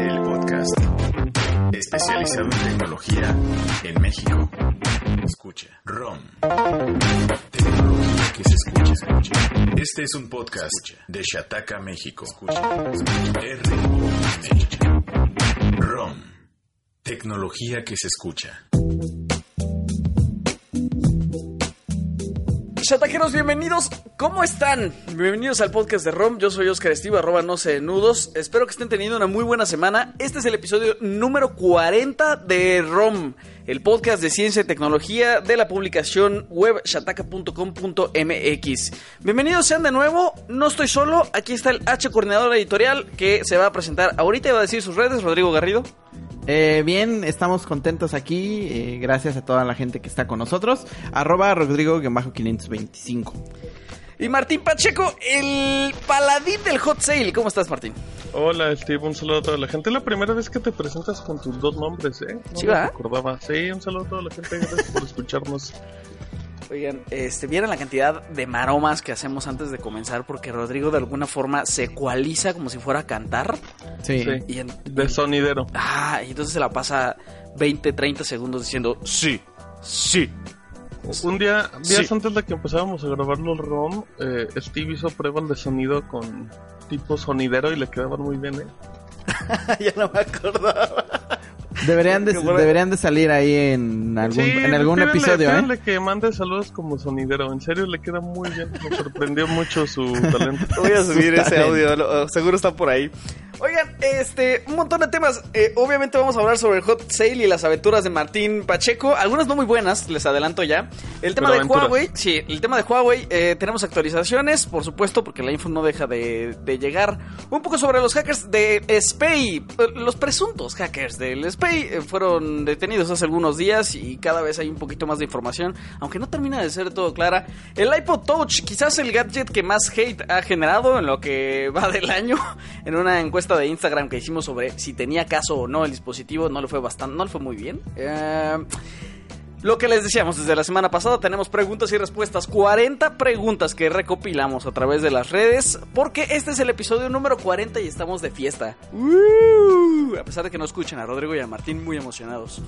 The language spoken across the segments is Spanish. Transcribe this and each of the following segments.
el podcast especializado en tecnología en México. Escucha. ROM. Tecnología que se escucha, escucha. Este es un podcast de Shataka, México. Escucha. R-O-M. ROM. Tecnología que se escucha. Chataqueros, bienvenidos. ¿Cómo están? Bienvenidos al podcast de ROM. Yo soy Oscar Estiva, arroba no sé nudos. Espero que estén teniendo una muy buena semana. Este es el episodio número 40 de ROM, el podcast de ciencia y tecnología de la publicación web shataka.com.mx. Bienvenidos sean de nuevo. No estoy solo. Aquí está el H coordinador editorial que se va a presentar ahorita y va a decir sus redes. Rodrigo Garrido. Eh, bien, estamos contentos aquí. eh, gracias a toda la gente que está con nosotros. Arroba Rodrigo-525. Y Martín Pacheco, el paladín del hot sale. ¿Cómo estás, Martín? Hola Steve, un saludo a toda la gente. Es la primera vez que te presentas con tus dos nombres, ¿eh? No Sí, me ¿verdad? acordaba. Sí, un saludo a toda la gente. Gracias por escucharnos. Oigan, este, vieron la cantidad de maromas que hacemos antes de comenzar porque Rodrigo de alguna forma se ecualiza como si fuera a cantar. Sí. Sí. Y en- De sonidero. ah, y entonces se la pasa 20, 30 segundos diciendo sí, sí. Un día, días Sí. antes de que empezábamos a grabar los ROM, eh, Steve hizo pruebas de sonido con tipo sonidero y le quedaban muy bien, ¿eh? ya no me acordaba. Deberían de, deberían de salir ahí en algún, Sí, en algún pídanle- episodio, ¿eh? pídanle que mande saludos como sonidero. En serio, le queda muy bien. Me sorprendió mucho su talento. Voy a subir ese audio, lo- seguro está por ahí. Oigan, este, un montón de temas. Eh, obviamente vamos a hablar sobre el hot sale y las aventuras de Martín Pacheco. Algunas no muy buenas, les adelanto ya. El tema Pero de aventuras. Huawei, sí, el tema de Huawei, eh, tenemos actualizaciones, por supuesto, porque la info no deja de, de llegar. Un poco sobre los hackers de SPAY. Eh, Los presuntos hackers del SPAY eh, fueron detenidos hace algunos días y cada vez hay un poquito más de información, aunque no termina de ser todo clara. El iPod Touch, quizás el gadget que más hate ha generado en lo que va del año, en una encuesta de Instagram que hicimos sobre si tenía caso o no el dispositivo, no le fue bastante, no le fue muy bien. Eh, lo que les decíamos desde la semana pasada, tenemos preguntas y respuestas. 40 preguntas que recopilamos a través de las redes. Porque este es el episodio número 40 y estamos de fiesta. ¡Uh! A pesar de que no escuchen a Rodrigo y a Martín muy emocionados.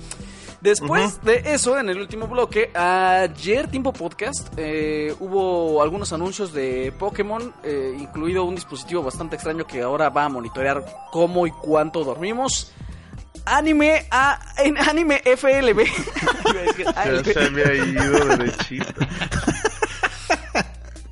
Después de eso, en el último bloque, ayer Tiempo Podcast, eh, hubo algunos anuncios de Pokémon, eh, incluido un dispositivo bastante extraño que ahora va a monitorear cómo y cuánto dormimos. Anime a en anime FLB. Ya se había ido derechito.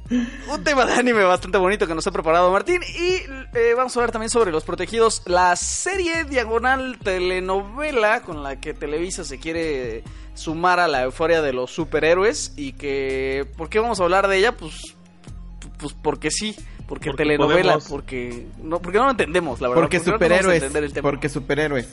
Un tema de anime bastante bonito que nos ha preparado Martín. Y eh, vamos a hablar también sobre Los Protegidos, la serie diagonal telenovela con la que Televisa se quiere sumar a la euforia de los superhéroes. Y que. ¿Por qué vamos a hablar de ella? Pues. Pues porque sí. Porque, Porque telenovela, podemos. porque no, porque no lo entendemos, la verdad. Porque podemos superhéroes. entender el tema. Porque superhéroes.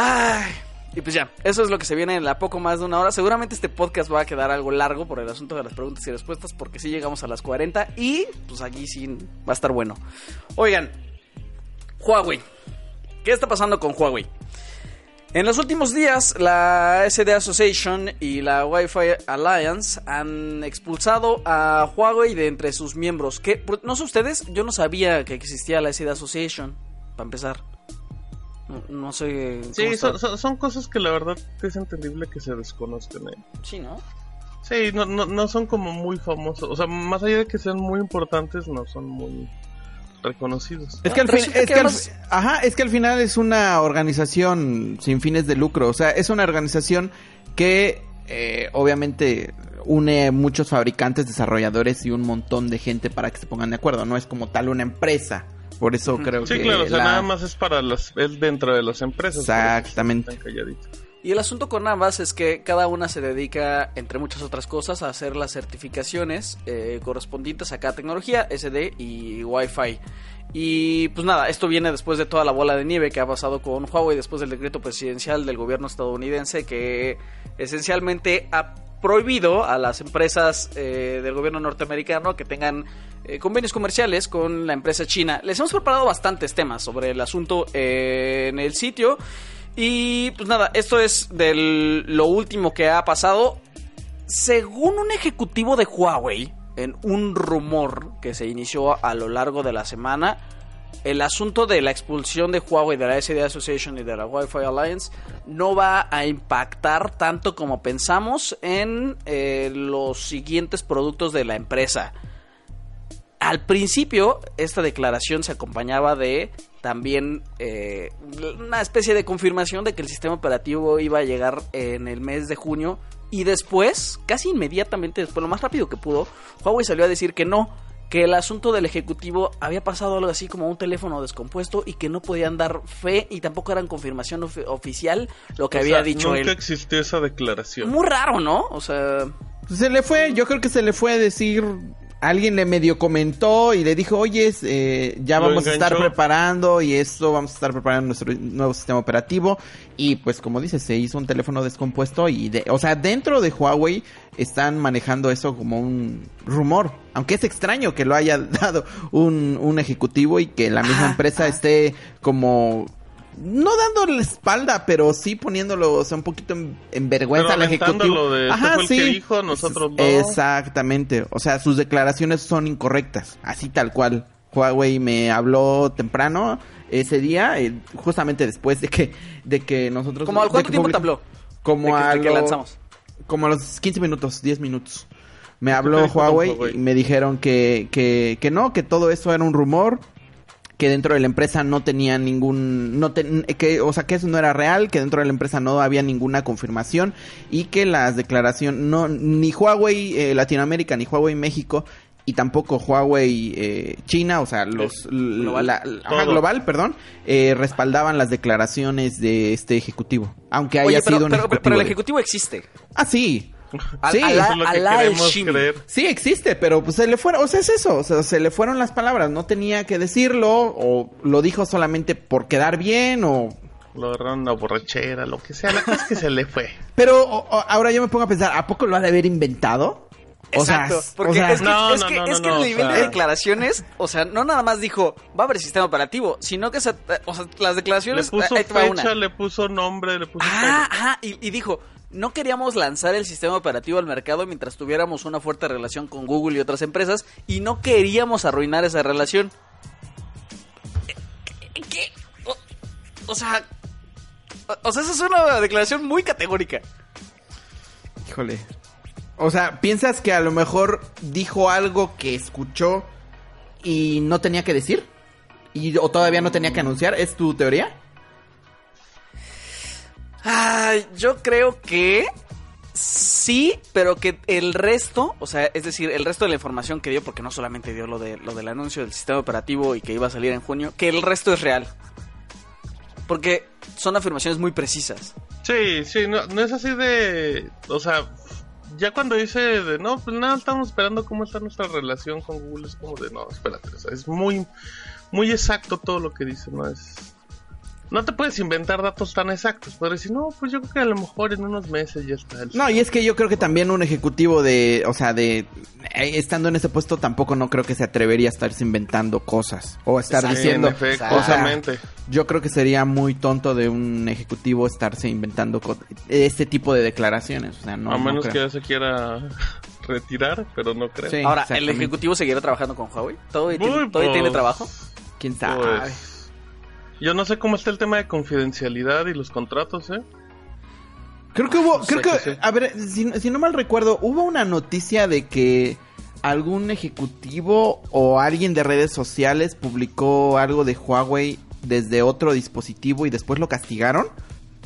Ay, y pues ya, eso es lo que se viene en la poco más de una hora. Seguramente este podcast va a quedar algo largo por el asunto de las preguntas y respuestas, porque sí llegamos a las 40 y pues aquí sí va a estar bueno. Oigan, Huawei. ¿Qué está pasando con Huawei? En los últimos días, la SD Association y la Wi-Fi Alliance han expulsado a Huawei de entre sus miembros. Que, no sé ustedes, yo no sabía que existía la SD Association, para empezar. No, no sé. Sí, son, son- son cosas que la verdad es entendible que se desconozcan. ¿eh? Sí, ¿no? Sí, no, no, no son como muy famosos. O sea, más allá de que sean muy importantes, no son muy reconocidos. Es que, al fin- es, que que al, además- ajá, es que al final es una organización sin fines de lucro. O sea, es una organización que eh, obviamente une muchos fabricantes, desarrolladores y un montón de gente para que se pongan de acuerdo. No es como tal una empresa. Por eso creo Sí, que. claro, o sea, la- nada más es para las, es dentro de las empresas. Exactamente. Y el asunto con ambas es que cada una se dedica, entre muchas otras cosas, a hacer las certificaciones eh, correspondientes a cada tecnología, SD y Wi-Fi. Y pues nada, esto viene después de toda la bola de nieve que ha pasado con Huawei después del decreto presidencial del gobierno estadounidense que esencialmente ha prohibido a las empresas eh, del gobierno norteamericano que tengan eh, convenios comerciales con la empresa china. Les hemos preparado bastantes temas sobre el asunto eh, en el sitio. Y pues nada, esto es de lo último que ha pasado. Según un ejecutivo de Huawei, en un rumor que se inició a lo largo de la semana, el asunto de la expulsión de Huawei de la SDA Association y de la Wi-Fi Alliance no va a impactar tanto como pensamos en eh, los siguientes productos de la empresa. Al principio, esta declaración se acompañaba de también eh, una especie de confirmación de que el sistema operativo iba a llegar en el mes de junio y después, casi inmediatamente después, lo más rápido que pudo, Huawei salió a decir que no, que el asunto del ejecutivo había pasado algo así como un teléfono descompuesto y que no podían dar fe y tampoco eran confirmación ofi- oficial lo que O había sea, dicho nunca él. existió esa declaración. Muy raro, ¿no? O sea, Se le fue, yo creo que se le fue a decir, alguien le medio comentó y le dijo, oye, eh, ya Lo vamos a estar preparando y esto, vamos a estar preparando nuestro nuevo sistema operativo. Y pues como dices, se hizo un teléfono descompuesto y, de, o sea, dentro de Huawei están manejando eso como un rumor. Aunque es extraño que lo haya dado un, un ejecutivo y que la misma Ajá, empresa ajá. esté como... No dándole la espalda, pero sí poniéndolo o sea, un poquito en, en vergüenza Pero al ejecutivo. de, este fue el que dijo, nosotros no. Exactamente. O sea, sus declaraciones son incorrectas. Así tal cual. Huawei me habló temprano ese día, eh, justamente después de que, de que nosotros... como al cuánto que tiempo te habló? Como de que, a de que lo- lanzamos. como a los 15 minutos, 10 minutos. Me ¿Qué te habló Huawei, Huawei? y me dijeron que, que, que no, que todo eso era un rumor, que dentro de la empresa no tenía ningún, no ten- que, o sea, que eso no era real, que dentro de la empresa no había ninguna confirmación y que las declaraciones, no, ni Huawei eh, Latinoamérica ni Huawei México y tampoco Huawei eh, China, o sea, los global. la- ajá, global, perdón, eh, respaldaban las declaraciones de este ejecutivo, aunque haya Oye, pero, sido un pero- ejecutivo. pero el de-ejecutivo existe. Ah, sí. Al- Sí, al- creer. Sí, existe, pero pues se le fueron, o sea, es eso, o sea, se le fueron las palabras, no tenía que decirlo, o lo dijo solamente por quedar bien, o... Lo agarraron una borrachera, lo que sea. La cosa es que se le fue. Pero o- o- ahora yo me pongo a pensar, ¿a poco lo ha de haber inventado? O sea, Exacto, s- porque o sea, es que, No, es no, que, no, es no, que no, el o nivel de sea- declaraciones, o sea, no nada más dijo, va a haber sistema operativo, sino que se, o sea, las Le declaraciones... puso te va una. fecha, le puso nombre, le puso Ah, ajá, y, y dijo, no queríamos lanzar el sistema operativo al mercado mientras tuviéramos una fuerte relación con Google y otras empresas y no queríamos arruinar esa relación. ¿Qué? O sea, o, o sea, esa es una declaración muy categórica. híjole. O sea, ¿piensas que a lo mejor dijo algo que escuchó y no tenía que decir? ¿Y, ¿O todavía no tenía que anunciar? ¿Es tu teoría? Ay, yo creo que sí, pero que el resto, o sea, es decir, el resto de la información que dio, porque no solamente dio lo, de, lo del anuncio del sistema operativo y que iba a salir en junio, que el resto es real. Porque son afirmaciones muy precisas. Sí, sí, no, no es así de. O sea, ya cuando dice de no, pues nada, estamos esperando cómo está nuestra relación con Google, es como de no, espérate, es muy, muy exacto todo lo que dice, no es. No te puedes inventar datos tan exactos, puedes decir, no, pues yo creo que a lo mejor en unos meses ya está. el- No, y es que yo creo que también un ejecutivo de, o sea, de eh, estando en ese puesto tampoco no creo que se atrevería a estarse inventando cosas o a estar diciendo, En efecto, o sea, yo creo que sería muy tonto de un ejecutivo estarse inventando este tipo de declaraciones, o sea, no, a no menos que ya se quiera retirar, pero no creo. Sí. Ahora, ¿el ejecutivo seguirá trabajando con Huawei? ¿Todavía, tiene, todavía pues, tiene trabajo? quién sabe. pues, yo no sé cómo está el tema de confidencialidad y los contratos, ¿eh? Creo que hubo, creo que, sí. a ver, si, si no mal recuerdo, hubo una noticia de que algún ejecutivo o alguien de redes sociales publicó algo de Huawei desde otro dispositivo y después lo castigaron.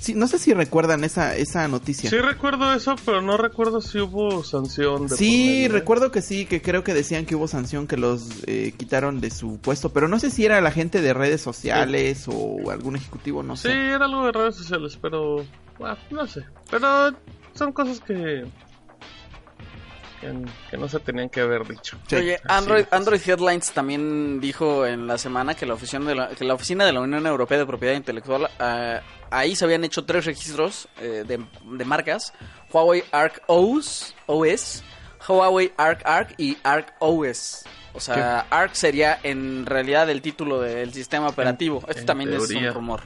Sí, no sé si recuerdan esa, esa noticia. Sí recuerdo eso, pero no recuerdo si hubo sanción. De Sí, medio, ¿eh? recuerdo que sí, que creo que decían que hubo sanción que los eh, quitaron de su puesto, pero no sé si era la gente de redes sociales o algún ejecutivo, no Sí, sé. era algo de redes sociales, pero... bueno, no sé. Pero son cosas que... Que, que no se tenían que haber dicho. Sí, Oye, Android. Android Headlines también dijo en la semana que la oficina de la, que la, oficina de la Unión Europea de Propiedad Intelectual, ah, ahí se habían hecho tres registros eh, de, de marcas, Huawei Arc OS, OS, Huawei Arc Arc y Arc OS. O sea, Arc sería en realidad el título del sistema operativo. Esto en también es un rumor.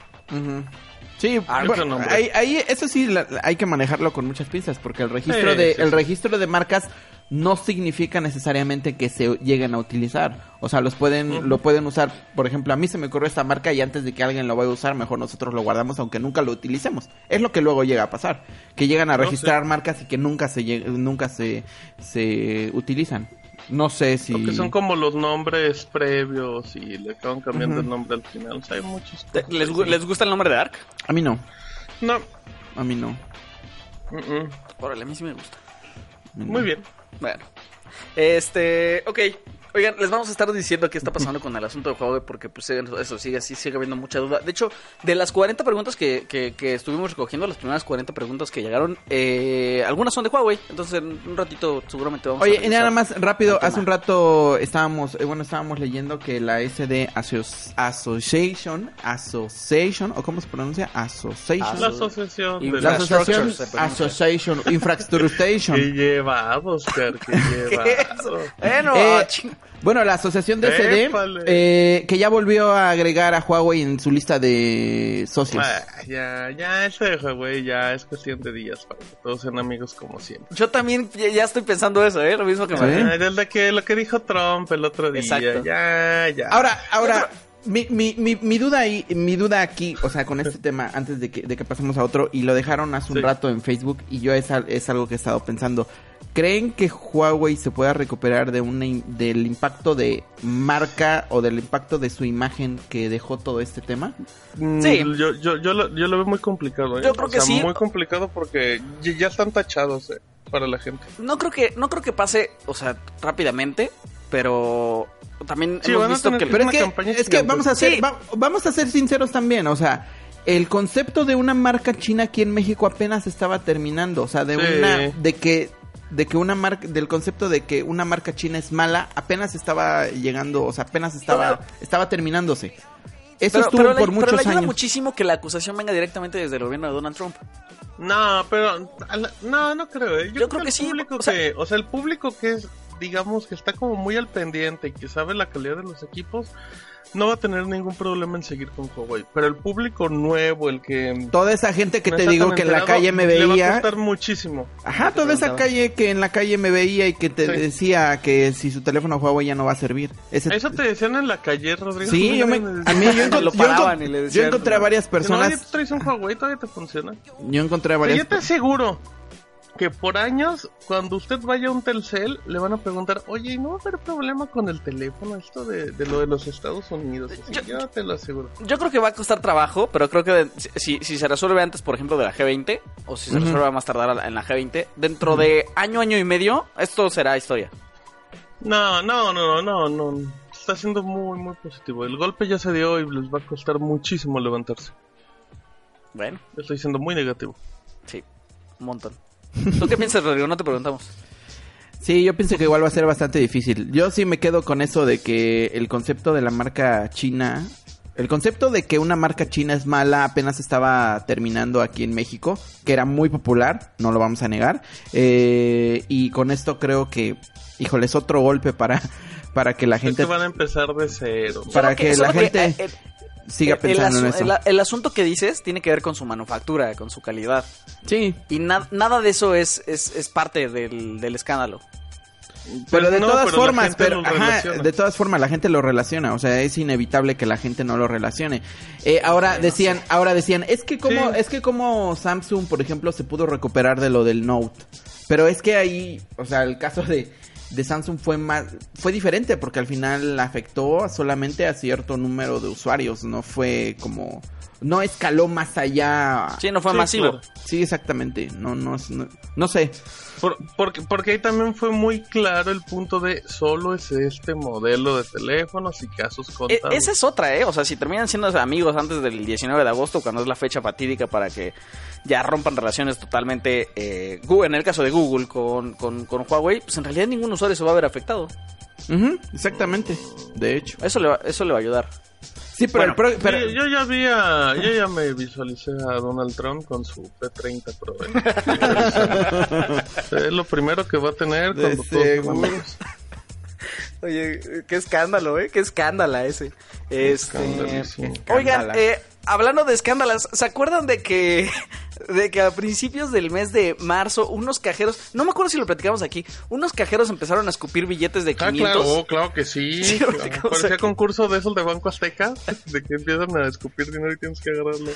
Sí, bueno, ahí, ahí- eso sí la- la- hay que manejarlo con muchas pinzas porque el registro Sí, de sí, el sí. registro de marcas no significa necesariamente que se lleguen a utilizar. O sea, los pueden, lo pueden usar, por ejemplo, a mí se me ocurrió esta marca y antes de que alguien lo vaya a usar, mejor nosotros lo guardamos aunque nunca lo utilicemos. Es lo que luego llega a pasar, que llegan a No, registrar marcas y que nunca se nunca se, se utilizan. No sé si Porque son como los nombres previos y le acaban cambiando el nombre al final. O sea, hay muchos. ¿Te- ¿Les, gu- ¿Les gusta el nombre de Ark? a mí no, No. a mí no. Órale, a mí sí me gusta. no. Muy bien. Bueno. Este, ok. Oigan, les vamos a estar diciendo qué está pasando con el asunto de Huawei porque pues eso sigue así, sigue habiendo mucha duda. De hecho, de las 40 preguntas que, que, que estuvimos recogiendo, las primeras 40 preguntas que llegaron, eh, algunas son de Huawei. Entonces en un ratito seguramente vamos a Oye, y regresar nada más rápido, hace un rato estábamos, eh, bueno, estábamos leyendo que la SD Asso- Association, Association, o cómo se pronuncia, Association, La asociación de la Asociación. Association Infrastructure Station. llevado, Oscar, que llevado. Bueno, Eh, Bueno, la Asociación de SD, Épale. eh, que ya volvió a agregar a Huawei en su lista de socios. Ah, ya, ya, este de Huawei ya es cuestión de días para que todos sean amigos como siempre. yo también ya ya estoy pensando eso, ¿eh? Lo mismo que Sí. me... Ah, desde que lo que dijo Trump el otro día, Exacto. ya, ya. Ahora, ahora, mi, mi, mi, mi duda ahí, mi duda aquí, o sea, con este tema, antes de que, de que pasemos a otro, y lo dejaron hace un Sí. rato en Facebook, y yo es, al- es algo que he estado pensando. ¿Creen que Huawei se pueda recuperar de una, del impacto de marca o del impacto de su imagen que dejó todo este tema? Mm, Sí. Yo, yo, yo, lo, yo lo veo muy complicado. ¿eh? Yo creo O que sea, sí. Muy complicado porque ya, ya están tachados eh, para la gente. No creo que, no creo que pase, o sea, rápidamente, pero también Sí, hemos visto que... Pero es que, es que vamos a ser, Sí. va- vamos a ser sinceros también, o sea, el concepto de una marca china aquí en México apenas estaba terminando, o sea, de Sí. una, de que, de que una marca, del concepto de que una marca china es mala, apenas estaba llegando, o sea, apenas estaba, estaba terminándose. Eso pero, estuvo pero le- por pero muchos le ayuda años. muchísimo que la acusación venga directamente desde el gobierno de Donald Trump. No, pero no, no creo. ¿eh? Yo creo que el sí, Público o sea- que, o sea, el público que es, digamos, que está como muy al pendiente y que sabe la calidad de los equipos, no va a tener ningún problema en seguir con Huawei. Pero el público nuevo, el que Toda esa gente que no te digo que en la calle me le va a veía, costar muchísimo. ajá, toda esa calle que en la calle me veía y que te Sí. decía que si su teléfono Huawei ya no va a servir. Ese- Eso te decían en la calle, Rodrigo. Sí, yo me, a mí yo, encont- Lo yo paraban encont- y le yo encontré a varias Personas... personas, tú traes un Huawei, todavía te funciona. yo encontré a varias yo te aseguro que por años, cuando usted vaya a un Telcel, le van a preguntar, oye, ¿y no va a haber problema con el teléfono esto de, de lo de los Estados Unidos? Así, Yo- yo, te lo aseguro. Yo creo que va a costar trabajo, pero creo que de- si, si se resuelve antes, por ejemplo, de la G20, o si se Ujú. resuelve más tardar a en la G20, dentro de año, año y medio, esto será historia. No, no, no, no, no, no. Está siendo muy, muy positivo. El golpe ya se dio y les va a costar muchísimo levantarse. Bueno, Estoy siendo muy negativo. sí, un montón. ¿Tú qué piensas, Rodrigo? No te preguntamos. Sí, yo pienso que igual va a ser bastante difícil. Yo sí me quedo con eso de que el concepto de la marca china, el concepto de que una marca china es mala apenas estaba terminando aquí en México, que era muy popular, no lo vamos a negar. Eh, y con esto creo que, híjole, es otro golpe para, para que la Es que gente, van a empezar de cero. para que, la gente eh, eh, siga el pensando en asu- eso. el- el asunto que dices tiene que ver con su manufactura, con su calidad. Sí, Y na- nada de eso es, es, es parte del, del escándalo. Pero Pues de no, todas pero formas, pero ajá, de todas formas la gente lo relaciona, o sea, es inevitable que la gente no lo relacione. Eh, ahora decían, ahora decían, es que como, Sí. es que como Samsung, por ejemplo, se pudo recuperar de lo del Note. Pero es que ahí, o sea, el caso de, de Samsung fue más, fue diferente porque al final afectó solamente a cierto número de usuarios, no fue como, no escaló más allá. Sí, no fue Sí, masivo. claro. Sí, exactamente, no, no, es- no, no sé. Por- porque, porque ahí también fue muy claro el punto de solo es este modelo de teléfonos y casos E- contados. esa es otra, ¿eh? O sea, si terminan siendo amigos antes del 19 de agosto, cuando es la fecha fatídica para que ya rompan relaciones totalmente, eh, en el caso de Google con, con, con Huawei, pues en realidad ningún usuario se va a ver afectado. Exactamente, de hecho. Eso le va, eso le va a ayudar. Sí, pero, Bueno, pro- pero- yo ya vi a- yo ya me visualicé a Donald Trump con su P30 Pro. ¿eh? es lo primero que va a tener De cuando todos. Oye, qué escándalo, ¿eh? Qué escándala ese. Este... Oigan, eh, hablando de escándalas, ¿se acuerdan de que de que a principios del mes de marzo unos cajeros, no me acuerdo si lo platicamos aquí, unos cajeros empezaron a escupir billetes de Ah, 500. claro, oh, claro que sí. Sí, Parecía aquí. concurso de esos de Banco Azteca, de que empiezan a escupir dinero y tienes que agarrarlo.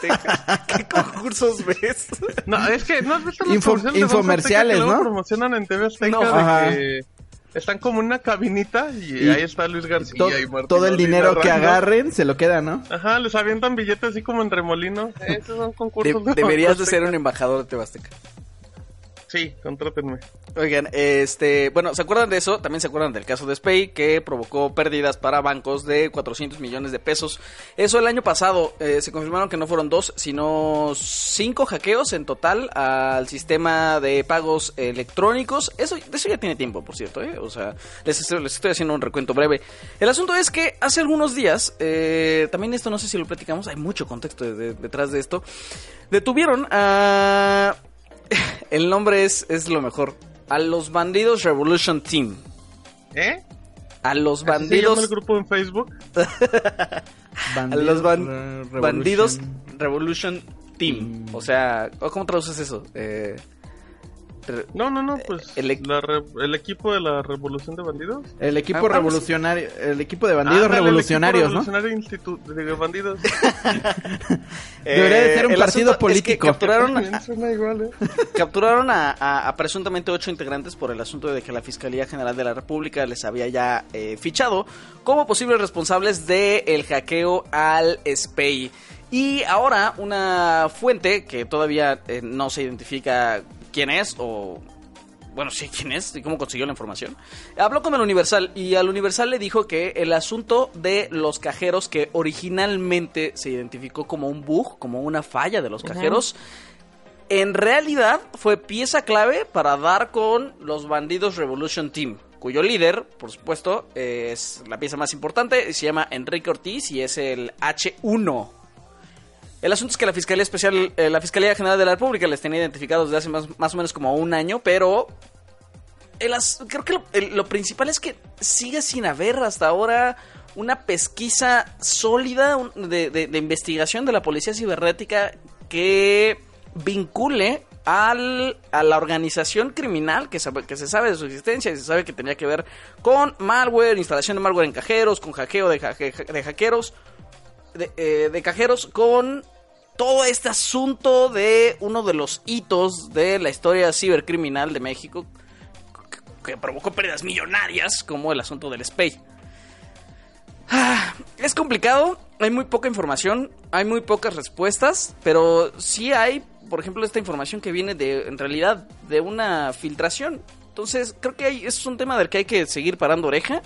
¿Qué concursos ves? No, es que no has visto las Info- Banco infomerciales, Azteca que luego ¿no? promocionan en TV Azteca No. de Ajá. que están como en una cabinita y, Y ahí está Luis García To- y Martín todo el dinero que agarren se lo queda, ¿no? Ajá, les avientan billetes así como en remolino. Esos son concursos de deberías de ser un embajador de Tebasteca. Sí, contrátenme. Oigan, este, bueno, ¿se acuerdan de eso? También se acuerdan del caso de Spay que provocó pérdidas para bancos de 400 millones de pesos. Eso el año pasado eh, se confirmaron que no fueron dos, sino cinco hackeos en total al sistema de pagos electrónicos. Eso, eso ya tiene tiempo, por cierto, ¿eh? O sea, les estoy, les estoy haciendo un recuento breve. El asunto es que hace algunos días, eh, también esto no sé si lo platicamos, hay mucho contexto de- de- detrás de esto. Detuvieron a el nombre es, es lo mejor. A los bandidos Revolution Team. ¿Eh? A los ¿Así se llama bandidos. el grupo en Facebook? A los ban- Revolution. bandidos Revolution Team. O sea, ¿cómo traduces eso? Eh, No, no, no, pues El e- el equipo de la revolución de bandidos. El equipo Ah, revolucionario, el equipo de bandidos el revolucionarios, equipo ¿no? Revolucionario Instituto de bandidos. Debería de ser un el partido asunto es que político. capturaron, También suena igual, ¿eh? capturaron a, a- a presuntamente ocho integrantes por el asunto de que la Fiscalía General de la República les había ya eh, fichado como posibles responsables del hackeo al SPEI. Y ahora una fuente que todavía eh, no se identifica quién es o... Bueno, sí, quién es y cómo consiguió la información. Habló con el Universal y al Universal le dijo que el asunto de los cajeros que originalmente se identificó como un bug, como una falla de los cajeros, en realidad fue pieza clave para dar con los bandidos Revolution Team, cuyo líder, por supuesto, es la pieza más importante, se llama Enrique Ortiz y es el H1. El asunto es que la Fiscalía Especial, eh, la Fiscalía General de la República les tenía identificados desde hace más, más o menos como un año, pero creo que lo, principal es que sigue sin haber hasta ahora una pesquisa sólida de, de- investigación de la policía cibernética que vincule al, a la organización criminal que, se sabe de su existencia y se sabe que tenía que ver con malware, instalación de malware en cajeros, con hackeo de, ja- de hackeros, de, eh, de cajeros, con todo este asunto de uno de los hitos de la historia cibercriminal de México que, provocó pérdidas millonarias, como el asunto del SPAY. Ah, es complicado, hay muy poca información, hay muy pocas respuestas, pero sí hay, por ejemplo, esta información que viene de, en realidad, de una filtración. Entonces, creo que hay, es un tema del que hay que seguir parando oreja.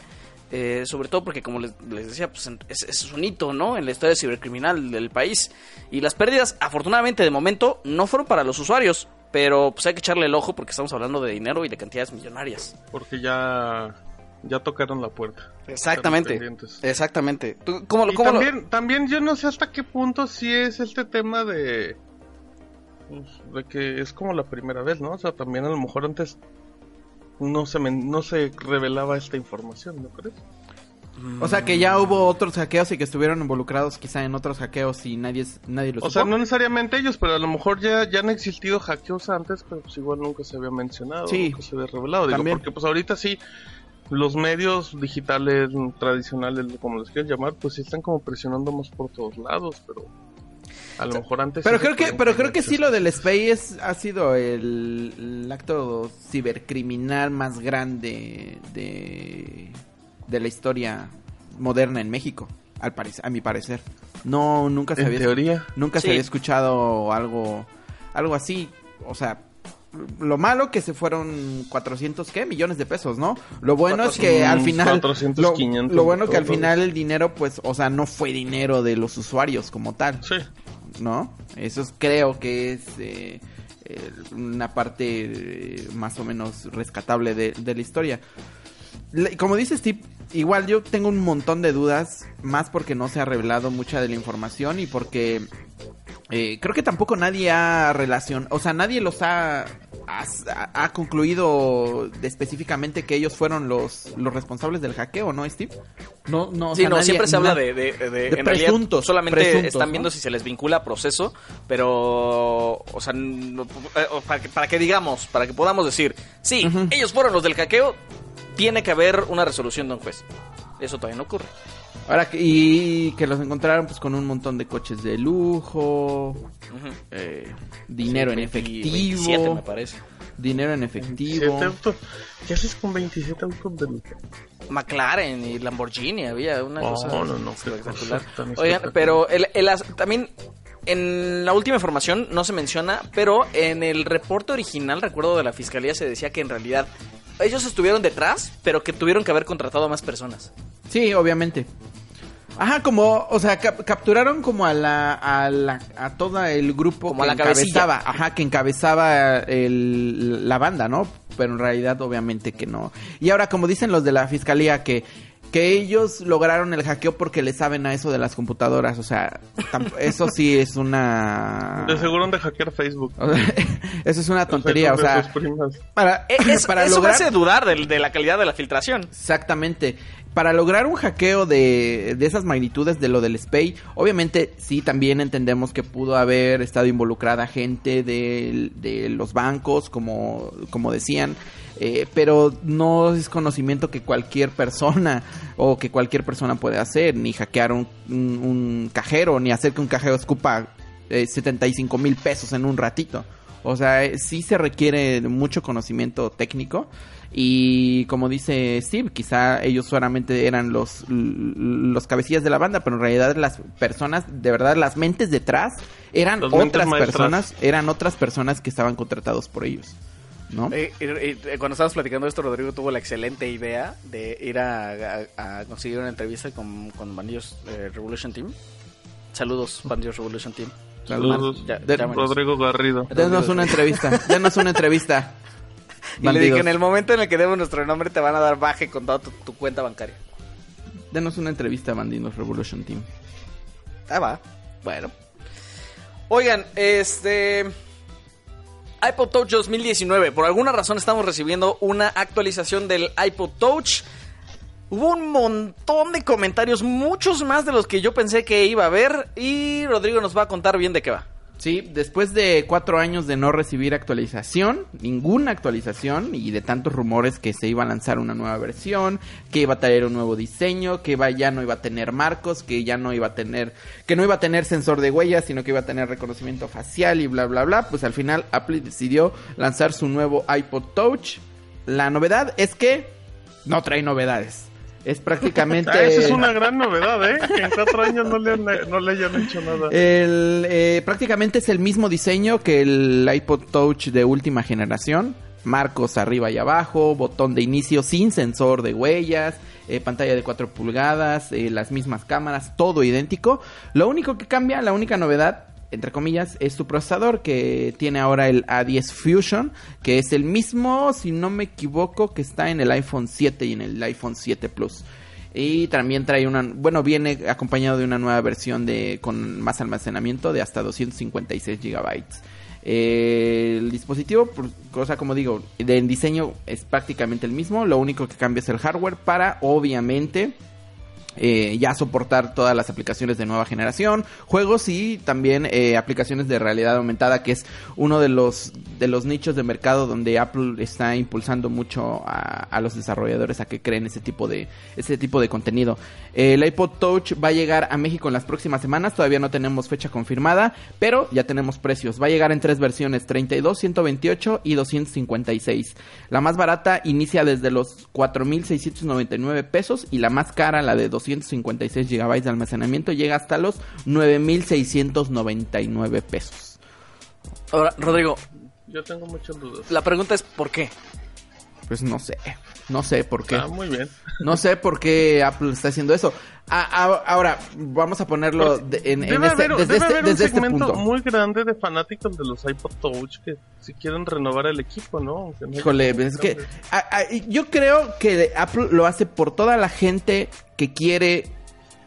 Eh, sobre todo porque, como les, les decía, pues, es, es un hito, ¿no? En la historia cibercriminal del país. Y las pérdidas, afortunadamente, de momento, no fueron para los usuarios. Pero pues hay que echarle el ojo porque estamos hablando de dinero y de cantidades millonarias. Porque ya, ya tocaron la puerta. Exactamente. Exactamente. ¿Tú, ¿Cómo, lo- Y cómo lo- también, también yo no sé hasta qué punto sí es este tema de... pues, de que es como la primera vez, ¿no? O sea, también a lo mejor antes no se, men- no se revelaba esta información, ¿no crees? O sea que ya hubo otros hackeos y que estuvieron involucrados quizá en otros hackeos y nadie, nadie lo O supo. sea, no necesariamente ellos, pero a lo mejor ya, ya han existido hackeos antes, pero pues igual nunca se había mencionado, Sí. nunca se había revelado. Digo, También. porque pues ahorita sí, los medios digitales mm, tradicionales, como los quieras llamar, pues sí están como presionando más por todos lados, pero a lo mejor antes... Pero creo que, pero creo que sí lo del SPAY es, ha sido el, el acto cibercriminal más grande de, de la historia moderna en México, al parecer, a mi parecer. No, nunca se En había teoría. nunca Sí. se había escuchado algo algo así, o sea, lo malo que se fueron 400 qué millones de pesos, ¿no? Lo bueno es que 400, al final 400, lo, 500 lo bueno que al final el dinero pues, o sea, no fue dinero de los usuarios como tal. Sí. ¿No? Eso es- creo que es eh, una parte eh, más o menos rescatable de, de la historia. Como dice Steve, igual yo tengo un montón de dudas, más porque no se ha revelado mucha de la información y porque eh, creo que tampoco nadie ha relacionado, o sea, nadie los ha ha, ha concluido de- específicamente que ellos fueron los, los responsables del hackeo, ¿no, Steve? No, no, o Sí, sea, no, nadie- siempre se habla de, de, de- de en realidad solamente presuntos, están ¿no? viendo si se les vincula a proceso, pero, o sea, no- eh, para, que, para que digamos, para que podamos decir, sí, ellos fueron los del hackeo, tiene que haber una resolución de un juez. Eso todavía no ocurre. Ahora que, y que los encontraron pues con un montón de coches de lujo, Ujú. eh, dinero Sí, en 20, efectivo, 27 me parece. dinero en 27 efectivo. autos. ¿Qué haces con 27 autos de lujo? McLaren y Lamborghini, había una No, cosa no, no, espectacular. cosa Oigan, espectacular. pero el, el también en la última información no se menciona, pero en el reporte original, recuerdo de la fiscalía, se decía que en realidad ellos estuvieron detrás, pero que tuvieron que haber contratado a más personas. Sí, obviamente. Ajá, como, o sea, cap- capturaron como a la, a la, a todo el grupo Como que a la cabecilla. encabezaba, ajá, que encabezaba el, la banda, ¿no? Pero en realidad, obviamente que no. Y ahora, como dicen los de la fiscalía, que, que ellos lograron el hackeo porque le saben a eso de las computadoras, o sea, eso sí es una... De seguro han de hackear Facebook. o sea, eso es una tontería, o sea, para, es- para eso lograr... hace dudar de, la calidad de la filtración. Exactamente. Para lograr un hackeo de, de esas magnitudes de lo del SPAY, obviamente sí también entendemos que pudo haber estado involucrada gente de, de los bancos, como, como decían, eh, pero no es conocimiento que cualquier persona o que cualquier persona puede hacer, ni hackear un, un- un cajero, ni hacer que un cajero escupa eh, 75 mil pesos en un ratito. O sea, eh, sí se requiere mucho conocimiento técnico. Y como dice Steve, quizá ellos solamente eran los, los cabecillas de la banda, pero en realidad las personas, de verdad, las mentes detrás eran Los otras personas, eran otras personas que estaban contratados por ellos. ¿No? Eh, eh, eh, cuando estábamos platicando esto, Rodrigo tuvo la excelente idea de ir a, a- a conseguir una entrevista con, con Bandillos eh, Revolution Team. Saludos, Bandillos Revolution Team. Saludos. Ya- De- llámenos. Rodrigo Garrido. Denos una entrevista, denos una entrevista. Y le dije, en el momento en el que demos nuestro nombre te van a dar baje con toda tu, tu cuenta bancaria. Denos una entrevista, Bandidos Revolution Team. Ah, va. Bueno. Oigan, este... iPod Touch 2019. Por alguna razón estamos recibiendo una actualización del iPod Touch. Hubo un montón de comentarios, muchos más de los que yo pensé que iba a haber. Y Rodrigo nos va a contar bien de qué va. Sí, después de cuatro años de no recibir actualización, ninguna actualización y de tantos rumores que se iba a lanzar una nueva versión, que iba a traer un nuevo diseño, que ya no iba a tener marcos, que ya no iba a tener, que no iba a tener sensor de huellas, sino que iba a tener reconocimiento facial y bla bla bla, pues al final Apple decidió lanzar su nuevo iPod Touch. La novedad es que no trae novedades. Es prácticamente Ah, esa es una gran novedad, ¿eh? Que en cuatro años no le, han- no le hayan hecho nada. El, eh, prácticamente es el mismo diseño que el iPod Touch de última generación. Marcos arriba y abajo, botón de inicio sin sensor de huellas, eh, pantalla de 4 pulgadas, eh, las mismas cámaras, todo idéntico. Lo único que cambia, la única novedad, entre comillas, es su procesador que tiene ahora el A10 Fusion, que es el mismo, si no me equivoco, que está en el iPhone 7 y en el iPhone 7 Plus. Y también trae una, bueno, viene acompañado de una nueva versión de con más almacenamiento de hasta 256 gigabytes. Eh, el dispositivo, cosa como digo, en diseño es prácticamente el mismo. Lo único que cambia es el hardware para, obviamente, eh, ya soportar todas las aplicaciones de nueva generación, juegos y también eh, aplicaciones de realidad aumentada, que es uno de los de los nichos de mercado donde Apple está impulsando mucho a, los desarrolladores a que creen ese tipo de ese tipo de contenido. El iPod Touch va a llegar a México en las próximas semanas, todavía no tenemos fecha confirmada, pero ya tenemos precios. Va a llegar en tres versiones, 32, 128 y 256. La más barata inicia desde los 4.699 pesos y la más cara, la de 256 gigabytes de almacenamiento, llega hasta los 9.699 pesos. Ahora, Rodrigo, Yo tengo muchas dudas. la pregunta es ¿por qué? Pues no sé, no sé por qué. Ah, muy bien. No sé por qué Apple está haciendo eso. Ah, ah, ahora, vamos a ponerlo de- en, en este- haber, desde debe este, haber desde un este segmento punto. muy grande de fanáticos de los iPod Touch que si quieren renovar el equipo, ¿no? No Híjole, es que ah, yo creo que Apple lo hace por toda la gente que quiere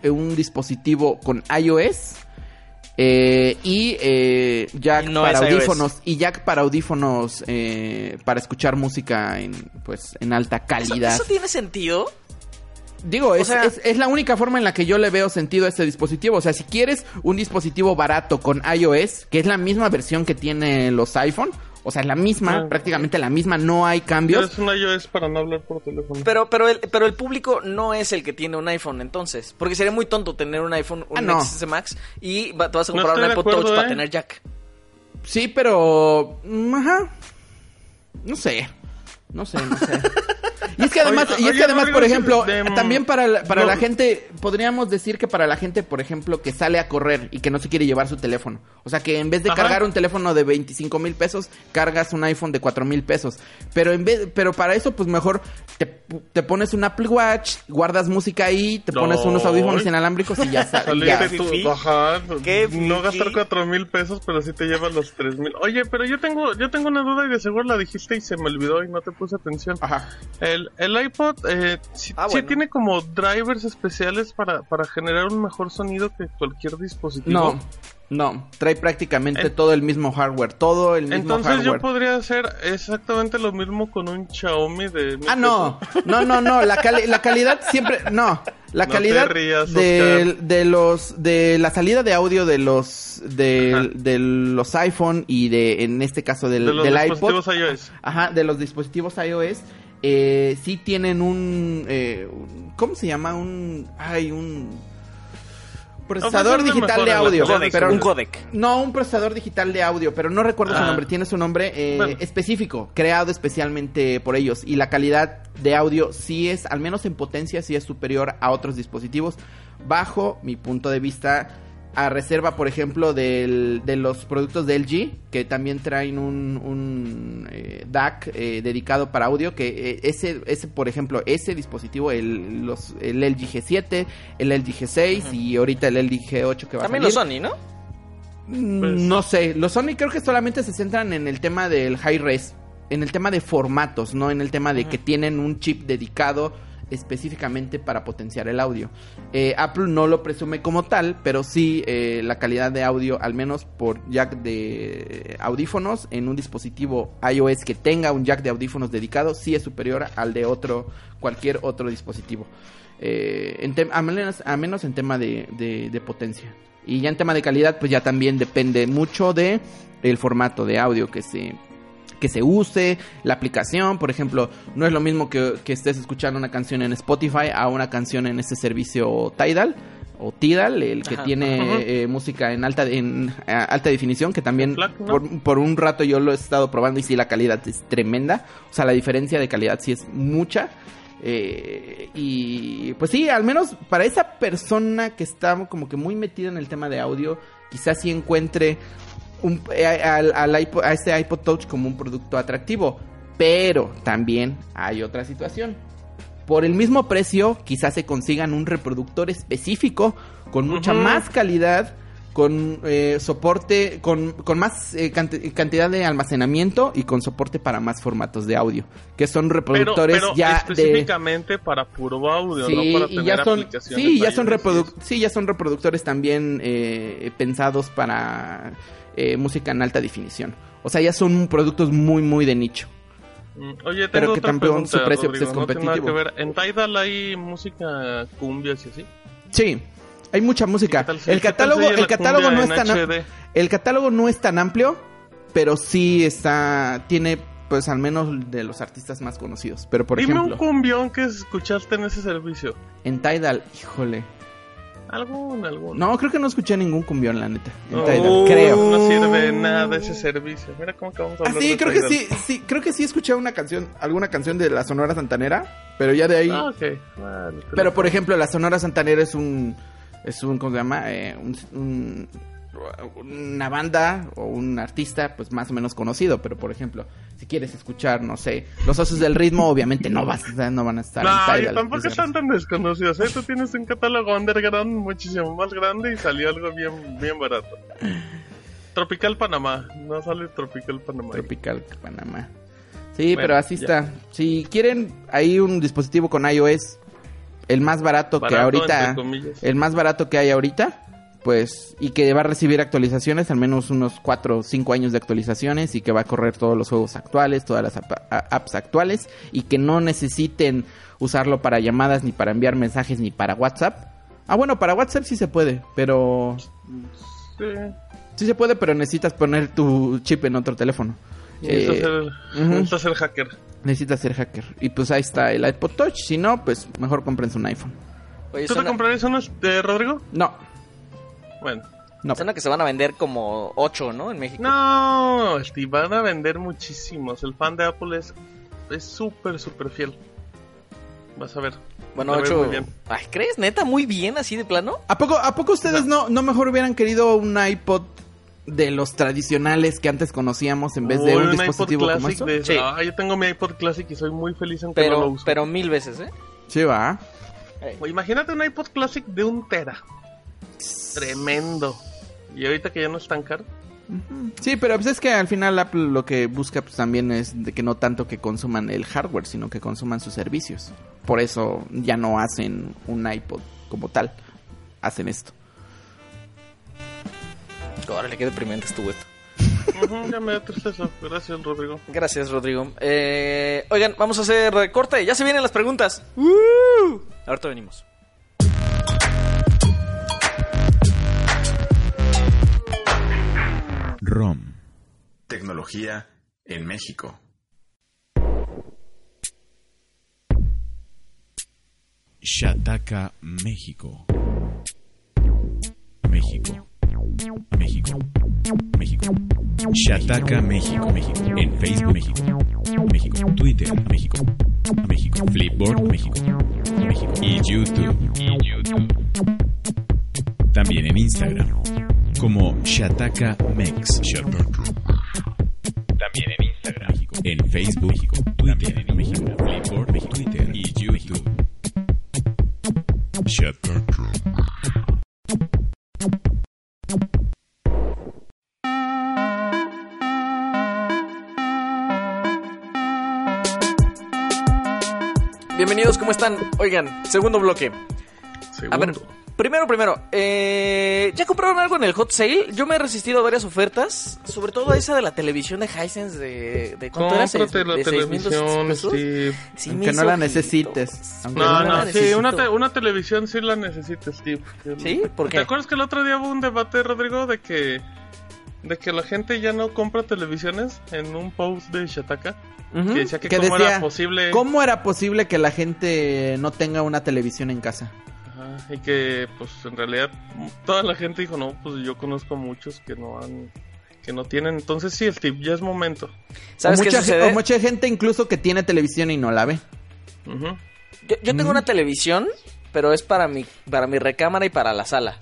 un dispositivo con iOS eh, y eh, jack Y no para audífonos y jack para audífonos eh, para escuchar música en pues en alta ¿Eso, calidad. eso tiene sentido? Digo, es, sea- es, es la única forma en la que yo le veo sentido a este dispositivo. O sea, si quieres un dispositivo barato con iOS, que es la misma versión que tiene los iPhone, o sea, la misma, Ah. prácticamente la misma, no hay cambios. Es un iOS para no hablar por teléfono. Pero, pero, el, pero el público no es el que tiene un iPhone, entonces. Porque sería muy tonto tener un iPhone, un Ah, no. XS Max, y va- te vas a comprar un iPod acuerdo, Touch para ¿eh? tener jack. Sí, pero... mm, Ajá. No sé. No sé, no sé. Y es que además, Oye, y es oye, que además, por ejemplo, de, mm, también para, la- para no. la gente, podríamos decir que para la gente, por ejemplo, que sale a correr y que no se quiere llevar su teléfono. O sea, que en vez de Ajá. cargar un teléfono de 25 mil pesos, cargas un iPhone de 4 mil pesos. Pero en vez, pero para eso, pues mejor te, te pones un Apple Watch, guardas música ahí, te pones No. unos audífonos inalámbricos y ya sa- y ya. Saliste Fifi. tú, ajá, Qué no fifi. gastar cuatro mil pesos, pero sí te llevas los tres mil. Oye, pero yo tengo, yo tengo una duda y de seguro la dijiste y se me olvidó y no te puse atención. Ajá. El, el iPod eh, sí, Ah, sí tiene como drivers especiales para, para generar un mejor sonido que cualquier dispositivo. No, no, trae prácticamente En- todo el mismo hardware, todo el mismo Entonces yo podría hacer exactamente lo mismo con un Xiaomi de... Ah, no, no, no, no, la, cali- la calidad siempre, no, la No calidad rías, de, de los, de la salida de audio de los, de, de los iPhone y de, en este caso del, de los del dispositivos iPod, iOS. ajá, de los dispositivos iOS, eh, sí tienen un, eh, un- ¿cómo se llama? Un, hay un procesador digital de audio. Codec, pero un codec. no, un procesador digital de audio, pero no recuerdo su Ah. nombre. Tiene su nombre eh, Bueno. específico, creado especialmente por ellos. Y la calidad de audio sí es, al menos en potencia, sí es superior a otros dispositivos. Bajo mi punto de vista, a reserva, por ejemplo, del- de los productos de LG, que también traen un, un, eh, DAC eh, dedicado para audio, que eh, ese, ese, por ejemplo, ese dispositivo, el, los, el LG G7, el LG G6 y ahorita el LG G8 que va También a los salir. Sony, ¿no? Mm, Pues- No sé, los Sony creo que solamente se centran en el tema del high res, en el tema de formatos, no en el tema de que tienen un chip dedicado específicamente para potenciar el audio. Eh, Apple no lo presume como tal, pero sí eh, la calidad de audio, al menos por jack de audífonos, en un dispositivo iOS que tenga un jack de audífonos dedicado, sí es superior al de otro, cualquier otro dispositivo. Eh, en a, menos, en tema de, de- de potencia. Y ya en tema de calidad, pues ya también depende mucho de el formato de audio que se que se use, la aplicación, por ejemplo, no es lo mismo que, que estés escuchando una canción en Spotify a una canción en este servicio Tidal o Tidal, el que Ajá. tiene Ajá. eh, música en alta en alta definición, que también FLAC, ¿no? por, por un rato yo lo he estado probando y sí la calidad es tremenda, o sea la diferencia de calidad sí es mucha. Eh, y pues sí, al menos para esa persona que está como que muy metida en el tema de audio, quizás sí encuentre un, eh, al, al iPod- a este iPod Touch como un producto atractivo. Pero también hay otra situación. Por el mismo precio, quizás se consigan un reproductor específico con mucha más calidad, con eh, soporte, con, con más eh, canti- cantidad de almacenamiento y con soporte para más formatos de audio, que son Pero, reproductores pero ya de específicamente para puro audio, Sí, no para tener ya son, aplicaciones sí, ya son, sí, ya son reproductores también eh, pensados para eh, música en alta definición. O sea, ya son productos muy, muy de nicho. Mm, Oye, Pero tengo que otra también pregunta, su precio, pues, es no tiene nada competitivo. que ver. En Tidal hay música cumbias y así. Sí, hay mucha música. ¿Qué tal si- El catálogo, el catálogo no cumbia es tan HD? el catálogo no es tan amplio, pero sí está tiene pues al menos de los artistas más conocidos. Pero por Dime ejemplo, un cumbión que escuchaste en ese servicio. en Tidal, híjole. Algún, algún. No, creo que no escuché ningún cumbión, la neta. En Oh, Tidal, creo. No sirve nada ese servicio. Mira cómo acabamos de Ah, hablar sí, de creo que sí, sí, creo que sí escuché una canción, alguna canción de la Sonora Santanera, pero ya de ahí. Ah, ok. Bueno, pero por ejemplo, la Sonora Santanera es un, es un, ¿cómo se llama? Eh, un, un- una banda o un artista, pues más o menos conocido. Pero por ejemplo, si quieres escuchar, no sé, los osos del ritmo, obviamente no vas, no van a estar No, en Tidal. tampoco pues, están tan desconocidos. ¿eh? Tú tienes un catálogo underground muchísimo más grande y salió algo bien, bien barato. Tropical Panamá. No sale Tropical Panamá. Tropical Panamá. Sí, Bueno, pero así ya. está. Si quieren ahí un dispositivo con iOS, el más barato, que ahorita, el más barato que hay ahorita, pues, y que va a recibir actualizaciones, al menos unos 4 o 5 años de actualizaciones, y que va a correr todos los juegos actuales, todas las apps actuales, y que no necesiten usarlo para llamadas, ni para enviar mensajes, ni para WhatsApp. Ah, bueno, para WhatsApp sí se puede, pero... Sí. Sí se puede, pero necesitas poner tu chip en otro teléfono. Necesitas Eh, ser, necesitas ser hacker. Necesitas ser hacker. Y pues ahí está el iPod Touch. Si no, pues mejor comprense un iPhone. Oye, ¿Tú te comprarías unos de Rodrigo? No, Bueno. no. suena que se van a vender como 8, ¿no? En México. No, Steve, van a vender muchísimos. El fan de Apple es es súper, súper fiel. Vas a ver. Bueno, Lo ves 8. muy bien. Ay, ¿crees? ¿Neta? ¿Muy bien así de plano? ¿A poco, ¿A poco ustedes no, no mejor hubieran querido un iPod de los tradicionales que antes conocíamos en vez de Uy, un iPod dispositivo como Classic eso? de- Sí. Ah, yo tengo mi iPod Classic y soy muy feliz no lo Pero, uso. pero mil veces, ¿eh? Sí, va. O imagínate un iPod Classic de un tera. Tremendo. Y ahorita que ya no es tan caro. Sí, pero pues es que al final Apple lo que busca pues también es de que no tanto que consuman el hardware, sino que consuman sus servicios. Por eso ya no hacen un iPod como tal. Hacen esto. Órale, qué deprimente estuvo esto. Ya me da tristeza. Gracias, Rodrigo. Gracias, Rodrigo. Eh, oigan, vamos a hacer corte. Ya se vienen las preguntas. ¡Uh! Ahorita venimos. ROM. Tecnología en México. Shataka, México. México. México. México. Shataka, México. México. En Facebook, México. México. Twitter, México. México. Flipboard, México. México. Y YouTube. Y YouTube. También en Instagram. Como Shataka Mex. También en Instagram. México. En Facebook, México. Twitter, México. Flipboard, México. Twitter y YouTube. Shataka. Bienvenidos, ¿cómo están? Oigan, segundo bloque. A ver, Segundo. Primero, primero, eh, ¿ya compraron algo en el hot sale? Yo me he resistido a varias ofertas, sobre todo a esa de la televisión de Hisense de, de ¿cuánto era? Seis- la de 6,200 televisión. Sí me Aunque no la necesites. No, no sí, necesito. una, te- una televisión sí la necesita, Steve. ¿Sí? ¿Por qué? ¿Te acuerdas que el otro día hubo un debate, Rodrigo, de que de que la gente ya no compra televisiones en un post de Shataka? Ujú. Que decía que, Que cómo decía, era posible ¿Cómo era posible que la gente no tenga una televisión en casa? Ajá, y que pues en realidad toda la gente dijo, "No, pues yo conozco muchos que no han que no tienen." Entonces sí, Steve, ya es momento. ¿Sabes o, qué mucha, sucede? o mucha gente incluso que tiene televisión y no la ve. Yo, yo tengo una televisión, pero es para mi, para mi recámara y para la sala.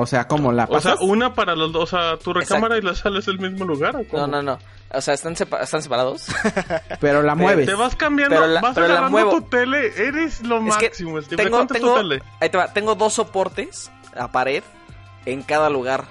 O sea, ¿cómo la O sea, pasas? una para los dos, o sea, tu recámara y la sala es el mismo lugar. ¿o cómo? No, no, no. O sea, están, sepa- están separados. Pero la mueves. Te vas cambiando, Pero la- vas pero la agarrando muevo. tu tele, eres lo Es que máximo, Steve. tengo, ¿Cuánto es tengo, tu tele? ahí te va, tengo dos soportes a pared en cada lugar.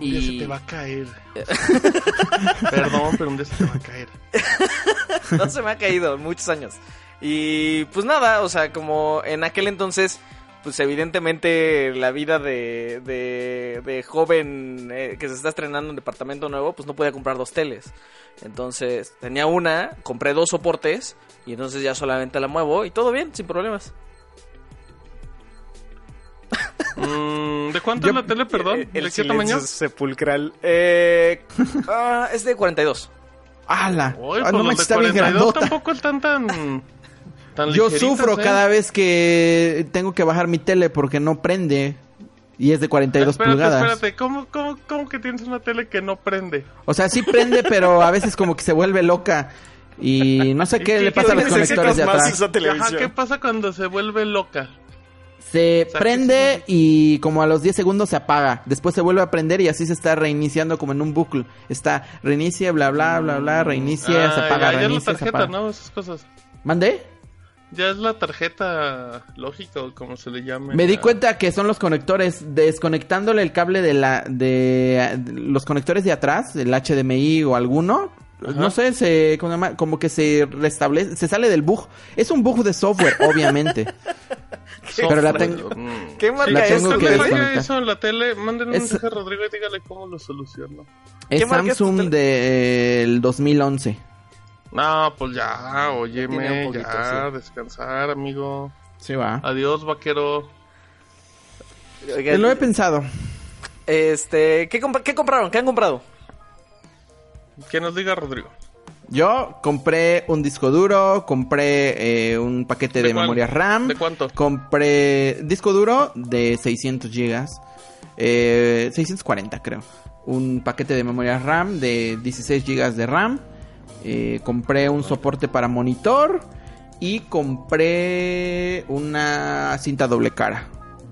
Un día se Y te va a caer. Perdón, pero un día se te va a caer. no se me ha caído en muchos años. Y pues nada, o sea, como en aquel entonces, pues evidentemente la vida de, de, de joven eh, que se está estrenando un departamento nuevo, pues no podía comprar dos teles. Entonces tenía una, compré dos soportes y entonces ya solamente la muevo y todo bien, sin problemas. Mm, ¿De cuánto Yo- es la tele, perdón? El ¿De qué tamaño? sepulcral. Eh, ah, es de 42. ¡Hala! Uy, Ah, pues no los me está bien 42 grandota. tampoco están tan... tan Yo ligeritas, sufro ¿eh? cada vez que tengo que bajar mi tele porque no prende. Y es de 42 espérate, pulgadas. Espérate, ¿Cómo, cómo, ¿cómo que tienes una tele que no prende? O sea, sí prende, pero a veces como que se vuelve loca. Y no sé ¿Y qué qué- le pasa a los conectores de atrás. Ajá, ¿qué pasa cuando se vuelve loca? Se sea, prende y como a los 10 segundos se apaga. Después se vuelve a prender y así se está reiniciando como en un bucle. Está reinicia, bla, bla, bla, bla, reinicia, Ah, se apaga, ya, ya la reinicia, se tarjeta, apaga. ¿no? Esas cosas. ¿Mandé? Ya es la tarjeta lógica o como se le llame. Me di cuenta que son los conectores, desconectándole el cable de la de, de los conectores de atrás, el HDMI o alguno, Ajá. no sé, se como que se restablece, se sale del bug. Es un bug de software, obviamente. Pero la tengo- mm. ¿Qué marca La es? tengo que falla eso en la tele, manden un mensaje a Rodrigo y dígale cómo lo soluciono. Es ¿Qué marca es tu Samsung del 2011. No, pues ya, óyeme, poquito, ya, sí. descansar, amigo. Sí, va. Adiós, vaquero. Oiga, Lo he pensado. Este, ¿qué, compra- ¿qué compraron? ¿Qué han comprado? Que nos diga Rodrigo. Yo compré un disco duro, compré eh, un paquete ¿De memoria RAM. ¿De cuánto? Compré disco duro de 600 gigas. Eh, 640 creo. Un paquete de memoria RAM de 16 gigas de RAM. Eh, compré un soporte para monitor. Y compré una cinta doble cara.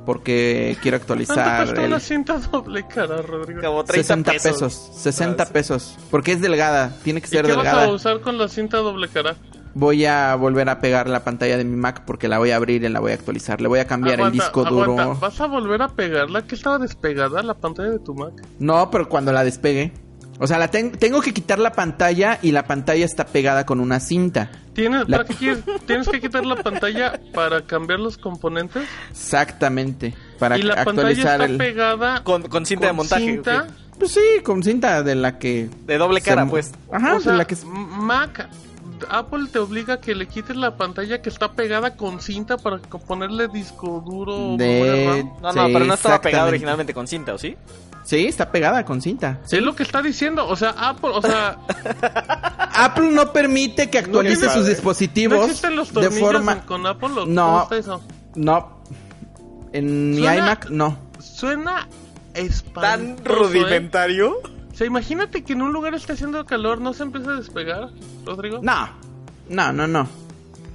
Porque quiero ¿Cuánto actualizar cuesta el... una cinta doble cara, Rodrigo? Como 30 60 pesos. pesos. 60 Ah, sí. pesos. Porque es delgada. Tiene que ¿Y ser qué vas delgada. a usar con la cinta doble cara? Voy a volver a pegar la pantalla de mi Mac porque la voy a abrir y la voy a actualizar. Le voy a cambiar Aguanta, el disco aguanta. duro. ¿Vas a volver a pegarla? ¿Que estaba despegada la pantalla de tu Mac? No, pero cuando la despegue. O sea, la ten- tengo que quitar la pantalla y la pantalla está pegada con una cinta. ¿Tienes, La- ¿para qué quieres? ¿Tienes que quitar la pantalla para cambiar los componentes? Exactamente. Para y la pantalla está el. pegada Con, con cinta de montaje. cinta. Pues sí, con cinta de la que. De doble cara, se- pues. Ajá, o sea, de la que. Mac, Apple te obliga a que le quites la pantalla que está pegada con cinta para ponerle disco duro De... RAM. No, no, Sí, pero no estaba exactamente. originalmente con cinta, ¿o sí? Sí, está pegada con cinta. Es lo que está diciendo, o sea, Apple, o sea, Apple no permite que actualice sus ¿no dispositivos existen los de forma. en- con Apple? ¿O No. ¿Cómo está eso? No. En mi Suena- iMac, no. Suena ¿Tan espantoso, ¿eh? rudimentario? O sea, imagínate que en un lugar esté haciendo calor, ¿no se empieza a despegar, Rodrigo? No. No, no, no.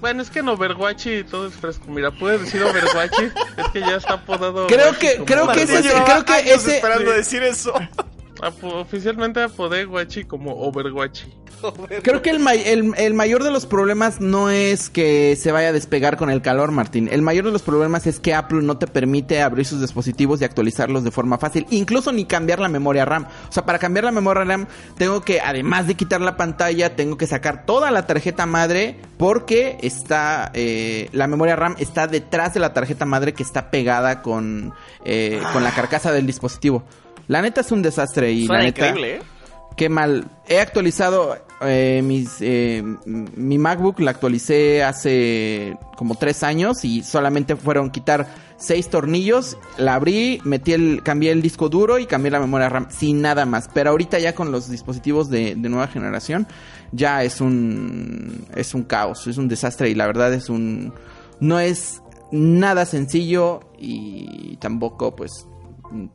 Bueno, es que en Overwatch y todo es fresco. Mira, puedes decir Overwatch, es que ya está apodado. Creo que- creo que ese- creo que ese- esperando decir eso. Oficialmente apodé Guachi como Overwatch. Creo que el, may- el, el mayor de los problemas no es que se vaya a despegar con el calor, Martín. El mayor de los problemas es que Apple no te permite abrir sus dispositivos y actualizarlos de forma fácil. Incluso ni cambiar la memoria RAM. O sea, para cambiar la memoria RAM tengo que, además de quitar la pantalla, tengo que sacar toda la tarjeta madre porque está, eh, la memoria RAM está detrás de la tarjeta madre que está pegada con, eh, con la carcasa del dispositivo. La neta es un desastre y Suena la neta... increíble, ¿eh? Qué mal. He actualizado eh, mis, eh, mi MacBook, la actualicé hace como tres años y solamente fueron quitar seis tornillos, la abrí, metí el, cambié el disco duro y cambié la memoria RAM, sin nada más. Pero ahorita ya con los dispositivos de, de nueva generación, ya es un, es un caos, es un desastre y la verdad es un, no es nada sencillo y tampoco pues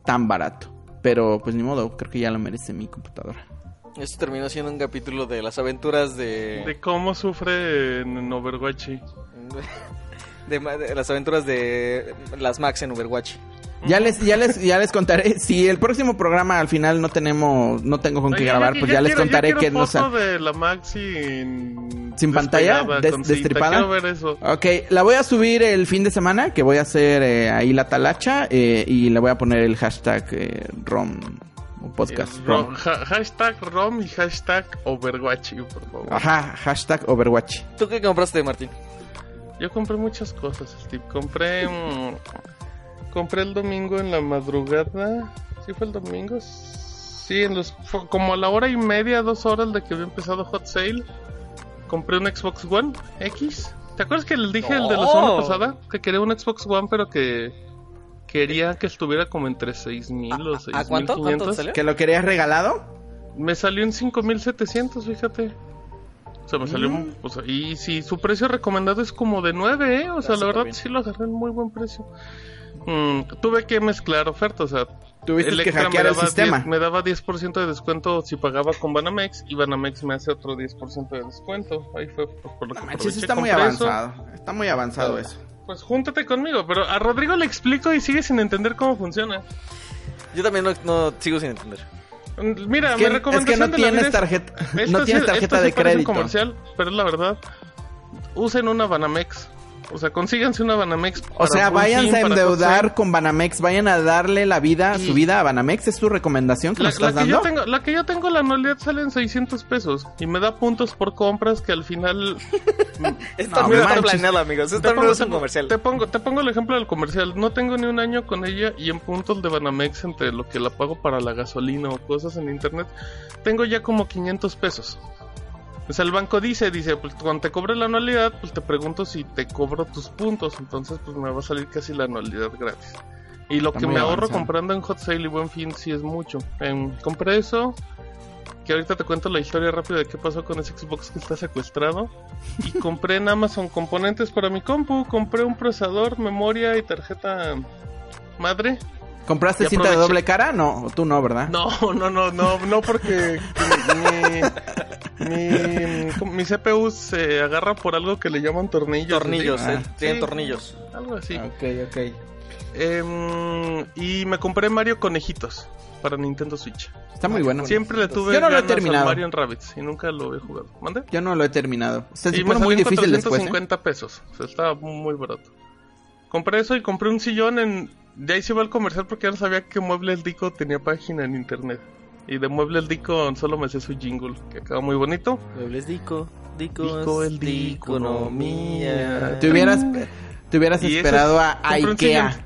tan barato. Pero pues ni modo, creo que ya lo merece mi computadora. Esto terminó siendo un capítulo de las aventuras de... De cómo sufre en, Overwatch. de, de las aventuras de las Max en Overwatch. Ya les, ya les, ya les contaré. Si el próximo programa al final no tenemos, no tengo con qué Oye, grabar, yo- pues yo ya les quiero- contaré que no foto sa- de la Mac sin... ¿Sin pantalla? ¿Des- con destripada? Ver eso. Ok, la voy a subir el fin de semana, que voy a hacer eh, ahí la talacha eh, y le voy a poner el hashtag eh, ROM o podcast Eh, ROM. rom- ha- hashtag ROM y hashtag Overwatch, por favor. Ajá, hashtag Overwatch. ¿Tú qué compraste, Martín? Yo compré muchas cosas, Steve. Compré. mm, compré el domingo en la madrugada. ¿Sí fue el domingo? Sí, en los, fue como a la hora y media, dos horas de que había empezado Hot Sale. Compré un Xbox One X. ¿Te acuerdas que les dije el de la semana pasada? Que quería un Xbox One, pero que quería que estuviera como entre 6000 o ¿A 6500. cuánto? ¿Cuánto te salió? ¿Que lo querías regalado? Me salió en 5700, fíjate. O sea, me salió. Mm. o sea, y si su precio recomendado es como de 9, ¿eh? O sea, la verdad sí lo agarré en muy buen precio. Mm, tuve que mezclar ofertas, o sea. Tuviste que hackear el sistema. 10 me daba 10% de descuento si pagaba con Banamex y Banamex me hace otro 10% de descuento. Ahí fue por, por lo que manches, aproveché, está muy compré eso. avanzado. Está muy avanzado eso. Pues júntate conmigo, pero a Rodrigo le explico y sigue sin entender cómo funciona. Yo también no, no sigo sin entender. Mira, Es mi que, es recomendación que no de tienes vida es- tarjeta, Esto no sí- tienes esto tarjeta sí de un crédito. comercial, pero es la verdad. Usen una Banamex. O sea, consíganse una Banamex. O sea, váyanse Fin, a endeudar con Banamex, vayan a darle la vida, Y- su vida a Banamex, es tu recomendación que La, nos la estás que yo dando. tengo, la que yo tengo, la anualidad sale en 600 pesos y me da puntos por compras que al final Esto No no, está planeado, amigos. Esto no es un comercial. te pongo, te pongo el ejemplo del comercial. No tengo ni un año con ella y en puntos de Banamex entre lo que la pago para la gasolina o cosas en internet, tengo ya como 500 pesos. O sea, el banco dice, dice, pues cuando te cobre la anualidad, pues te pregunto si te cobro tus puntos. Entonces, pues me va a salir casi la anualidad gratis. Y lo Está que me ahorro comprando en Hot Sale y Buen Fin sí es mucho. Em, compré eso, que ahorita te cuento la historia rápida de qué pasó con ese Xbox que está secuestrado. Y compré en Amazon componentes para mi compu. Compré un procesador, memoria y tarjeta madre. ¿Compraste Ya cinta de doble cara? No, tú no, ¿verdad? No, no, no, no, no porque mi, mi, mi CPU se agarra por algo que le llaman tornillos. Tornillos, Ah. eh, tienen Sí. tornillos. Algo así. Ok, ok. Em, y me compré Mario Conejitos para Nintendo Switch. Está muy bueno. Siempre le tuve Yo no lo he ganas terminado. Mario en Rabbits y nunca lo he jugado. ¿Mande? Yo no lo he terminado. Se y me muy difícil después. ¿eh? 450 pesos. O sea, estaba muy barato. Compré eso y compré un sillón en... De ahí se iba al comercial porque ya no sabía que Muebles Dico tenía página en internet. Y de Muebles Dico solo me sé su jingle, que acaba muy bonito. Muebles Dico, Dico, Dico, el de Dico, economía. Te hubieras, te hubieras esperado es- a, Ikea.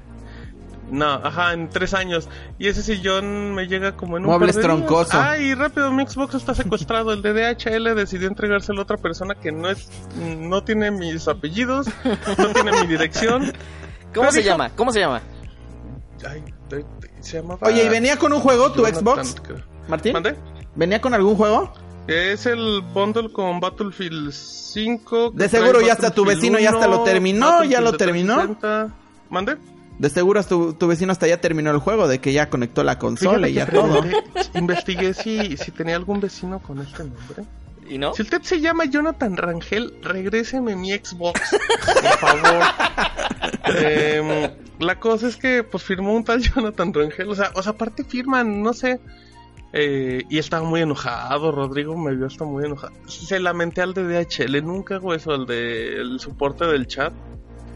No, ajá, en tres años. Y ese sillón me llega como en un Muebles par de días. troncoso. Ah, y rápido, mi Xbox está secuestrado. El de DHL decidió entregárselo a otra persona que no es, no tiene mis apellidos, no tiene mi dirección. ¿Cómo se Dijo- llama? ¿Cómo se llama? Ay, te- te- se llamaba. Oye, ¿y venía con un juego tu Jonathan, Xbox. Martín? ¿Mande? ¿Venía con algún juego? Es el bundle con Battlefield 5. que De seguro ya hasta tu vecino ya hasta lo 1, terminó, Battlefield ya lo terminó. 360. ¿Mande? De seguro tu, tu vecino hasta ya terminó el juego, de que ya conectó la consola Fíjate y ya todo. Investigué si, si tenía algún vecino con este nombre. ¿Y no? Si usted se llama Jonathan Rangel, regréseme mi Xbox, por favor. Em, la cosa es que pues firmó un tal Jonathan Rangel, o sea, o sea, aparte firman, no sé. eh, y estaba muy enojado, Rodrigo me vio hasta muy enojado. Se lamenté al de DHL, nunca hago eso, al de el soporte del chat.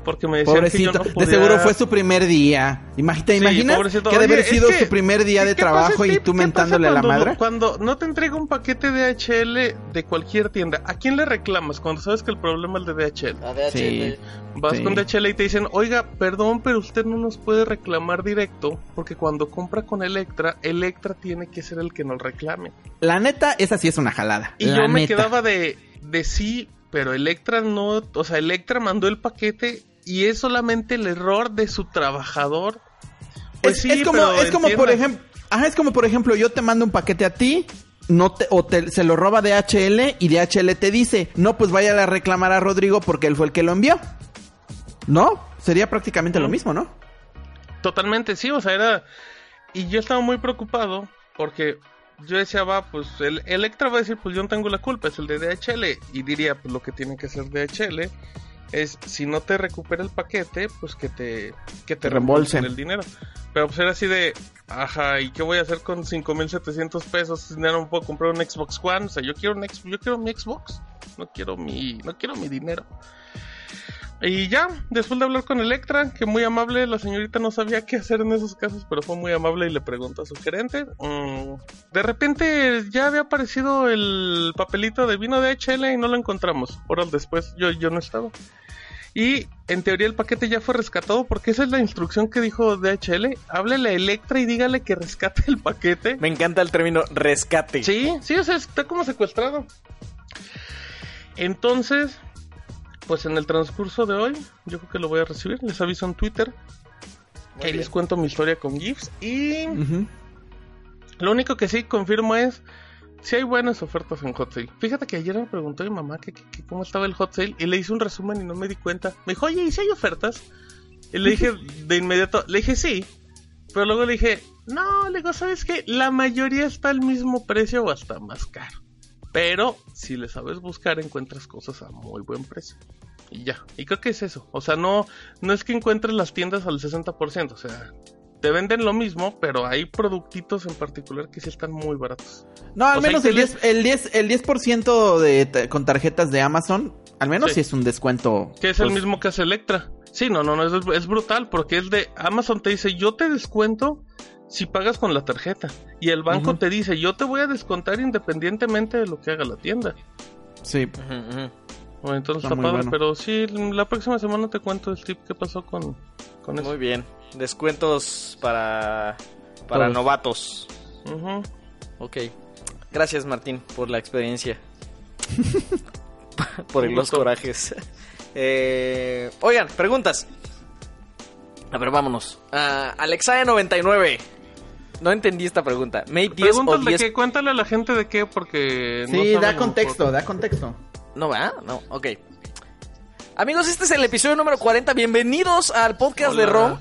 Porque me decían que yo Pobrecito, de seguro fue su primer día. Imag- ¿Te Sí, pobrecito. que ha de haber sido que- su primer día de trabajo Es y tú ¿qué mentándole a la madre? Cuando no te entrega un paquete de DHL de cualquier tienda, ¿a quién le reclamas cuando sabes que el problema es el de DHL? A DHL. Sí. Vas Sí. con DHL y te dicen, oiga, perdón, pero usted no nos puede reclamar directo, porque cuando compra con Electra, Electra tiene que ser el que nos reclame. La neta, esa sí es una jalada. Y la yo me quedaba de, de sí, pero Electra no, o sea, Electra mandó el paquete y es solamente el error de su trabajador. Pues es, sí, es como, pero es como por ejemplo, ajá, es como por ejemplo, yo te mando un paquete a ti, no te, o te, se lo roba DHL y DHL te dice, no, pues vaya a reclamar a Rodrigo porque él fue el que lo envió. ¿No? Sería prácticamente lo Mm. mismo, ¿no? Totalmente, sí, o sea, era... Y yo estaba muy preocupado porque yo decía, va, pues el Electra va a decir, pues yo no tengo la culpa, es el de DHL. Y diría, pues lo que tiene que hacer DHL es, si no te recupera el paquete, pues que te, que te reembolsen. reembolsen el dinero. Pero pues era así de, ajá, ¿y qué voy a hacer con 5.700 pesos? Si no no puedo comprar un Xbox One, o sea, yo quiero un X- yo quiero mi Xbox, no quiero mi, no quiero mi dinero. Y ya, después de hablar con Electra, que muy amable, la señorita no sabía qué hacer en esos casos, pero fue muy amable y le preguntó a su gerente. mm, de repente ya había aparecido el papelito de vino de HL y no lo encontramos. Horas después yo, yo no estaba. Y en teoría el paquete ya fue rescatado porque esa es la instrucción que dijo DHL. Háblele a Electra y dígale que rescate el paquete. Me encanta el término rescate. Sí, sí, o sea, está como secuestrado. Entonces, pues en el transcurso de hoy, yo creo que lo voy a recibir. Les aviso en Twitter. Muy Ahí les cuento mi historia con GIFs. Y lo único que sí confirmo es si hay buenas ofertas en Hot Sale. Fíjate que ayer me preguntó mi mamá que, que- que cómo estaba el Hot Sale y le hice un resumen y no me di cuenta. Me dijo, oye, ¿y si hay ofertas? Y le dije de inmediato, le dije sí. Pero luego le dije, no, le digo, ¿sabes qué? La mayoría está al mismo precio o hasta más caro. Pero si le sabes buscar, encuentras cosas a muy buen precio. Y ya. Y creo que es eso. O sea, no, no es que encuentres las tiendas al 60%. O sea, te venden lo mismo, pero hay productitos en particular que sí están muy baratos. No, al O menos el 10, teles- el 10, el 10% de, con tarjetas de Amazon Al menos Sí. si es un descuento. Que es el pues, mismo que hace Electra. Sí, no, no, no, es, es brutal porque es de Amazon te dice, yo te descuento si pagas con la tarjeta. Y el banco te dice, yo te voy a descontar independientemente de lo que haga la tienda. Sí. Ujú, ujú. Bueno, entonces Está está, muy padre, bueno. pero sí, la próxima semana te cuento el tip que pasó con, con eso. Muy bien. Descuentos para, para Todos. novatos. Ujú. Ok. Gracias, Martín, por la experiencia. por los corajes. Eh, oigan, preguntas. A ver, vámonos. Ah, Alexa99. No entendí esta pregunta. ¿Mate 10 o Pregúntale 10? de qué, cuéntale a la gente de qué, porque... Sí, da contexto, da contexto. No, ¿verdad? No, ok. Amigos, este es el episodio número 40. Bienvenidos al podcast de. ROM.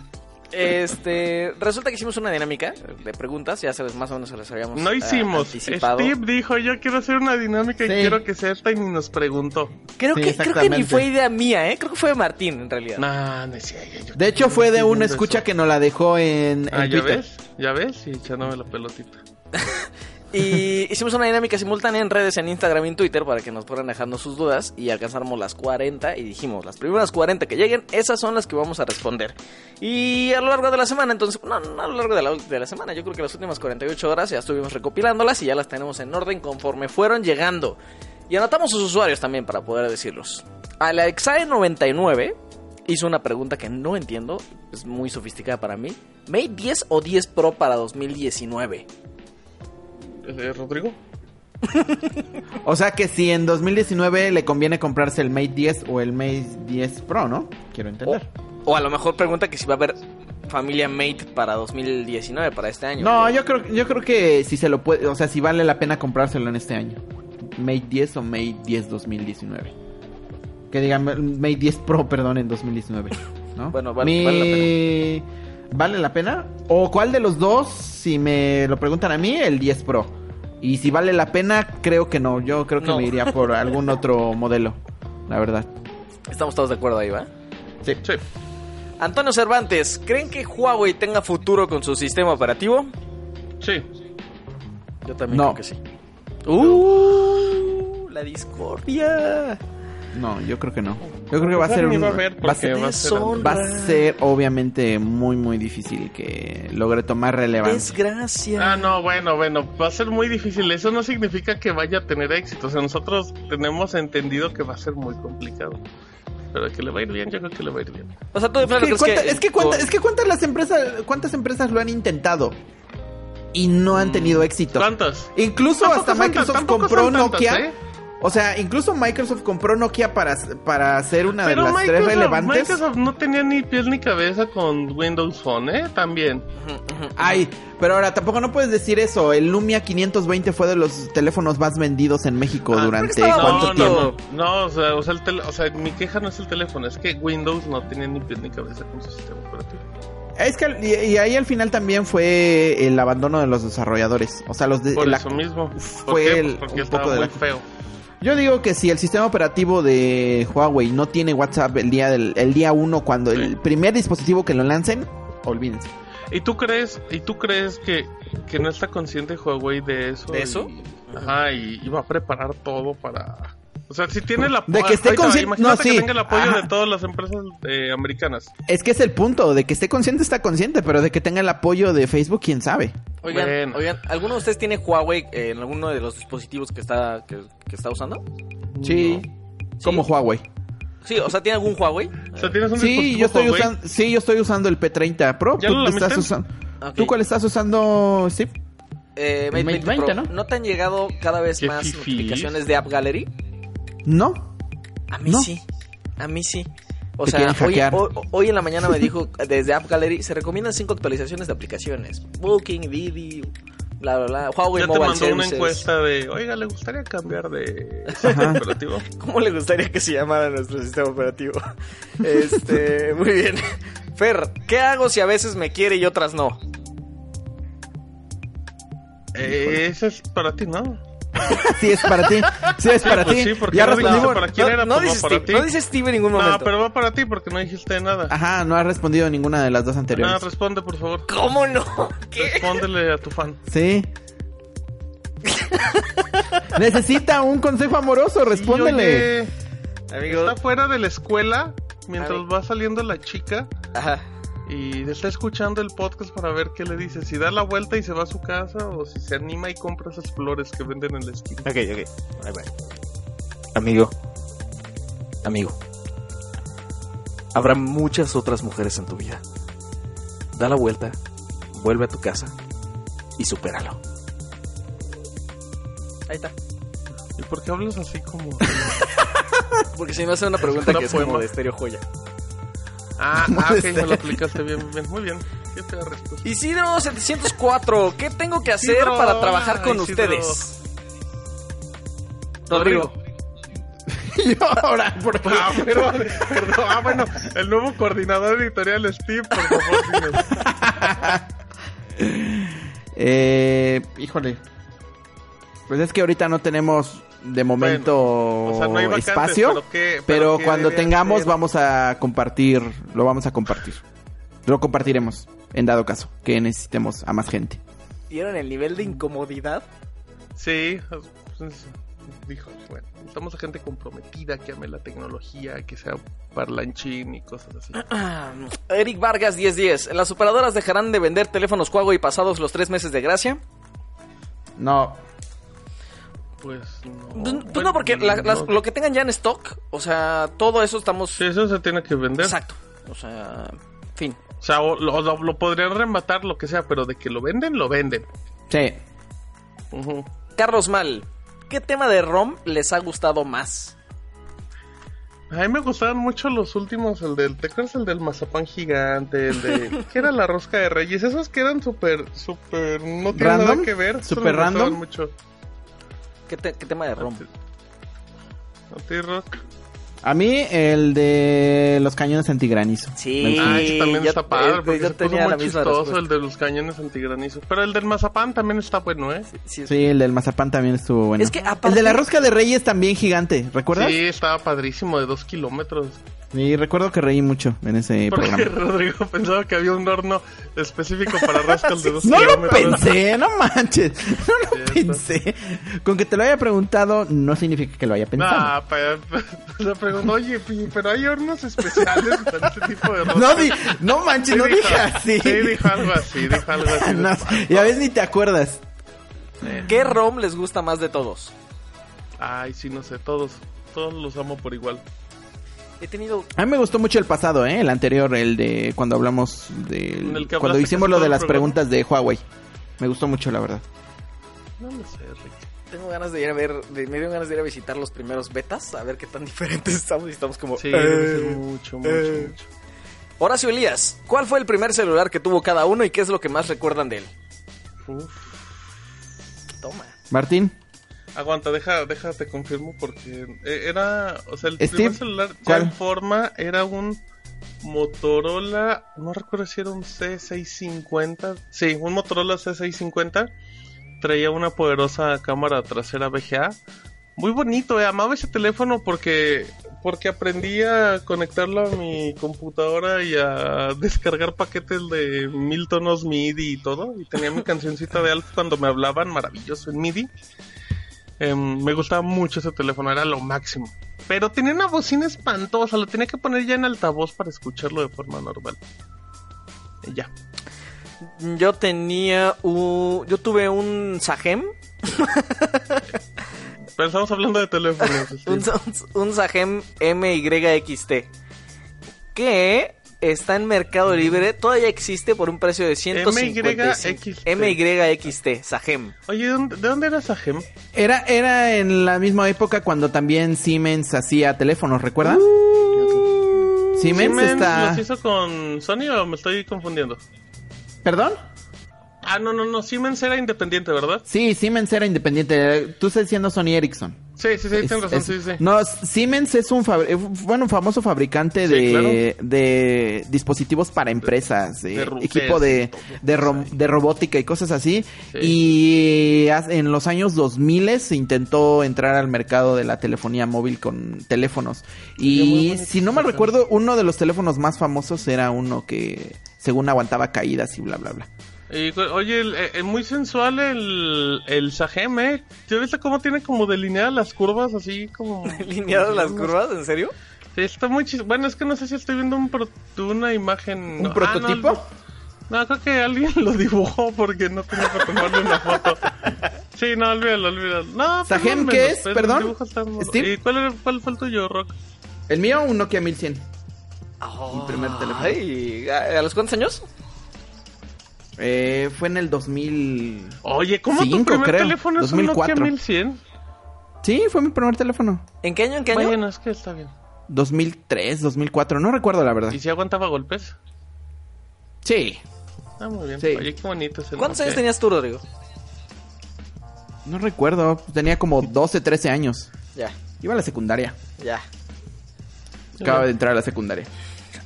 Este, resulta que hicimos una dinámica de preguntas, ya sabes, más o menos se las habíamos No ah, hicimos. anticipado. Steve dijo, yo quiero hacer una dinámica y quiero que sea esta y ni nos preguntó. Creo, Sí, que, creo que ni fue idea mía, ¿eh? Creo que fue de Martín, en realidad. Nah, no es cierto, yo- De hecho, fue de una escucha eso. que nos la dejó en, en Ah, ¿ya Twitter. ves? ¿Ya ves? Y echándome la pelotita. Y hicimos una dinámica simultánea en redes, en Instagram y en Twitter para que nos fueran dejando sus dudas y alcanzáramos las 40 y dijimos, las primeras 40 que lleguen, esas son las que vamos a responder. Y a lo largo de la semana, entonces, no, no a lo largo de la, la semana, yo creo que las últimas 48 horas ya estuvimos recopilándolas y ya las tenemos en orden conforme fueron llegando. Y anotamos sus usuarios también para poder decirlos. Alexae99 hizo una pregunta que no entiendo, es muy sofisticada para mí. ¿Mate 10 o 10 Pro para 2019? Eh, ¿Rodrigo? O sea que si en 2019 le conviene comprarse el Mate 10 o el Mate 10 Pro, ¿no? Quiero entender. O, o a lo mejor pregunta que si va a haber familia Mate para 2019, para este año. No, yo creo, yo creo que si se lo puede, o sea, si vale la pena comprárselo en este año. Mate 10 o Mate 10 2019. Que digan Mate 10 Pro, perdón, en 2019. ¿no? Bueno, vale- Mi- vale ¿Vale la pena? ¿O cuál de los dos, si me lo preguntan a mí, el 10 Pro? Y si vale la pena, creo que no. Yo creo que No. me iría por algún otro modelo, la verdad. Estamos todos de acuerdo ahí, ¿va? Sí. Sí. Antonio Cervantes, ¿creen que Huawei tenga futuro con su sistema operativo? Sí. Yo también No. creo que sí. ¡Uh! La discordia. No, yo creo que no. Yo creo que va a ser un- va a va ser- va a ser Deshonra. Va a ser obviamente muy muy difícil que logre tomar relevancia. Desgracia. Ah, no, bueno, bueno, va a ser muy difícil. Eso no significa que vaya a tener éxito. O sea, nosotros tenemos entendido que va a ser muy complicado. Pero que le va a ir bien, yo creo que le va a ir bien. O sea, tú de Es plano que, que... es que es que cuántas las empresas cuántas empresas lo han intentado y no han tenido éxito. ¿Cuántas? Incluso hasta Microsoft compró tantas, Nokia. ¿eh? O sea, incluso Microsoft compró Nokia para, para ser una Pero de las tres Microsoft, relevantes. Microsoft no tenía ni pies ni cabeza con Windows Phone, ¿eh? También. Ay, pero ahora tampoco no puedes decir eso. El Lumia 520 fue de los teléfonos más vendidos en México Ah, durante cuánto No, tiempo. no, o sea, o sea, el tele- o sea, mi queja no es el teléfono, es que Windows no tenía ni pies ni cabeza con su sistema operativo. Es que y, y ahí al final también fue el abandono de los desarrolladores. O sea, los de Por la- eso mismo. ¿Por fue el- Pues porque un poco de muy la- feo. Yo digo que si el sistema operativo de Huawei no tiene WhatsApp el día del el día 1 cuando Sí. el primer dispositivo que lo lancen, olvídense. ¿Y tú crees, y tú crees que, que no está consciente Huawei de eso? ¿De eso? Y- ajá, y, y va a preparar todo para... O sea, si tiene el apoyo... De que esté consciente- Imagínate no, que sí. tenga el apoyo Ajá. de todas las empresas eh, americanas. Es que es el punto, de que esté consciente está consciente, pero de que tenga el apoyo de Facebook, quién sabe. Oigan, Bueno. oigan, ¿alguno de ustedes tiene Huawei eh, en alguno de los dispositivos que está, que, que está usando? Sí, como ¿Sí? Huawei. Sí, o sea, ¿tiene algún Huawei? O sea, tienes un Sí, dispositivo yo estoy Huawei? usando, sí, yo estoy usando el P30 Pro. ¿Ya ¿Tú, lo estás lamiste? usando, Ok. ¿Tú cuál estás usando, Steve? Eh, Mate El Mate 20 Pro. 20, ¿no? te han llegado cada vez Qué más fifís. notificaciones de App Gallery? No. A mí No. sí. A mí sí. O sea, hoy, hackear. hoy- hoy en la mañana me dijo desde App Gallery se recomiendan cinco actualizaciones de aplicaciones. Booking, Didi, bla bla bla. Huawei Ya te Mobile mandó una encuesta de, oiga, ¿le gustaría cambiar de sistema operativo? ¿Cómo le gustaría que se llamara nuestro sistema operativo? Este, muy bien. Fer, ¿qué hago si a veces me quiere y otras no? Eh, ese es para ti, ¿no? Sí, es para ti. Sí, es para pues ti. sí, porque ya no respondimos. para quién no, era, no pues dice va para Steve, ti. no dice Steve en ningún momento. No, pero va para ti porque no dijiste nada. Ajá, no ha respondido ninguna de las dos No, anteriores. responde, por favor. ¿Cómo no? ¿Qué? Respóndele a tu fan. Sí. Necesita un consejo amoroso, respóndele. Y, oye, Amigo. Está fuera de la escuela mientras va saliendo la chica Ajá. Y está escuchando el podcast para ver qué le dice. Si da la vuelta y se va a su casa o si se anima y compra esas flores que venden en la esquina. Ok, ok. Ahí va. Amigo. Amigo. Habrá muchas otras mujeres en tu vida. Da la vuelta, vuelve a tu casa y supéralo. Ahí está. ¿Y por qué hablas así como.? Porque si no hace una pregunta Una que es como poema. de estéreo joya. Ah, ah, ok, me lo aplicaste bien, bien, bien. Muy bien. ¿Qué te? Isidro 704, ¿qué tengo que hacer Isidro, para trabajar con Isidro. ustedes? Rodrigo. Y ahora, por Ah, pero, perdón, ah, bueno, el nuevo coordinador editorial Steve, por favor. Eh, híjole. Pues es que ahorita no tenemos de momento o sea, no hay vacantes, espacio, pero pero, qué- pero qué cuando tengamos vamos a compartir, lo vamos a compartir. Lo compartiremos en dado caso que necesitemos a más gente. ¿Vieron el nivel de incomodidad? Sí, pues, dijo, bueno, necesitamos a gente comprometida que ame la tecnología, que sea parlanchín y cosas así. Eric Vargas 1010, ¿las operadoras dejarán de vender teléfonos Huawei pasados los tres meses de gracia? No, Pues no. Pues, pues Bueno, no, porque la- las- no. lo que tengan ya en stock, o sea, todo eso estamos... Sí, eso se tiene que vender. Exacto. O sea, fin. O sea, o lo, lo- lo podrían rematar, lo que sea, pero de que lo venden, lo venden. sí. Carlos Mal, ¿qué tema de ROM les ha gustado más? A mí me gustaban mucho los últimos, el del, ¿te acuerdas el del mazapán gigante? El de, ¿qué era la rosca de reyes? Esos que eran súper, súper, no tienen nada que ver. ¿Súper me gustaban random? mucho. ¿Qué, te- qué tema de ROM? ¿A ti, Rock? A mí el de los cañones antigranizo. Sí. Ah, ese también yo- está padre, porque yo se puso tenía muy la misma chistoso respuesta. el de los cañones antigranizos. Pero el del mazapán también está bueno, ¿eh? Sí, Sí, el del mazapán también estuvo bueno. Es que aparte- El de la rosca de reyes también gigante, ¿recuerdas? Sí, estaba padrísimo, de dos kilómetros. Sí, recuerdo que reí mucho en ese Porque programa. Rodrigo pensaba que había un horno específico para roscas de dos No lo pensé, no manches. No lo pensé. Con que te lo haya preguntado no significa que lo haya pensado. Nah, pero preguntó, oye, pero hay hornos especiales para este tipo de roscas. No, di- no manches, Sí no dijo- dije así. Sí, dijo algo así, dijo algo así. No, ya ves ni te acuerdas. ¿Qué ROM les gusta más de todos? Ay, sí, no sé, todos, todos los amo por igual. He tenido... A mí me gustó mucho el pasado, ¿eh? El anterior, el de cuando hablamos de... En el que Cuando hicimos lo de las programa. preguntas de Huawei. Me gustó mucho, la verdad. No lo sé, Rick. Tengo ganas de ir a ver, de, me dio ganas de ir a visitar los primeros betas, a ver qué tan diferentes estamos y estamos como... Sí, eh, mucho, mucho, eh. mucho. Horacio Elías, ¿cuál fue el primer celular que tuvo cada uno y qué es lo que más recuerdan de él? Uf. Toma. Martín, Aguanta, deja, déjate confirmo porque eh, era, o sea, el Steve, primer celular ¿cuál? en forma era un Motorola, no recuerdo si era un C650, sí, un Motorola C650, traía una poderosa cámara trasera VGA, muy bonito, eh, amaba ese teléfono porque porque aprendí a conectarlo a mi computadora y a descargar paquetes de mil tonos MIDI y todo, y tenía mi cancioncita de Alf cuando me hablaban, maravilloso en MIDI. Em, me gustaba mucho ese teléfono, era lo máximo. Pero tenía una bocina espantosa, lo tenía que poner ya en altavoz para escucharlo de forma normal. Y ya. Yo tenía un... Yo tuve un Sajem, Pero estamos hablando de teléfonos. sí. un, un Sajem MYXT, que está en Mercado Libre, todavía existe por un precio de 155. MYXT. MYXT, Sajem. Oye, ¿de dónde, de dónde era esa gem? era, era en la misma época cuando también Siemens hacía teléfonos, ¿recuerdan? Siemens, ¿Siemens está... los hizo con Sony o me estoy confundiendo? ¿Perdón? Ah, no, no, no, Siemens era independiente, ¿verdad? Sí, Siemens era independiente. Tú estás diciendo Sony Ericsson. Sí, sí, sí, razón, es- sí, sí. No, Siemens es un eh, bueno, un famoso fabricante Sí, de, de dispositivos para empresas, de, equipo de, de, ro- de robótica y cosas así. Sí. Y en los años 2000 se intentó entrar al mercado de la telefonía móvil con teléfonos. Y si no me recuerdo, uno de los teléfonos más famosos era uno que según aguantaba caídas y bla, bla, bla. Y, oye, el- eh, eh, muy sensual el, el Sajem, ¿eh? ¿Ya viste cómo tiene como delineadas las curvas así como... ¿Lineadas las curvas? ¿En serio? Sí, está muy chis... Bueno, es que no sé si estoy viendo un pro- una imagen... ¿Un ah, prototipo? no, no, creo que alguien lo dibujó porque no tenía para tomarle una foto. Sí, no, olvídalo, olvídalo. No, pues, ¿Sajem no qué es? Perdón. ¿Y cuál, era- cuál fue el tuyo, Rock? El mío, un Nokia 1100. Mi primer teléfono. Ay, ¿a, a los cuántos años? Eh, fue en el 2000. Oye, ¿cómo tu primer creo. teléfono es 2004. un Nokia 1100? Sí, fue mi primer teléfono. ¿En qué año? ¿En qué año? Bueno, es que está bien. 2003, 2004, no recuerdo la verdad. ¿Y si aguantaba golpes? Sí, Ah, muy bien. Sí. Oye, qué bonito es el ¿Cuántos Nokia. años tenías tú, Rodrigo? no recuerdo. Tenía como 12, 13 años. Ya, Iba a la secundaria. ya. Acaba de entrar a la secundaria.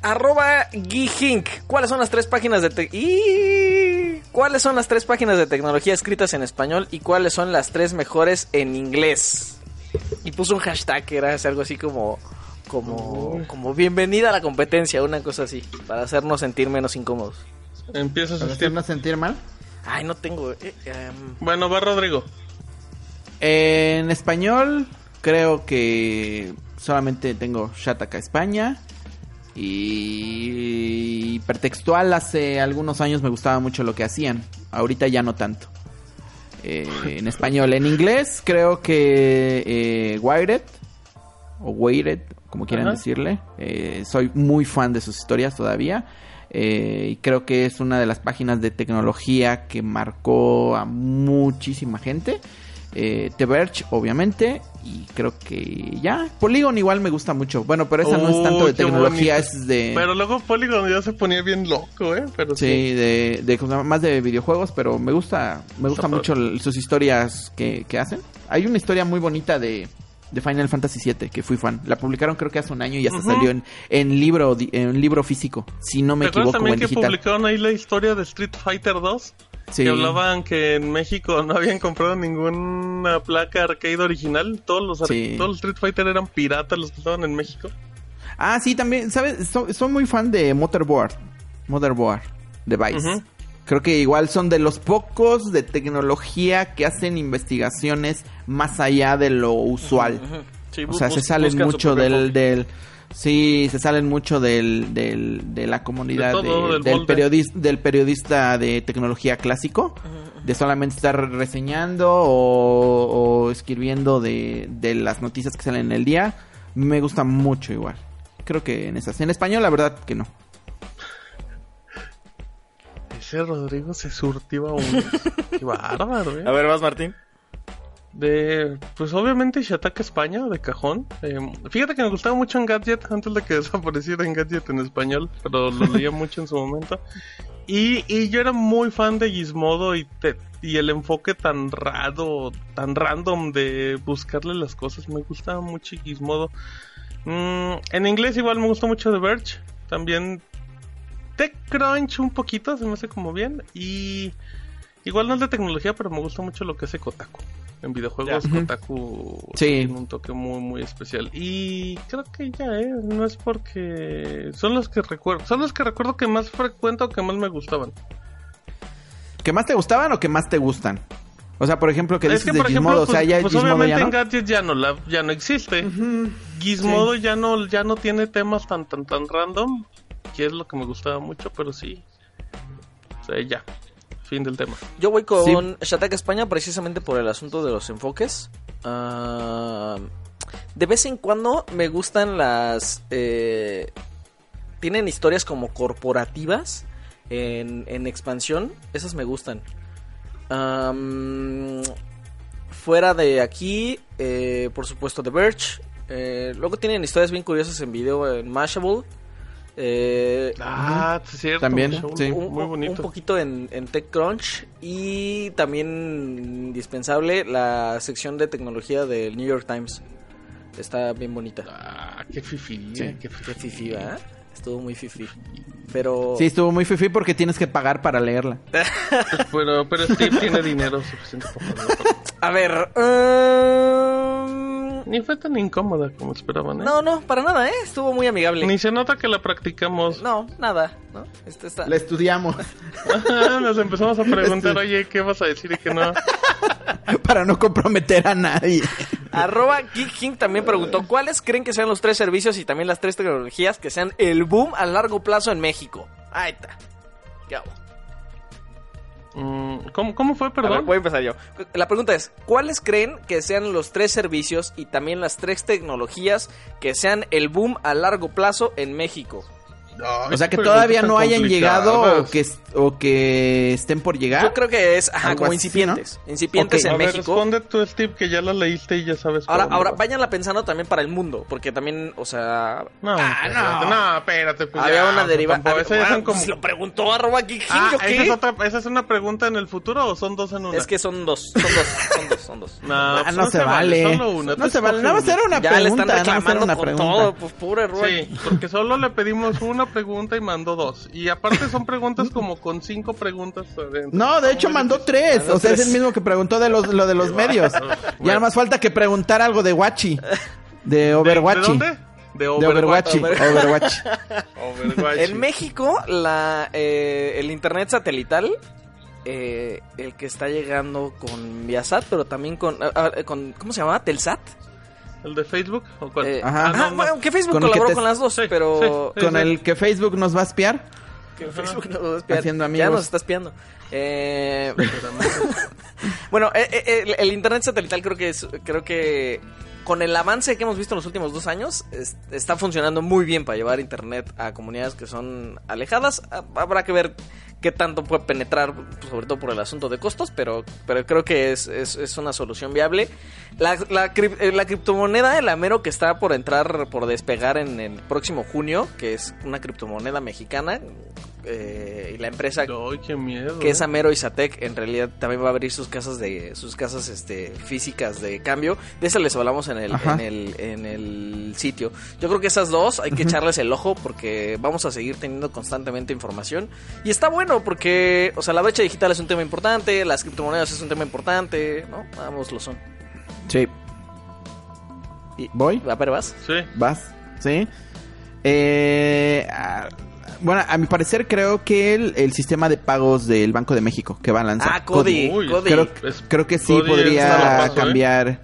Arroba Geehink. ¿Cuáles son las tres páginas de te- y ¿Cuáles son las tres páginas de tecnología escritas en español y cuáles son las tres mejores en inglés? Y puso un hashtag que era algo así como como como bienvenida a la competencia, una cosa así, para hacernos sentir menos incómodos. Empiezas ¿Para a hacernos sentir mal? Ay, no tengo. eh, em, Bueno, va Rodrigo. En español, creo que solamente tengo Shataka España. Y hipertextual hace algunos años me gustaba mucho lo que hacían. Ahorita ya no tanto. Eh, en español, en inglés creo que eh, Wired o Weired, como quieran Ajá. decirle. Eh, soy muy fan de sus historias todavía. Eh, y creo que es una de las páginas de tecnología que marcó a muchísima gente. Eh, The Verge, obviamente. Y creo que ya. Polygon igual me gusta mucho. Bueno, pero esa no es tanto de tecnología, bonito. es de... Pero luego Polygon ya se ponía bien loco, ¿eh? Pero sí. Sí, de, de más de videojuegos, pero me gusta me gusta Está mucho sus historias que, que hacen. Hay una historia muy bonita de, de Final Fantasy VII que fui fan. La publicaron creo que hace un año y ya se Ujú. salió en, en libro en libro físico, si no me ¿Te acuerdas equivoco, también en que digital. publicaron ahí la historia de Street Fighter 2? Sí. Que hablaban que en México no habían comprado ninguna placa arcade original. Todos los, Sí. todos los Street Fighter eran piratas los que estaban en México. Ah, sí, también, ¿sabes? So- Soy, muy fan de Motherboard. Motherboard Device. Ujú. Creo que igual son de los pocos de tecnología que hacen investigaciones más allá de lo usual. ujú. Sí, O sea, se salen mucho del, del... Sí, se salen mucho del, del, de la comunidad De todo, de- del periodista, del periodista de tecnología clásico, de solamente estar reseñando o, o escribiendo de, de las noticias que salen en el día. Me gusta mucho igual. Creo que en esas. En español, la verdad que no. Ese Rodrigo se surtió a uno. Qué bárbaro, ¿eh? A ver, vas Martín. De, pues obviamente Shataka España, de cajón. Eh, fíjate que me gustaba mucho en Gadget, antes de que desapareciera en Gadget en español, pero lo leía mucho en su momento. Y, y yo era muy fan de Gizmodo y, te- y el enfoque tan raro, tan random de buscarle las cosas. Me gustaba mucho Gizmodo. Mm, en inglés igual me gustó mucho The Verge. También TechCrunch un poquito, se me hace como bien. Y igual no es de tecnología, pero me gusta mucho lo que hace Kotaku. En videojuegos Ya. Kotaku Sí. tiene un toque muy muy especial. Y creo que ya, ¿eh? No es porque... Son los que recuerdo. Son los que recuerdo que más frecuento o que más me gustaban. ¿Que más te gustaban o que más te gustan? O sea, por ejemplo, que es dices que, de por ejemplo, Gizmodo, pues, o sea, ya pues Gizmodo obviamente ya no. en Gadget ya no, la, ya no existe. Gizmodo ya no ya no tiene temas tan tan tan random, que es lo que me gustaba mucho, pero sí. O sea, ya. Fin del tema. Yo voy con Sí. Shataka España precisamente por el asunto de los enfoques. Ah, de vez en cuando me gustan las... eh, tienen historias como corporativas en, en expansión. Esas me gustan. Fuera de aquí, eh, por supuesto, The Verge. Eh, luego tienen historias bien curiosas en video en Mashable. Eh, Ah, sí, es cierto. También, sí. un, Muy bonito. un poquito en, en TechCrunch y también indispensable la sección de tecnología del New York Times. Está bien bonita. Ah, qué fifi. Sí. eh, qué fifi. Qué fifi, ¿verdad? Estuvo muy fifi. Pero Sí, estuvo muy fifi porque tienes que pagar para leerla. Pero, pero Steve tiene dinero suficiente para a ver, um, Ni fue tan incómoda como esperaban, ¿eh? No, no, para nada, ¿eh? Estuvo muy amigable. Ni se nota que la practicamos. No, nada, ¿no? Este está... La estudiamos Nos empezamos a preguntar, Este- oye, ¿qué vas a decir y qué no? para no comprometer a nadie. Arroba Geek King también preguntó, ¿cuáles creen que sean los tres servicios y también las tres tecnologías que sean el boom a largo plazo en México? Ahí está. ¿Qué hago? Mm, ¿cómo, ¿Cómo fue, A ver, perdón? voy a empezar yo. La pregunta es, ¿cuáles creen que sean los tres servicios y también las tres tecnologías que sean el boom a largo plazo en México? Ay, O sea, que todavía no hayan llegado o que, o que estén por llegar. Yo creo que es ajá, como incipientes. Incipientes Ok. en A ver, México. responde tú, Steve, que ya la leíste y ya sabes. Ahora, ahora váyanla pensando también para el mundo, porque también, o sea, No, Ah, espérate, no. no, espérate. Pues había ya, una deriva. esas ya bueno, son como- pues lo preguntó arroba Geek Ah, ¿yo ¿esa es, otra, ¿esa es una pregunta en el futuro o son dos en una? Es que son dos, son dos, son dos, son dos. No, Ah, pues no, se vale. Solo una. No se vale. Nada más era una ya le pregunta. están reclamando una con pregunta. todo, pues pobre Rubén. Sí, porque solo le pedimos una pregunta y mandó dos. Y aparte son preguntas como con cinco preguntas adentro. No, de hecho mandó difícil. tres. Mandó o sea, es el mismo que preguntó de los, lo de los medios. Bueno. Ya nada más falta que preguntar algo de Wachi. De ¿De, Overwatch. ¿De dónde? De De Overwatch. Overwatch. Overwatch. Overwatch. En México, la, eh, el internet satelital, eh, el que está llegando con Viasat, pero también con, con ¿cómo se llama? ¿Telsat? ¿El de Facebook? ¿O cuál? Eh, Ajá. ajá, no, no. bueno, que Facebook Con que colaboró te- con las dos, Sí, pero... sí. Con el que Facebook nos va a espiar. que Facebook nos va a espiar. Haciendo Ya amigos. nos está espiando. Eh, bueno, eh, eh, el, el internet satelital creo que es, creo que con el avance que hemos visto en los últimos dos años es- está funcionando muy bien para llevar internet a comunidades que son alejadas. Ah, Habrá que ver qué tanto puede penetrar, pues, sobre todo por el asunto de costos, pero, pero creo que es, es- es una solución viable. La, la, eh, la criptomoneda, el Amero que está por entrar, por despegar en el próximo junio, que es una criptomoneda mexicana, eh, y la empresa Ay, qué miedo. que es ¿eh? Amero y Satec, en realidad también va a abrir sus casas de sus casas este físicas de cambio. De esas les hablamos en el, Ajá. en el en el sitio. Yo creo que esas dos hay que echarles el ojo porque vamos a seguir teniendo constantemente información y está bueno porque, o sea, la brecha digital es un tema importante, las criptomonedas es un tema importante, ¿no? Ambos lo son. Sí. Y- ¿Voy? ¿A ver, vas? Sí. ¿Vas? ¿Sí? Eh, ah, bueno, a mi parecer creo que el, el sistema de pagos del Banco de México que va a lanzar. Ah, Cody, Uy, Cody. Creo, Es- creo que sí Cody podría ¿eh? cambiar.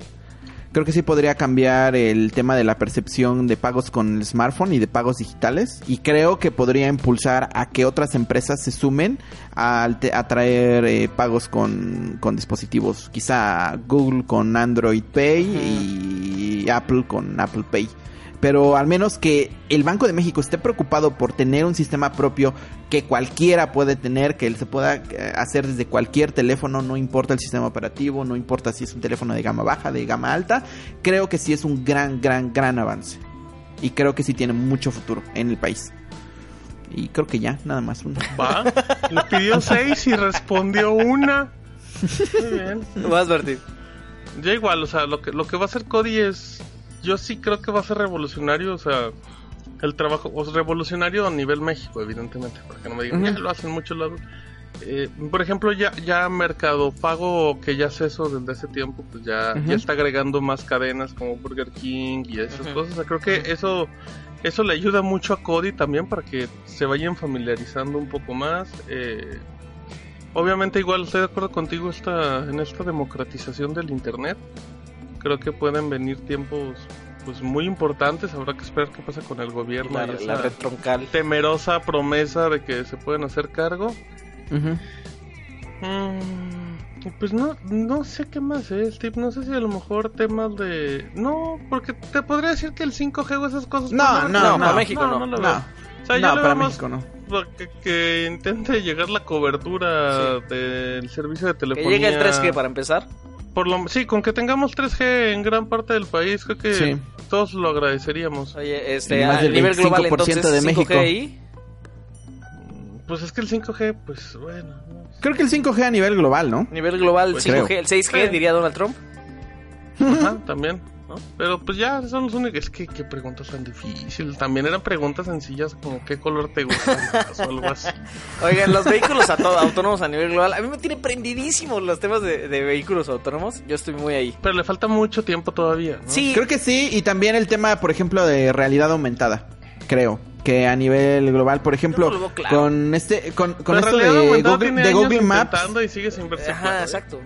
Creo que sí podría cambiar el tema de la percepción de pagos con el smartphone y de pagos digitales. Y creo que podría impulsar a que otras empresas se sumen al te- a traer eh, pagos con, con dispositivos. Quizá Google con Android Pay y Apple con Apple Pay. Pero al menos que el Banco de México esté preocupado por tener un sistema propio que cualquiera puede tener, que él se pueda eh, hacer desde cualquier teléfono, no importa el sistema operativo, no importa si es un teléfono de gama baja, de gama alta, creo que sí es un gran, gran, gran avance. Y creo que sí tiene mucho futuro en el país. Y creo que ya, nada más. uno. Va. Le pidió seis y respondió una. Muy bien. Vas, Bertín. Ya igual, o sea, lo que, lo que va a hacer Cody es. Yo sí creo que va a ser revolucionario, o sea, el trabajo, o sea, revolucionario a nivel México, evidentemente, porque no me digan, Ujú. ya lo hacen en muchos lados. Eh, por ejemplo, ya, ya Mercado Pago, que ya hace eso desde hace tiempo, pues ya, ya está agregando más cadenas como Burger King y esas cosas. O sea, creo que eso, eso le ayuda mucho a Cody también para que se vayan familiarizando un poco más. Eh, obviamente, igual estoy de acuerdo contigo esta, en esta democratización del Internet. Creo que pueden venir tiempos pues muy importantes. Habrá que esperar qué pasa con el gobierno La, y la red troncal. temerosa promesa de que se pueden hacer cargo. Ujú. Mm, pues no, no sé qué más es, Steve. No sé si a lo mejor temas de. No, porque te podría decir que el 5G o esas cosas. No, pues, no, no, no. para México no. No. veo. O sea, yo no, le para México no. que, que intente llegar la cobertura del servicio de Que telefonía. llegue el 3G para empezar. Por lo, sí, con que tengamos 3G en gran parte del país, creo que Sí. todos lo agradeceríamos. Oye, este, Más a del nivel global 25% entonces de 5G México. ahí. Pues es que el 5G, pues bueno. no sé. Creo que el 5G a nivel global, ¿no? Nivel global Pues 5G, creo. el 6G Sí. diría Donald Trump. Ajá, también. ¿No? Pero pues ya son los únicos. Es que qué preguntas tan difíciles. También eran preguntas sencillas como qué color te gusta más o algo así. Oigan, los vehículos a to- autónomos a nivel global. A mí me tiene prendidísimos los temas de, de vehículos autónomos. Yo estoy muy ahí. Pero le falta mucho tiempo todavía, ¿no? Sí, Creo que sí, y también el tema, por ejemplo, de realidad aumentada. Creo que a nivel global, por ejemplo, no claro. con este, con, con esto de Google, de Google Maps, y sigue sin verse Ajá, claro, ¿eh? exacto.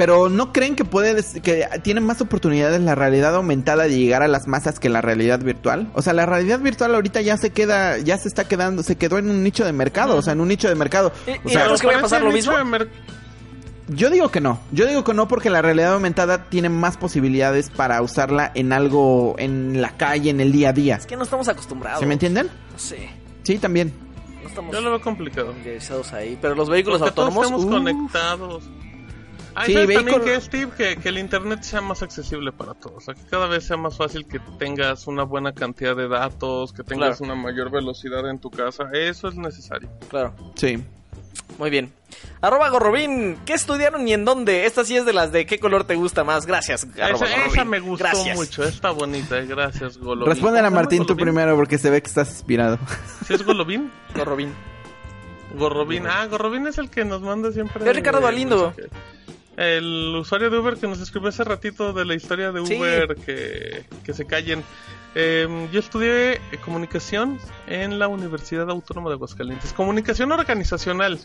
Pero no creen que puede, que tiene más oportunidades la realidad aumentada de llegar a las masas que la realidad virtual. O sea, la realidad virtual ahorita ya se queda, ya se está quedando, se quedó en un nicho de mercado, o sea, en un nicho de mercado. ¿Y- O y sea, no ¿Crees que vaya a pasar lo mismo? Yo digo que no. Yo digo que no porque la realidad aumentada tiene más posibilidades para usarla en algo, en la calle, en el día a día. Es que no estamos acostumbrados. ¿Se me entienden? No sé. Sí, también. No estamos Yo lo veo complicado. ahí. Pero los vehículos Porque todos autónomos. estamos uh, conectados. Ah, Sí, también vehículo- que es, Steve? Que, que el internet sea más accesible para todos. O sea, que cada vez sea más fácil que tengas una buena cantidad de datos, que tengas Claro. una mayor velocidad en tu casa. Eso es necesario. Claro. Sí. Muy bien. Arroba Gorrobín, ¿qué estudiaron y en dónde? Esta sí es de las de qué color te gusta más. Gracias. arroba Esa, Gorrobín. esa me gustó Gracias. mucho. Está bonita. eh. Gracias, Golovin. Responde a ¿Cómo se Martín tú primero porque se ve que estás inspirado. ¿Sí es Golovin? Gorrobín. Gorrobin. Ah, Gorrobin es el que nos manda siempre. Es Ricardo Galindo. no sé. El usuario de Uber que nos escribió hace ratito de la historia de Sí. Uber, que, que se callen. Eh, yo estudié eh, comunicación en la Universidad Autónoma de Aguascalientes. Comunicación organizacional.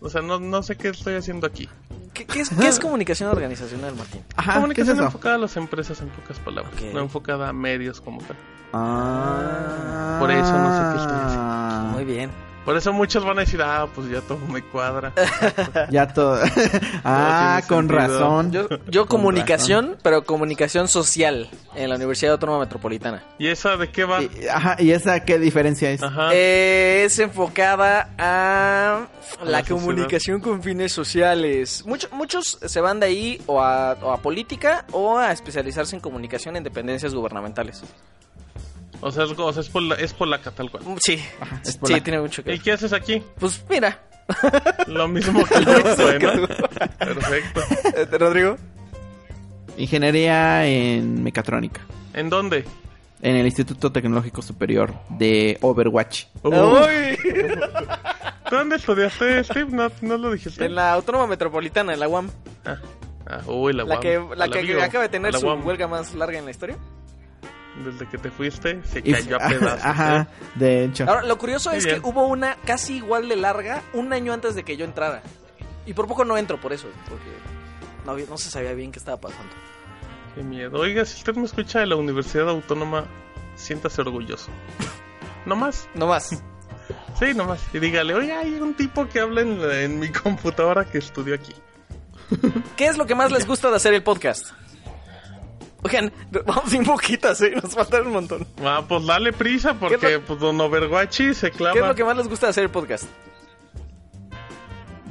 O sea, no, no sé qué estoy haciendo aquí. ¿Qué, qué es, qué es comunicación organizacional, Martín? Ajá, ¿qué es comunicación enfocada a las empresas en pocas palabras, no enfocada a medios como tal. Ah. Por eso no sé qué estoy haciendo. Muy bien. Por eso muchos van a decir, ah, pues ya todo me cuadra. Ya todo. ah, con sentido. razón. Yo, yo Con comunicación, pero comunicación social en la Universidad Autónoma Metropolitana. ¿Y esa de qué va? Y- Ajá, ¿y esa qué diferencia es? Ajá. Eh, es enfocada a A la, la comunicación con fines sociales. Muchos muchos se van de ahí o a, o a política o a especializarse en comunicación en dependencias gubernamentales. O sea, es, o sea, es, pola- es polaca tal cual. Sí, es sí, tiene mucho que ¿Y ver. qué haces aquí? Pues mira, Lo mismo que yo, bueno. Perfecto. este, Rodrigo. Ingeniería en mecatrónica. ¿En dónde? En el Instituto Tecnológico Superior de Overwatch. Uy. ¿Dónde estudiaste, Steve? No, no lo dijiste. En la Autónoma Metropolitana, en la UAM. Ah, ah, uy, la La UAM. que, la que acaba de tener la su UAM. huelga más larga en la historia. Desde que te fuiste, se cayó a pedazos. Ajá, ¿eh? de hecho. Ahora, lo curioso Muy es bien. que hubo una casi igual de larga un año antes de que yo entrara. Y por poco no entro por eso, porque no, había- no se sabía bien qué estaba pasando. Qué miedo. Oiga, si usted me escucha de la Universidad Autónoma, siéntase orgulloso. No más. No más. Sí, nomás. Y dígale, oye, hay un tipo que habla en, la- en mi computadora que estudió aquí. ¿Qué es lo que más les gusta de hacer el podcast? Oigan, vamos sin poquitas, ¿eh? Nos faltan un montón. Ah, pues dale prisa ¿Qué porque es pues, Don Overwatchy se clava. ¿Qué es lo que más les gusta hacer el podcast?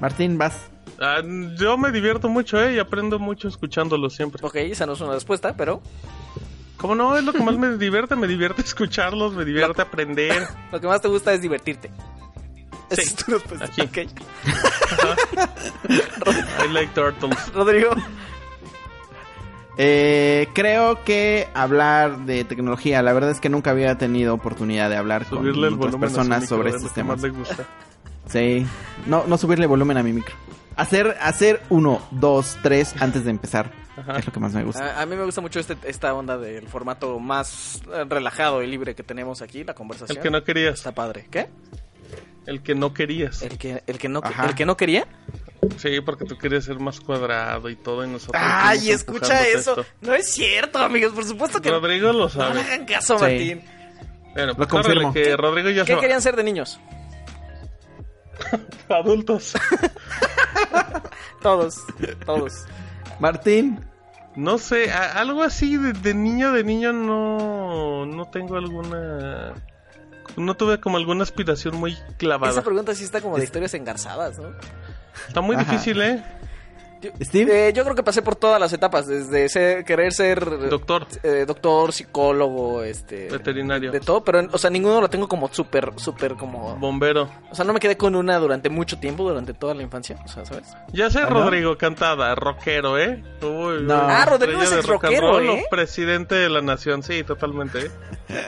Martín, vas. Ah, yo me divierto mucho, ¿eh? Y aprendo mucho escuchándolo siempre. Ok, esa no es una respuesta, pero ¿Cómo no? Es lo que más me divierte. Me divierte escucharlos, me divierte aprender. lo que más te gusta es divertirte. Sí, es tu respuesta. aquí. Ok. I like turtles. Rodrigo. Eh, creo que hablar de tecnología, la verdad es que nunca había tenido oportunidad de hablar con Subirle otras personas micro, sobre es estos temas. Sí, no, no subirle volumen a mi micro. Hacer, hacer uno, dos, tres antes de empezar. Ajá. Es lo que más me gusta. A, a mí me gusta mucho este, esta onda del formato más eh, relajado y libre que tenemos aquí, la conversación. El que no querías. Está padre. ¿Qué? El que no querías. ¿El que, el que, no, Ajá. el que no quería? Sí, porque tú querías ser más cuadrado y todo y nosotros. Ay, escucha eso. esto. No es cierto, amigos. Por supuesto que no. Rodrigo lo No sabe. le hagan caso, Sí. Martín. Bueno, pues confirmo. órale, que Rodrigo ya se ¿Qué va. querían ser de niños? Adultos. Todos, todos. Martín, No sé, a- algo así de, de niño, de niño no, no tengo alguna... No tuve como alguna aspiración muy Esa clavada. pregunta sí está como de historias engarzadas, ¿no? Está muy Ajá. difícil, ¿eh? Steve. Eh, yo creo que pasé por todas las etapas, desde ser- querer ser Doctor. eh, doctor, psicólogo, este, Veterinario. de todo, pero o sea, ninguno lo tengo como súper, súper como, Bombero. o sea, no me quedé con una durante mucho tiempo, durante toda la infancia, o sea, ¿sabes? Ya sé, ¿Ah, no? Rodrigo Cantada, rockero, ¿eh? Uy, No. Ah, Rodrigo es rockero, roll, ¿eh? Presidente de la nación, sí, totalmente. ¿eh?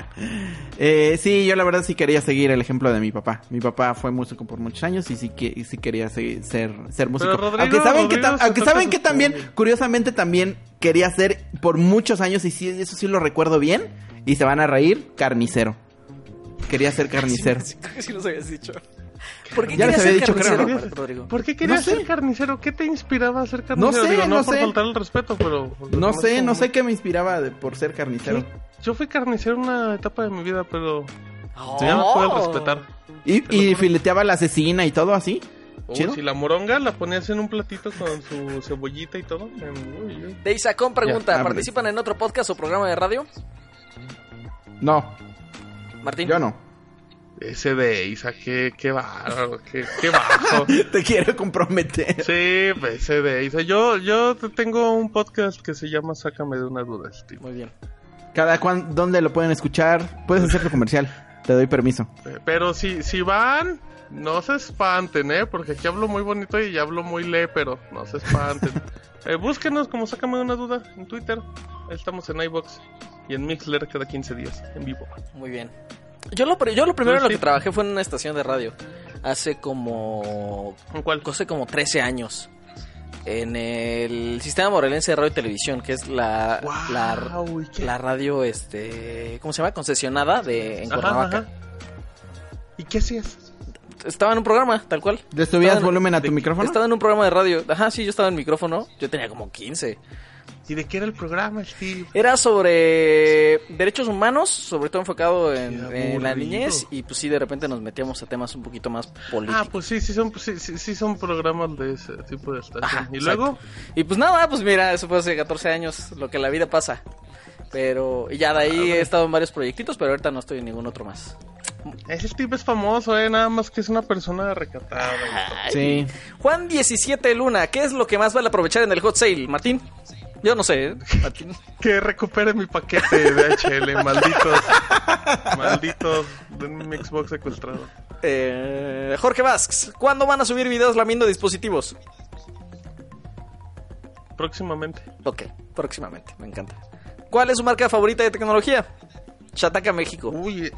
Eh, sí, yo la verdad sí quería seguir el ejemplo de mi papá. Mi papá fue músico por muchos años y sí, que, y sí quería seguir- ser, ser músico. Rodrigo- aunque saben, que, Rodrigo se aunque saben que también, curiosamente también quería ser por muchos años y sí, eso sí lo recuerdo bien. Y se van a reír, carnicero. Quería ser carnicero. Sí, creo que sí los habías dicho. ¿Por qué querías ser dicho, creo, carnicero, ¿no? Rodrigo? ¿Por qué querías No sé. ser carnicero? ¿Qué te inspiraba a ser carnicero? sé, Digo, no, no por sé. faltar el respeto, pero... No sé, no sé qué me inspiraba de- por ser carnicero. Yo fui carnicero en una etapa de mi vida, pero Oh. ya no puedo respetar. Y, y fileteaba la asesina y todo así. Uy, si la moronga la ponías en un platito con su cebollita y todo. uy. Deisacón pregunta, Ya. ¿participan en otro podcast o programa de radio? No, Martín. yo no. Ese de Isa, qué, qué bárbaro, qué, qué bajo. Te quiero comprometer. Sí, pues, ese de Isa. Yo, yo te- tengo un podcast que se llama Sácame de una duda, Steve. Muy bien. Cada cuan, ¿dónde lo pueden escuchar? Puedes hacerlo comercial. Te doy permiso. Pero si, si van, no se espanten, ¿eh? Porque aquí hablo muy bonito y hablo muy le, pero no se espanten. Eh, búsquenos como Sácame una duda en Twitter. Ahí estamos en iBox y en Mixler cada 15 días, en vivo. Muy bien. Yo lo, yo lo primero en lo que trabajé fue en una estación de radio. Hace como... ¿En cuál? Hace como 13 años. En el Sistema Morelense de Radio y Televisión, que es la, Guau, la, la radio, este... ¿Cómo se llama? Concesionada de, en Ajá, Cuernavaca. ajá. ¿Y qué hacías? Estaba en un programa, tal cual. ¿Le subías Estaba en- volumen a de- tu micrófono? Estaba en un programa de radio. Ajá, sí, yo estaba en micrófono. Yo tenía como 15. ¿Y de qué era el programa, Steve? Era sobre derechos humanos, sobre todo enfocado en, la niñez. Y pues sí, de repente nos metíamos a temas un poquito más políticos. Ah, pues sí, sí son, sí, sí, sí son programas de ese tipo de estación. Ajá, y exacto. luego, Y pues nada, pues mira, eso fue hace 14 años, lo que la vida pasa. Pero y ya de ahí he estado en varios proyectitos, pero ahorita no estoy en ningún otro más. Ese Steve es famoso, ¿eh? Nada más que es una persona recatada. Sí. Juan 17 Luna, ¿qué es lo que más vale aprovechar en el hot sale, Martín? Yo no sé, ¿eh? Martín. Que recupere mi paquete de HL, malditos. malditos. Denme mi Xbox secuestrado. Eh, Jorge Vasks, ¿cuándo van a subir videos lamiendo dispositivos? Próximamente. Ok, próximamente, me encanta. ¿Cuál es su marca favorita de tecnología? Shataka México. Uy,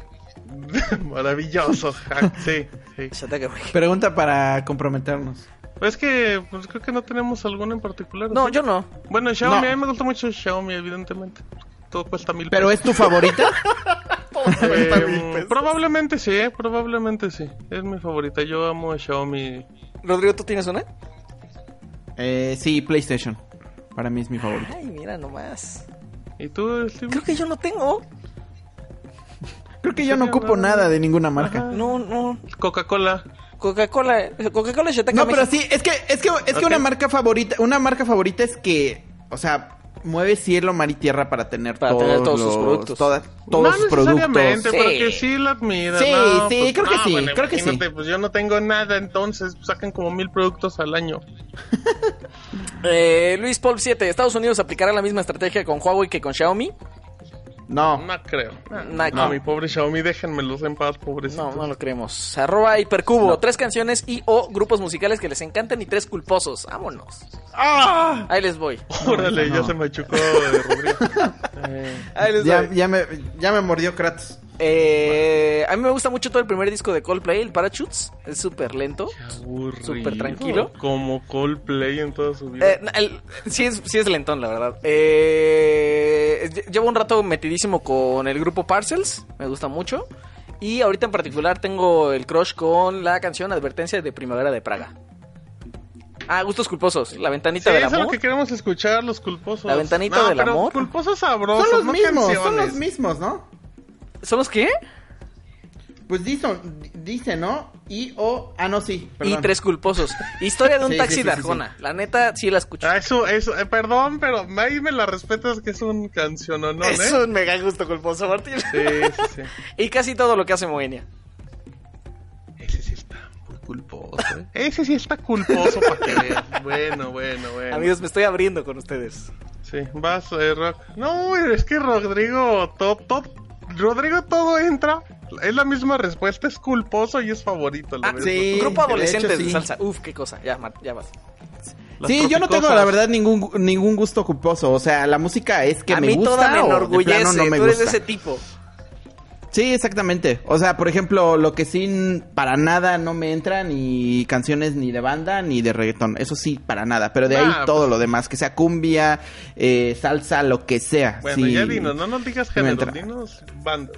maravilloso. Ja, Sí, sí. Pregunta para comprometernos. Pues es que pues creo que no tenemos alguno en particular. ¿o No, sí? yo no. Bueno, Xiaomi, No. a mí me gusta mucho Xiaomi, evidentemente. Todo cuesta mil ¿Pero es pesos. tu favorita? Eh, probablemente sí, eh, probablemente sí. Es mi favorita. Yo amo a Xiaomi. Rodrigo, ¿tú tienes una? eh, sí, PlayStation. Para mí es mi favorita. Ay, mira nomás. ¿Y tú, Steve? Creo que yo no tengo. Creo que yo no ocupo nada de ninguna marca. No, no. Coca-Cola. Coca-Cola, Coca-Cola y Shataka No, pero México. sí, es que, es que, es que una marca favorita, una marca favorita es que, o sea, mueve cielo, mar y tierra para tener Para todos, tener todos sus los- productos. toda- no todos sus necesariamente, productos. Sí. pero que sí la admira. Sí, no, sí, pues, creo que no, sí, bueno, creo que sí. imagínate, Pues yo no tengo nada, entonces sacan como mil productos al año. Eh, Luis Paul 7, ¿Estados Unidos aplicará la misma estrategia con Huawei que con Xiaomi? No, No creo. No, No, no. mi pobre Xiaomi, déjenmelos en paz, pobrecitos. No, no lo creemos. Arroba Hipercubo, tres canciones y o grupos musicales que les encantan y tres culposos. Vámonos. ¡Ah! Ahí les voy. Órale, No. ya se machucó de Rodrigo. Eh, Ahí les ya, doy. ya me, ya me mordió Kratos. Eh, a mí me gusta mucho todo el primer disco de Coldplay, el Parachutes. Es súper lento. Súper tranquilo. Como Coldplay en toda su vida. Eh, el- sí, es, sí es lentón, la verdad. Eh, lle- llevo un rato metidísimo con el grupo Parcels. Me gusta mucho. Y ahorita en particular tengo el crush con la canción Advertencia de Primavera de Praga. Ah, gustos culposos. La ventanita Sí, del eso es lo amor. que queremos escuchar, los culposos. La ventanita No, del pero amor. Culposos sabrosos, Son los no mismos, son los mismos, ¿no? ¿Son los qué? Pues dice, dice, ¿no? Y o, ah, no, sí, Y tres culposos. Historia de un Sí, taxi sí, sí, de sí, Arjona. La neta, sí la escuché. Ah, eso, eso, eh, perdón, pero ahí me la respetas que es un canción, ¿no? ¿eh? es un mega gusto culposo, Martín. Sí, sí, sí. y casi todo lo que hace Moenia. Ese sí está muy culposo. ¿eh? Ese sí está culposo para que veas. Bueno, bueno, bueno. Amigos, me estoy abriendo con ustedes. Sí, vas, eh, Rock. No, es que Rodrigo, top, top. Rodrigo todo entra. Es la misma respuesta, es culposo y es favorito. la Ah, sí. Un grupo de adolescente de sí. salsa. Uf, qué cosa. Ya, ya vas. Las Sí, yo no tengo la verdad ningún ningún gusto culposo, o sea, la música es que a me mí gusta toda me o de enorgullece. plano no me Tú eres de gusta. ese tipo. Sí, exactamente. O sea, por ejemplo, lo que sí para nada no me entra ni canciones ni de banda ni de reggaetón. Eso sí, para nada. Pero de ahí todo pues- lo demás, que sea cumbia, eh, salsa, lo que sea. Bueno, sí. ya dinos, no nos digas género, dinos bandas.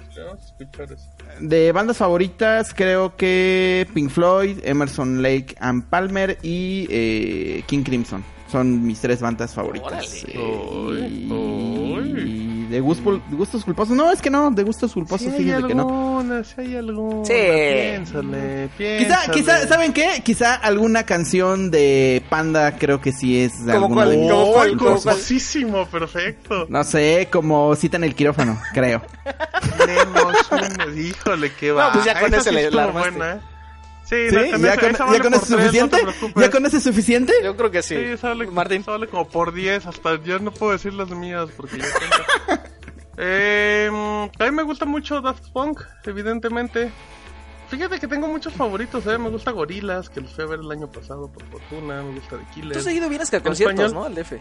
De bandas favoritas, creo que Pink Floyd, Emerson Lake and Palmer y eh, King Crimson. Son mis tres bandas favoritas. Órale. Eh, y- Uy, y de gustos, gustos culposos. No, es que no, de gustos culposos, Si hay fíjate que no. alguna, si hay alguna. Sí. Piénsale, Quizá, piénsale. quizá, ¿saben qué? Quizá alguna canción de Panda creo que sí es de ¿Cómo alguno cuál? de mis ¿Cómo ¡Oh, cuál? gustos ¿Cómo culposos. cuál? costosísimo! Perfecto. No sé, como cita en el quirófano, creo. Tenemos un... Híjole, qué va. pues ya con sí le- la armaste. buena. Sí, ¿Sí? no, con ¿Ya esa- con, esa ya vale con por eso es tres, no te suficiente? ¿Ya con eso es suficiente? Yo creo que sí. Martín. esa vale como por 10, hasta yo no puedo decir las mías porque ya cuenta. eh, a mí me gusta mucho Daft Punk, evidentemente. Fíjate que tengo muchos favoritos, ¿eh? Me gusta Gorilas, que los fui a ver el año pasado por fortuna. Me gusta The Killer. Tú seguido vienes a ¿En conciertos, español? ¿no? Al DF.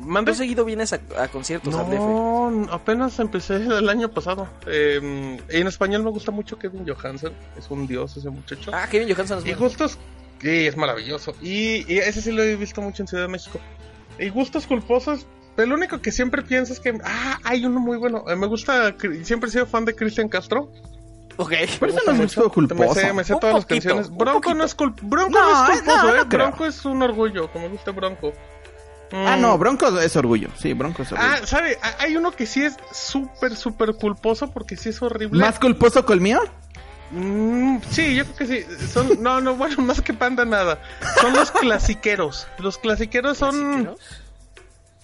¿Mande? Tú seguido vienes a, a conciertos al DF. No, apenas empecé el año pasado. Eh, en español me gusta mucho Kevin Johansen. Es un dios ese muchacho. Ah, Kevin Johansson es y bueno. gustos... Sí, es maravilloso. Y, y ese sí lo he visto mucho en Ciudad de México. Y gustos culposos... Pero lo único que siempre pienso es que... Ah, hay uno muy bueno. Eh, me gusta... Siempre he sido fan de Cristian Castro. Ok. Pero eso no es Me gusto culposo. Me sé, me sé todas las poquito, canciones. un Bronco no es, cul- Bronco No, no, es eh, no, culposo, no ¿eh? creo. Bronco es un orgullo. Como gusta Bronco. Ah, Mm. no, Bronco es orgullo. Sí, Bronco es orgullo. Ah, ¿sabe? Ah, Hay uno que sí es súper, súper culposo porque sí es horrible. ¿Más culposo que el mío? Mm, sí, yo creo que sí. Son, no, no, bueno, más que panda nada. Son los clasiqueros. Los clasiqueros son...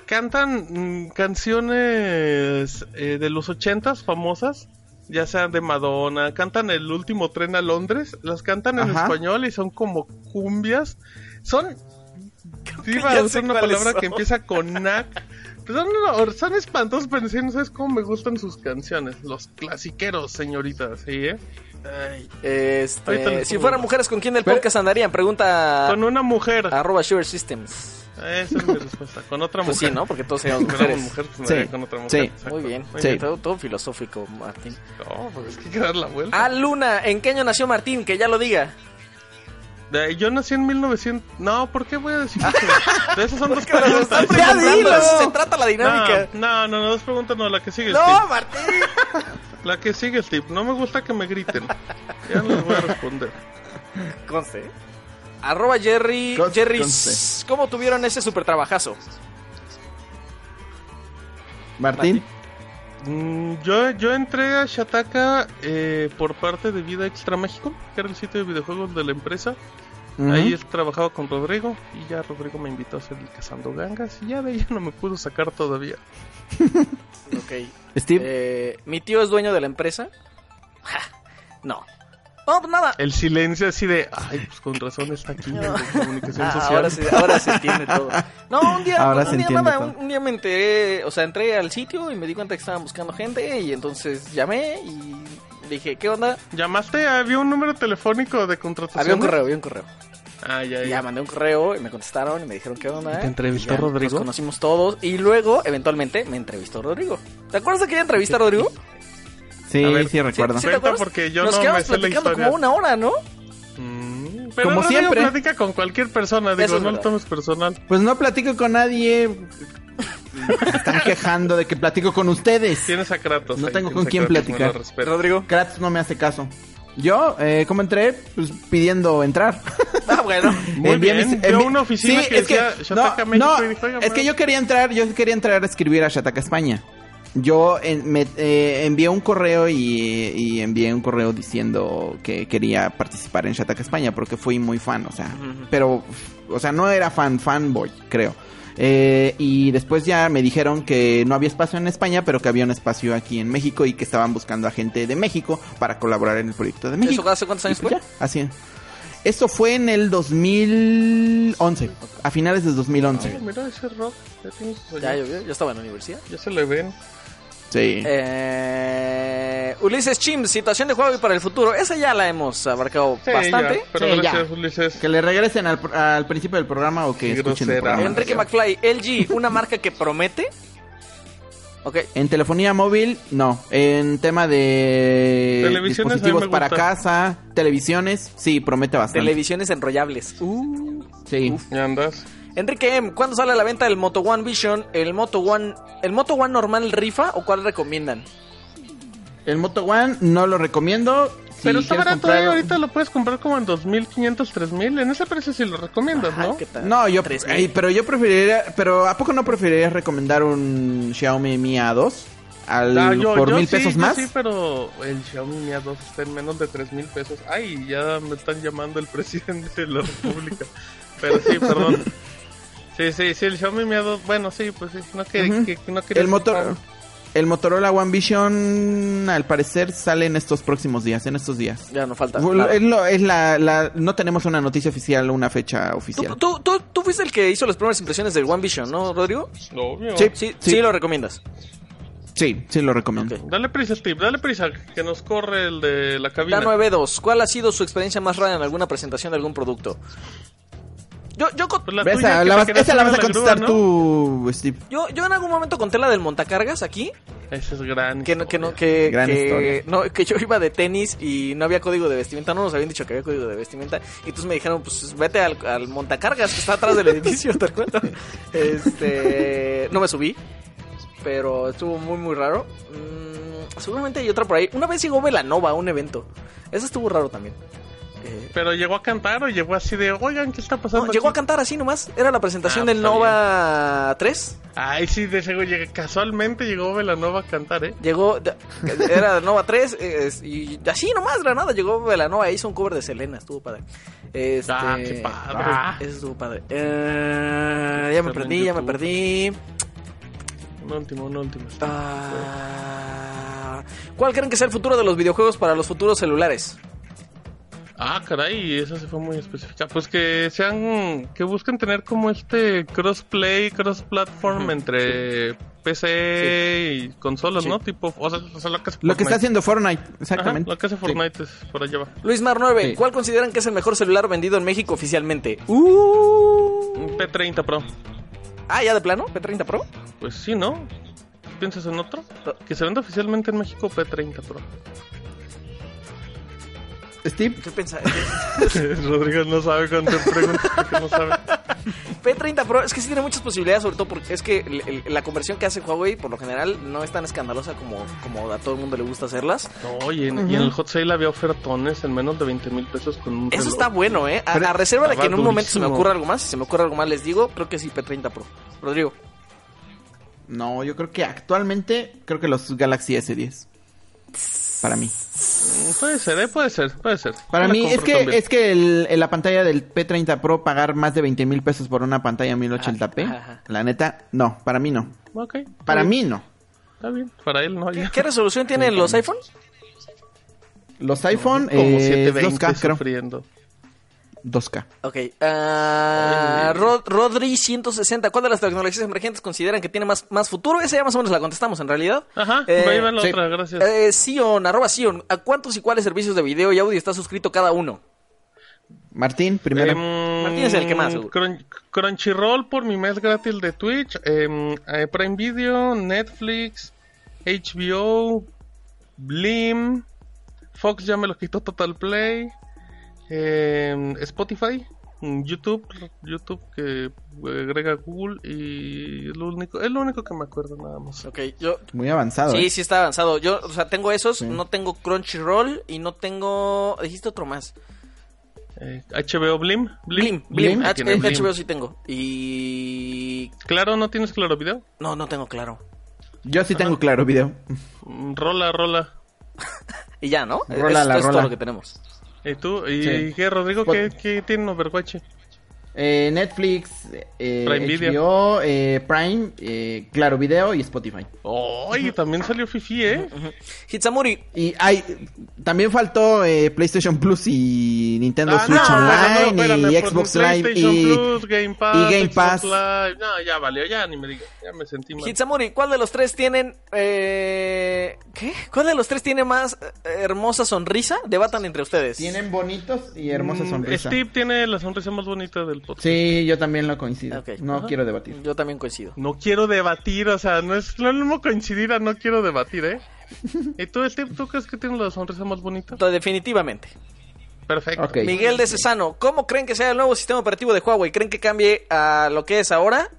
Cantan mm, canciones eh, de los ochentas famosas. Ya sean de Madonna, cantan el último tren a Londres, las cantan en Ajá. español y son como cumbias. Son iba ya a usar una palabra son. que empieza con nac. Pero son, no, son espantosos, pero sí, no sabes cómo me gustan sus canciones. Los clasiqueros, señoritas, ¿sí, eh? Ay, este, si fueran mujeres, ¿con quién del Pero- podcast andarían? Pregunta Con una mujer. arroba Sugar Systems. Esa es mi respuesta. Con otra Pues mujer. sí, ¿no? Porque todos seríamos mujeres. mujer, pues Sí. con otra mujer. Sí. exacto. Muy bien. Sí. Todo, todo filosófico, Martín. No, pues es que hay que dar la vuelta. Ah, Luna, ¿en qué año nació Martín? Que ya lo diga. De- yo nací en 1900. No, ¿por qué voy a decir eso? De esas son dos preguntas. están Ya preguntando, dilo. se trata la dinámica. No, no, no, dos preguntas no, la que sigue. No, Steve. Martín. La que sigue, Steve. No me gusta que me griten. Ya no les voy a responder. Conste. Arroba Jerry. Conste, Jerry. ¿cómo tuvieron ese super trabajazo? Martín. Yo, yo entré a Shataka eh, por parte de Vida Extra México, que era el sitio de videojuegos de la empresa. Ujú. Ahí he trabajado con Rodrigo y ya Rodrigo me invitó a hacer el Cazando Gangas y ya de ella no me pudo sacar todavía. Ok. Steve. Eh, ¿Mi tío es dueño de la empresa? No. No, pues nada. El silencio así de, ay, pues con razón está aquí en la comunicación Ah, social. ahora, se, ahora se entiende todo. No, un día, Ahora un se día nada, un, un día me enteré, o sea, entré al sitio y me di cuenta que estaban buscando gente y entonces llamé y dije, ¿qué onda? ¿Llamaste? ¿Había un número telefónico de contratación? Había un correo, había un correo. Ah, ya, Y ya. ya mandé un correo y me contestaron y me dijeron qué onda. ¿Y te entrevistó Y ya Rodrigo? Nos conocimos todos y luego, eventualmente, me entrevistó Rodrigo. ¿Te acuerdas de aquella entrevista, Rodrigo? Sí, A ver, sí recuerdo. ¿Sí te acuerdas? porque yo Nos no quedamos me sé la platicando como una hora, ¿no? Mm, pero Como siempre. platica con cualquier persona, digo, no lo tomes personal. Pues no platico con nadie. Se Están quejando de que platico con ustedes. Tienes a Kratos. No ahí, tengo con quién Kratos, platicar. Rodrigo. Kratz no me hace caso. Yo, eh, ¿cómo entré? Pues pidiendo entrar. Ah, bueno. Muy Envié bien, una oficina Sí, que es decía no, Shataka México no, y dijo, "Oiga, es que ma". yo quería entrar, yo quería entrar a escribir a Shataka España. Yo en- me, eh, envié un correo y, y envié un correo diciendo que quería participar en Shataka España porque fui muy fan, o sea, pero, o sea, no era fan, fanboy, creo. Eh, y después ya me dijeron que no había espacio en España, pero que había un espacio aquí en México y que estaban buscando a gente de México para colaborar en el proyecto de México. ¿Eso hace cuántos años pues fue? ya, así. Eso fue en el 2011, a finales del 2011. Oh, mira ese rock. Ya yo estaba en la universidad. Ya se le ven. Sí. Eh, Ulises Chim, situación de juego y para el futuro. Esa ya la hemos abarcado Sí, bastante. ya, pero Sí, gracias, ya. Ulises. Que le regresen al, al principio del programa o que escuchen el programa. Enrique McFly, LG, una marca que promete. Ok, En telefonía móvil, no. En tema de dispositivos para casa, televisiones, sí, promete bastante. televisiones enrollables. Uh. sí. Ya andas. Enrique M, ¿cuándo sale a la venta el Moto One Vision? ¿El Moto One, el Moto One normal rifa o cuál recomiendan? El Moto One no lo recomiendo. Si Pero está barato, comprar- eh, ahorita lo puedes comprar como en 2500, 3000. En ese precio sí lo recomiendas, Ajá, ¿no? ¿qué tal? No, yo, Tres ey, mil. pero yo preferiría, pero ¿a poco no preferirías recomendar un Xiaomi Mi A2 al, Ah, yo- por yo mil sí, pesos yo más? Sí, pero el Xiaomi Mi A2 está en menos de 3000 pesos. Ay, ya me están llamando el presidente de la República. pero sí, perdón. Sí, sí, sí, el Xiaomi Mi A2, bueno, sí, pues sí, no que, que- que no quería El motor, el Motorola One Vision, al parecer, sale en estos próximos días, en estos días. Ya no falta. Es, lo- es la, la- no tenemos una noticia oficial, una fecha ¿Tú, oficial. tú, tú, tú fuiste el que hizo las primeras impresiones del One Vision, ¿no, Rodrigo? Obvio. Sí. Sí, sí, lo recomiendas. Sí, sí lo recomiendo. Dale prisa, Steve, dale prisa, que nos corre el de la cabina. La 92, ¿cuál ha sido su experiencia más rara en alguna presentación de algún producto? Yo, yo, con- Pues la Esa tuya, la vas- querías esa la vas a contestar grúa, ¿no? tú, Steve. yo, yo en algún momento conté la del montacargas aquí, Ese es gran. que no, que no, historia. que, Gran que- historia. no, que yo iba de tenis y no había código de vestimenta, no nos habían dicho que había código de vestimenta, y entonces me dijeron, pues vete al, al montacargas que está atrás del edificio, te cuento. Este, no me subí, pero estuvo muy, muy raro. Mm, seguramente hay otra por ahí. Una vez llegó Velanova a un evento, eso estuvo raro también. Eh, Pero llegó a cantar o llegó así de, oigan, ¿qué está pasando? no, llegó a aquí?" cantar así nomás, era la presentación Ah, del pues, Nova 3. Ay, sí, de seguro, casualmente llegó Velanova a cantar, ¿eh? Llegó, era Nova 3 eh, es- y así nomás, de la nada, llegó Velanova, hizo un cover de Selena, estuvo padre. Este, Ah, qué padre. ah, eso estuvo padre. Eh, ya me perdí, ya me perdí. Un último, un último. Ah, ¿Cuál creen que sea el futuro de los videojuegos para los futuros celulares? Ah, caray, esa se fue muy específica. Pues que sean, que busquen tener como este crossplay, cross-platform entre PC y consolas, Sí. ¿no? Tipo, o sea, o sea, lo que hace Lo que está haciendo Fortnite, Ajá, exactamente. lo que hace Sí. Fortnite es por allá va. Luis Mar 9, Sí. ¿cuál consideran que es el mejor celular vendido en México oficialmente? Uh. Un P30 Pro. Ah, ya de plano, P30 Pro. Pues sí, ¿no? ¿Piensas en otro? Que se vende oficialmente en México P30 Pro. Steve, ¿Qué pensás? Rodrigo no sabe cuando te preguntas porque no sabe. P30 Pro es que sí tiene muchas posibilidades, sobre todo porque es que el- el- la conversión que hace Huawei por lo general no es tan escandalosa como, como a todo el mundo le gusta hacerlas. No, y en, y en el hot sale había ofertones en menos de 20 mil pesos con un Eso reloj. está bueno, ¿eh? A, a reserva de que en un momento se me ocurra algo más, si se me ocurre algo más les digo, creo que sí P30 Pro. Rodrigo. no, yo creo que actualmente, creo que los Galaxy S10. Para mí. Mm, Puede ser, ¿eh? Puede ser, puede ser. Para mí, es que, también. es que el, en la pantalla del P30 Pro pagar más de 20 mil pesos por una pantalla 1080p, Ajá, ajá. la neta, no, para mí no. Ok, está Para bien, mí no. Está bien, para él no. ¿Qué, qué resolución tienen los iPhones? Los iPhone, Como eh, 720 2K, creo. sufriendo. 2K. Ok. Oye. Rod- Rodri 160. ¿Cuál de las tecnologías emergentes consideran que tiene más, más futuro? Esa ya más o menos la contestamos en realidad. Ajá, Eh, ahí va la sí. otra, gracias. Eh, Sion, arroba Sion. ¿A cuántos y cuáles servicios de video y audio está suscrito cada uno? Martín, primero. Em, Martín es el que más, Crunchyroll por mi mes gratis de Twitch, em, eh, Prime Video, Netflix, HBO, Blim, Fox ya me lo quitó Total Play, em, Spotify, mm, YouTube, YouTube que agrega Google y es lo único, es lo único que me acuerdo nada más. Ok, yo... Muy avanzado. Sí, ¿eh? sí está avanzado. Yo, o sea, tengo esos, Sí. no tengo Crunchyroll y no tengo... Dijiste otro más. Eh, HBO Blim, Blim, Blim. Blim. H- Tiene Blim. HBO sí tengo. Y... Claro, ¿no tienes claro video? No, no tengo claro. Yo sí tengo claro video. Mm, Rola, rola. Y ya, ¿no? Rola es, la es todo lo que tenemos. ¿Y tú? ¿Y Sí. qué, Rodrigo? Pues- ¿Qué, qué tiene Overwatch? Eh, Netflix, eh, Prime Video. HBO, eh, Prime, eh, Claro Video y Spotify. ¡Ay! también salió Fifi, ¿eh? Hitsamuri, Y hay, también faltó eh, PlayStation Plus y Nintendo Ah, Switch no, Online no, espérame, y por Xbox Live y, Plus, Game Pass, y Game Xbox Pass. Live. No, ya valió, ya ni me digas. Ya me sentí mal. Hitsamuri, ¿cuál de los tres tienen... Eh, ¿Qué? ¿Cuál de los tres tiene más eh, hermosa sonrisa? Debatan entre ustedes. tienen bonitos y hermosa Mm, sonrisa. Steve tiene la sonrisa más bonita del podcast. Sí, yo también lo coincido. No Ajá. quiero debatir. Yo también coincido. No quiero debatir, o sea, no es lo mismo coincidir a no quiero debatir, ¿eh? ¿Y tú, Steve, tú crees que tiene la sonrisa más bonita? Definitivamente. Perfecto. Miguel de Cesano, ¿cómo creen que sea el nuevo sistema operativo de Huawei? ¿Creen que cambie a lo que es ahora?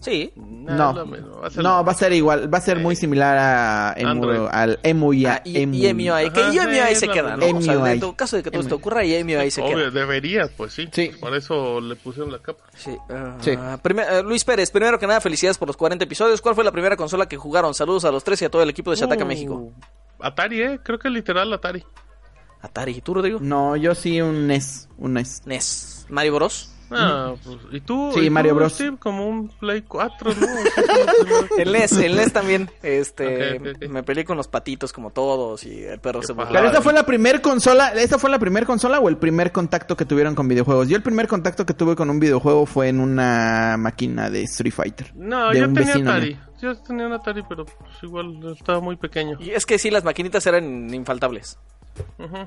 Sí. Nah, No, lo mismo, va a ser- no, va a ser igual, va a ser muy similar a Emu- al EMUI. Ah, y, y EMUI, que Ajá, y sí, se queda, ¿no? O sea, en tu caso de que todo esto ocurra, y EMUI se Obvio, queda. deberías, pues sí. Sí. Por eso le pusieron la capa. Sí. ah, Sí. primer- eh, Luis Pérez, primero que nada, felicidades por los 40 episodios. ¿Cuál fue la primera consola que jugaron? Saludos a los tres y a todo el equipo de Shataka Uh, México. Atari, ¿eh? Creo que literal Atari. Atari, ¿y tú, Rodrigo? No, yo sí un NES, un NES. NES. Mario Bros. Ah, pues, ¿y tú? Sí, ¿Y tú, Mario Bros. Steve? como un Play 4, ¿no? El NES, el NES también. Este, me peleé con los patitos como todos y el perro Qué se burlaba. Pero esa fue la primer consola, ¿esa fue la primer consola o el primer contacto que tuvieron con videojuegos? Yo el primer contacto que tuve con un videojuego fue en una máquina de Street Fighter. No, de yo un tenía Atari. mío. Yo tenía un Atari, pero pues, igual estaba muy pequeño. Y es que sí, las maquinitas eran infaltables.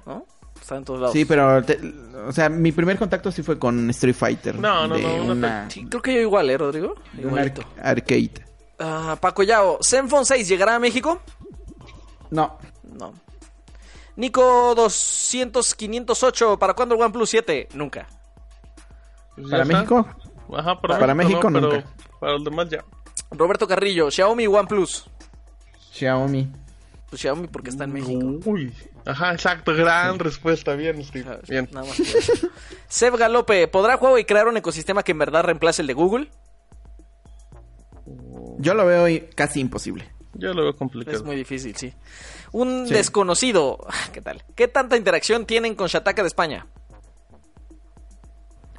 ¿no? Estaban en todos lados. Sí, pero, te- o sea, mi primer contacto sí fue con Street Fighter. No, no, de no, una una, Sí, creo que yo igual, ¿eh, Rodrigo? Igualito. ar- arcade. Ah, Paco Yao, ¿Zenfone 6 llegará a México? No, No. Nico 200 508, ¿para cuándo el OnePlus 7? Nunca. Pues para está. México, Ajá, para, Para México no, pero nunca. Para los demás ya. Roberto Carrillo, Xiaomi OnePlus. Xiaomi. Pues Xiaomi porque está en México. Uy. Ajá, exacto. Gran respuesta. Bien, Steve. Bien. Nada más. Seb Galope, ¿podrá Huawei crear un ecosistema que en verdad reemplace el de Google? Yo lo veo casi imposible. Yo lo veo complicado. Es muy difícil, sí. Un Sí. desconocido, ¿qué tal? ¿Qué tanta interacción tienen con Shataka de España?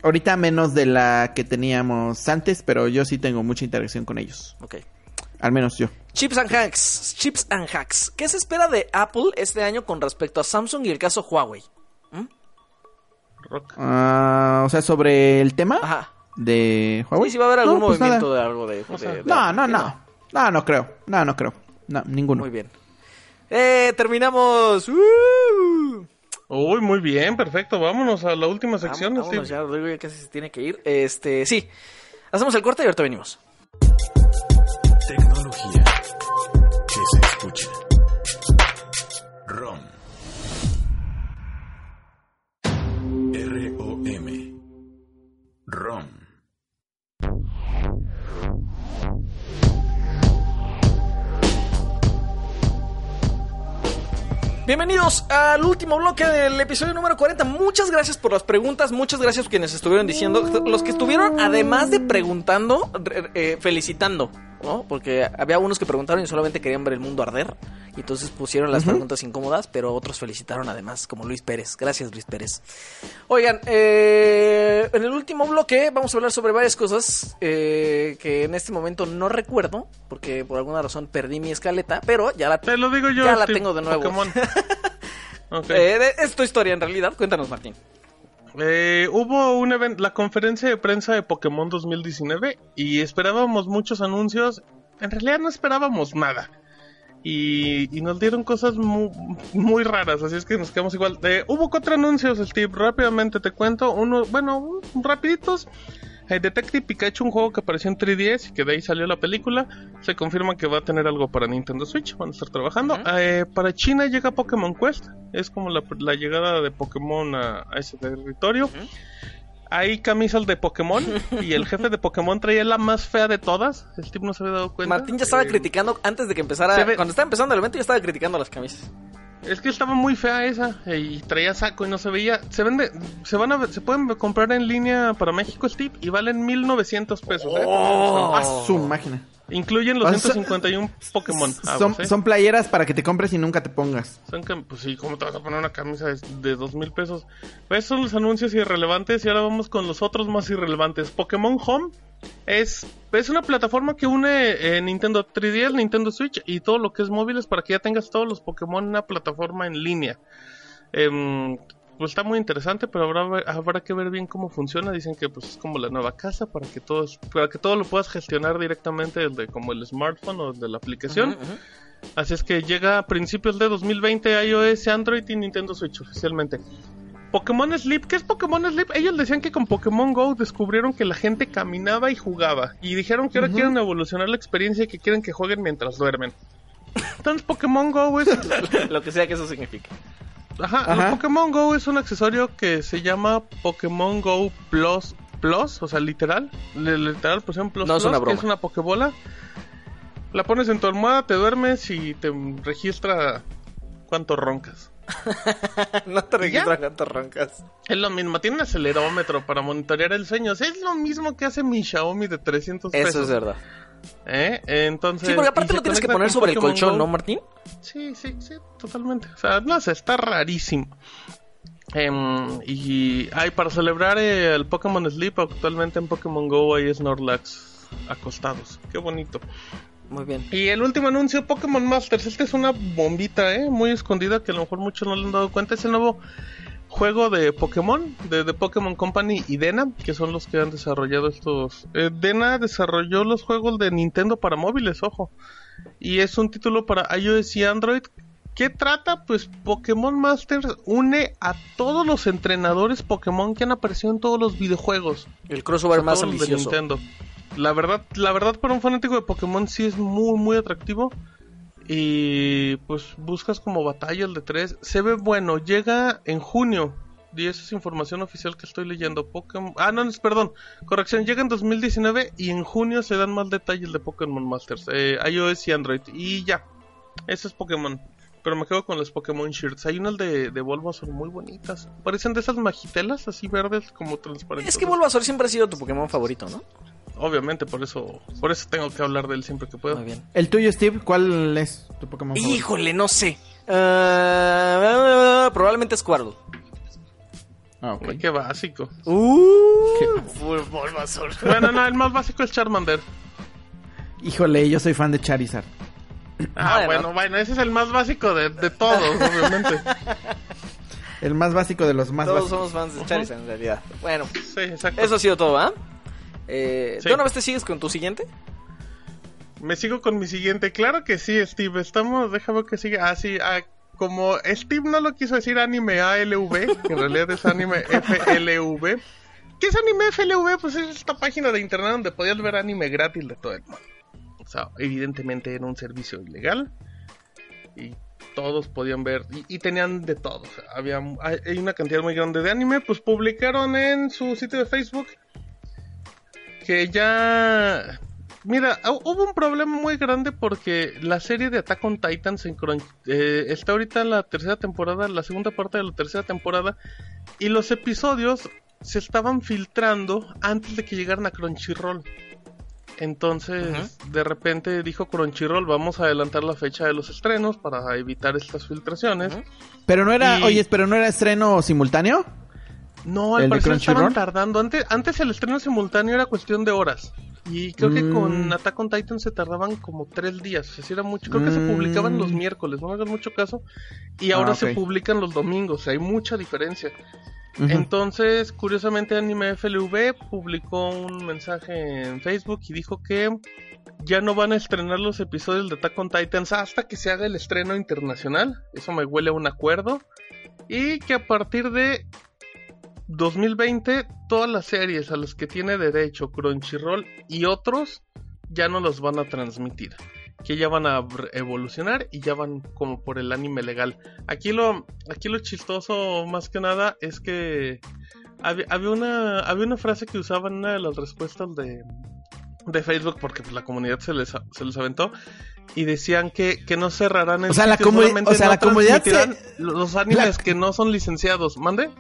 Ahorita menos de la que teníamos antes, pero yo sí tengo mucha interacción con ellos. Ok. Al menos yo. Chips and Hacks. Chips and Hacks. ¿Qué se espera de Apple este año con respecto a Samsung y el caso Huawei? Rock. Ah, o sea, sobre el tema Ajá. de Huawei. Sí, sí va a haber algún No, pues movimiento nada. de algo de... de- de- No, no, no. No, no creo. No, no creo. No, ninguno. Muy bien. Eh, terminamos. ¡Uh! Uy, muy bien, perfecto. Vámonos a la última sección, vámonos ya, Rodrigo ya casi se tiene que ir. Este, sí. Hacemos el corte y ahorita venimos. Bienvenidos al último bloque del episodio número 40. Muchas gracias por las preguntas, muchas gracias por quienes estuvieron diciendo, los que estuvieron además de preguntando, re- eh, felicitando, ¿no? Porque había unos que preguntaron y solamente querían ver el mundo arder, y entonces pusieron las preguntas incómodas, pero otros felicitaron además, como Luis Pérez. Gracias Luis Pérez. Oigan, eh, en el último bloque vamos a hablar sobre varias cosas eh, que en este momento no recuerdo, porque por alguna razón perdí mi escaleta, pero ya la, Te lo digo yo. ya la tengo de nuevo. Pokémon. Ok. Eh, es tu historia en realidad. Cuéntanos, Martín. Eh, hubo un evento, la conferencia de prensa de Pokémon 2019 y esperábamos muchos anuncios. En realidad no esperábamos nada. Y, y nos dieron cosas muy, raras, así es que nos quedamos igual. Eh, hubo cuatro anuncios, Steve, rápidamente te cuento. Uno, bueno, rapiditos. Detective Pikachu, un juego que apareció en 3DS y que de ahí salió la película. Se confirma que va a tener algo para Nintendo Switch, van a estar trabajando. Eh, para China llega Pokémon Quest, es como la, la llegada de Pokémon a, a ese territorio. Hay camisas de Pokémon y el jefe de Pokémon traía la más fea de todas. El tipo no se había dado cuenta. Martín ya estaba Eh, criticando antes de que empezara. ve- Cuando estaba empezando el evento, ya estaba criticando las camisas. Es que estaba muy fea esa eh, y traía saco y no se veía. Se vende, se van a, se pueden comprar en línea para México, Steve, y valen 1900 pesos. ¿eh? Oh. A su máquina. Incluyen los O sea, 151 Pokémon. Son, ¿eh? son playeras para que te compres y nunca te pongas. Son pues sí, ¿cómo te vas a poner una camisa de, dos mil pesos? Pues son los anuncios irrelevantes y ahora vamos con los otros más irrelevantes. Pokémon Home es, es una plataforma que une eh, Nintendo 3DS, Nintendo Switch y todo lo que es móviles para que ya tengas todos los Pokémon en una plataforma en línea. Em, pues está muy interesante, pero habrá, habrá que ver bien cómo funciona. Dicen que pues es como la nueva casa para que todos, para que todo lo puedas gestionar directamente desde como el smartphone o de la aplicación. Ujú, ujú. Así es que llega a principios de 2020 iOS, Android y Nintendo Switch oficialmente. Pokémon Sleep, ¿qué es Pokémon Sleep? Ellos decían que con Pokémon Go descubrieron que la gente caminaba y jugaba. Y dijeron que ahora quieren evolucionar la experiencia y que quieren que jueguen mientras duermen. Entonces Pokémon Go es... Lo que sea que eso signifique. Ajá, Ajá. Pokémon Go es un accesorio que se llama Pokémon Go Plus Plus, o sea, literal, li- literal, por ejemplo, No es una que broma. es una Pokébola. La pones en tu almohada, te duermes y te registra cuánto roncas. no te registran cuántas roncas. Es lo mismo, tiene un acelerómetro para monitorear el sueño. O sea, es lo mismo que hace mi Xiaomi de 300 pesos. Eso es verdad. ¿Eh? Entonces, Sí, porque aparte lo tienes que poner sobre el colchón, Go. ¿no, Martín? Sí, sí, sí, totalmente. O sea, no sé, está rarísimo. Em, y hay para celebrar eh, el Pokémon Sleep, actualmente en Pokémon Go hay Snorlax acostados. Qué bonito. Muy bien. Y el último anuncio, Pokémon Masters. Este es una bombita, ¿eh? Muy escondida que a lo mejor muchos no le han dado cuenta. Es el nuevo juego de Pokémon, de, de Pokémon Company y Dena, que son los que han desarrollado estos. Eh, Dena desarrolló los juegos de Nintendo para móviles, ojo. Y es un título para iOS y Android. ¿Qué trata? Pues Pokémon Masters une a todos los entrenadores Pokémon que han aparecido en todos los videojuegos. El crossover más los de ambicioso. Nintendo. La verdad, la verdad para un fanático de Pokémon sí es muy muy atractivo. Y pues buscas como batalla el de 3. Se ve bueno, llega en junio. Y esa es información oficial que estoy leyendo. Pokémon... Ah, no, no, perdón. Corrección, llega en 2019 y en junio se dan más detalles de Pokémon Masters. Eh, iOS y Android. Y ya. Ese es Pokémon. Pero me quedo con los Pokémon Shirts. Hay unas de, de Bulbasaur muy bonitas. Parecen de esas magitelas así verdes como transparentes. Es que Bulbasaur siempre ha sido tu Pokémon favorito, ¿no? Obviamente, por eso, por eso tengo que hablar de él siempre que puedo. Muy bien. El tuyo, Steve, ¿cuál es tu Pokémon favorito? Híjole, no sé. Ah, probablemente Squirtle. Ah, ok. Ay, Qué básico. Uh, Bulbasaur. Bueno, no, el más básico es Charmander. Híjole, yo soy fan de Charizard. Ah, Bueno. bueno, bueno, ese es el más básico de, de todos, obviamente. El más básico de los más Todos básicos. somos fans de Charizard en realidad. Bueno, Sí, exacto. eso ha sido todo, ¿ah? Eh, Sí. ¿De una vez te sigues con tu siguiente? Me sigo con mi siguiente. Claro que sí, Steve. Estamos, déjame que sigue. Ah, sí, ah, como Steve no lo quiso decir anime ALV, que en realidad es anime FLV. ¿Qué es anime FLV? Pues es esta página de internet donde podías ver anime gratis de todo el mundo. O sea, evidentemente era un servicio ilegal. Y todos podían ver. Y, tenían de todo. Había hay una cantidad muy grande de anime. Pues publicaron en su sitio de Facebook que ya Mira, hu- hubo un problema muy grande porque la serie de Attack on Titans en Crunch- eh, está ahorita en la tercera temporada, la segunda parte de la tercera temporada, y los episodios se estaban filtrando antes de que llegaran a Crunchyroll. Entonces, de repente dijo Crunchyroll, vamos a adelantar la fecha de los estrenos para evitar estas filtraciones. Pero no era, Y- oye, pero no era estreno simultáneo. No, al ¿El de parecer estaban tardando. Antes, antes el estreno simultáneo era cuestión de horas. Y creo que Mm. con Attack on Titan se tardaban como tres días. O sea, sí era mucho. Creo que se publicaban Mm. los miércoles, no me hagan mucho caso. Y ahora Ah, se publican los domingos. Hay mucha diferencia. Entonces, curiosamente, Anime FLV publicó un mensaje en Facebook y dijo que ya no van a estrenar los episodios de Attack on Titans hasta que se haga el estreno internacional. Eso me huele a un acuerdo. Y que a partir de 2020, todas las series a las que tiene derecho Crunchyroll y otros ya no los van a transmitir. Que ya van a evolucionar y ya van como por el anime legal. Aquí lo, aquí lo chistoso más que nada es que había, había una, había una frase que usaban en una de las respuestas de, de Facebook porque pues, la comunidad se les, se les aventó y decían que, que no cerrarán el O sea, la sitio, solamente o sea, no la comunidad se- los animes la- que no son licenciados. ¿Mande?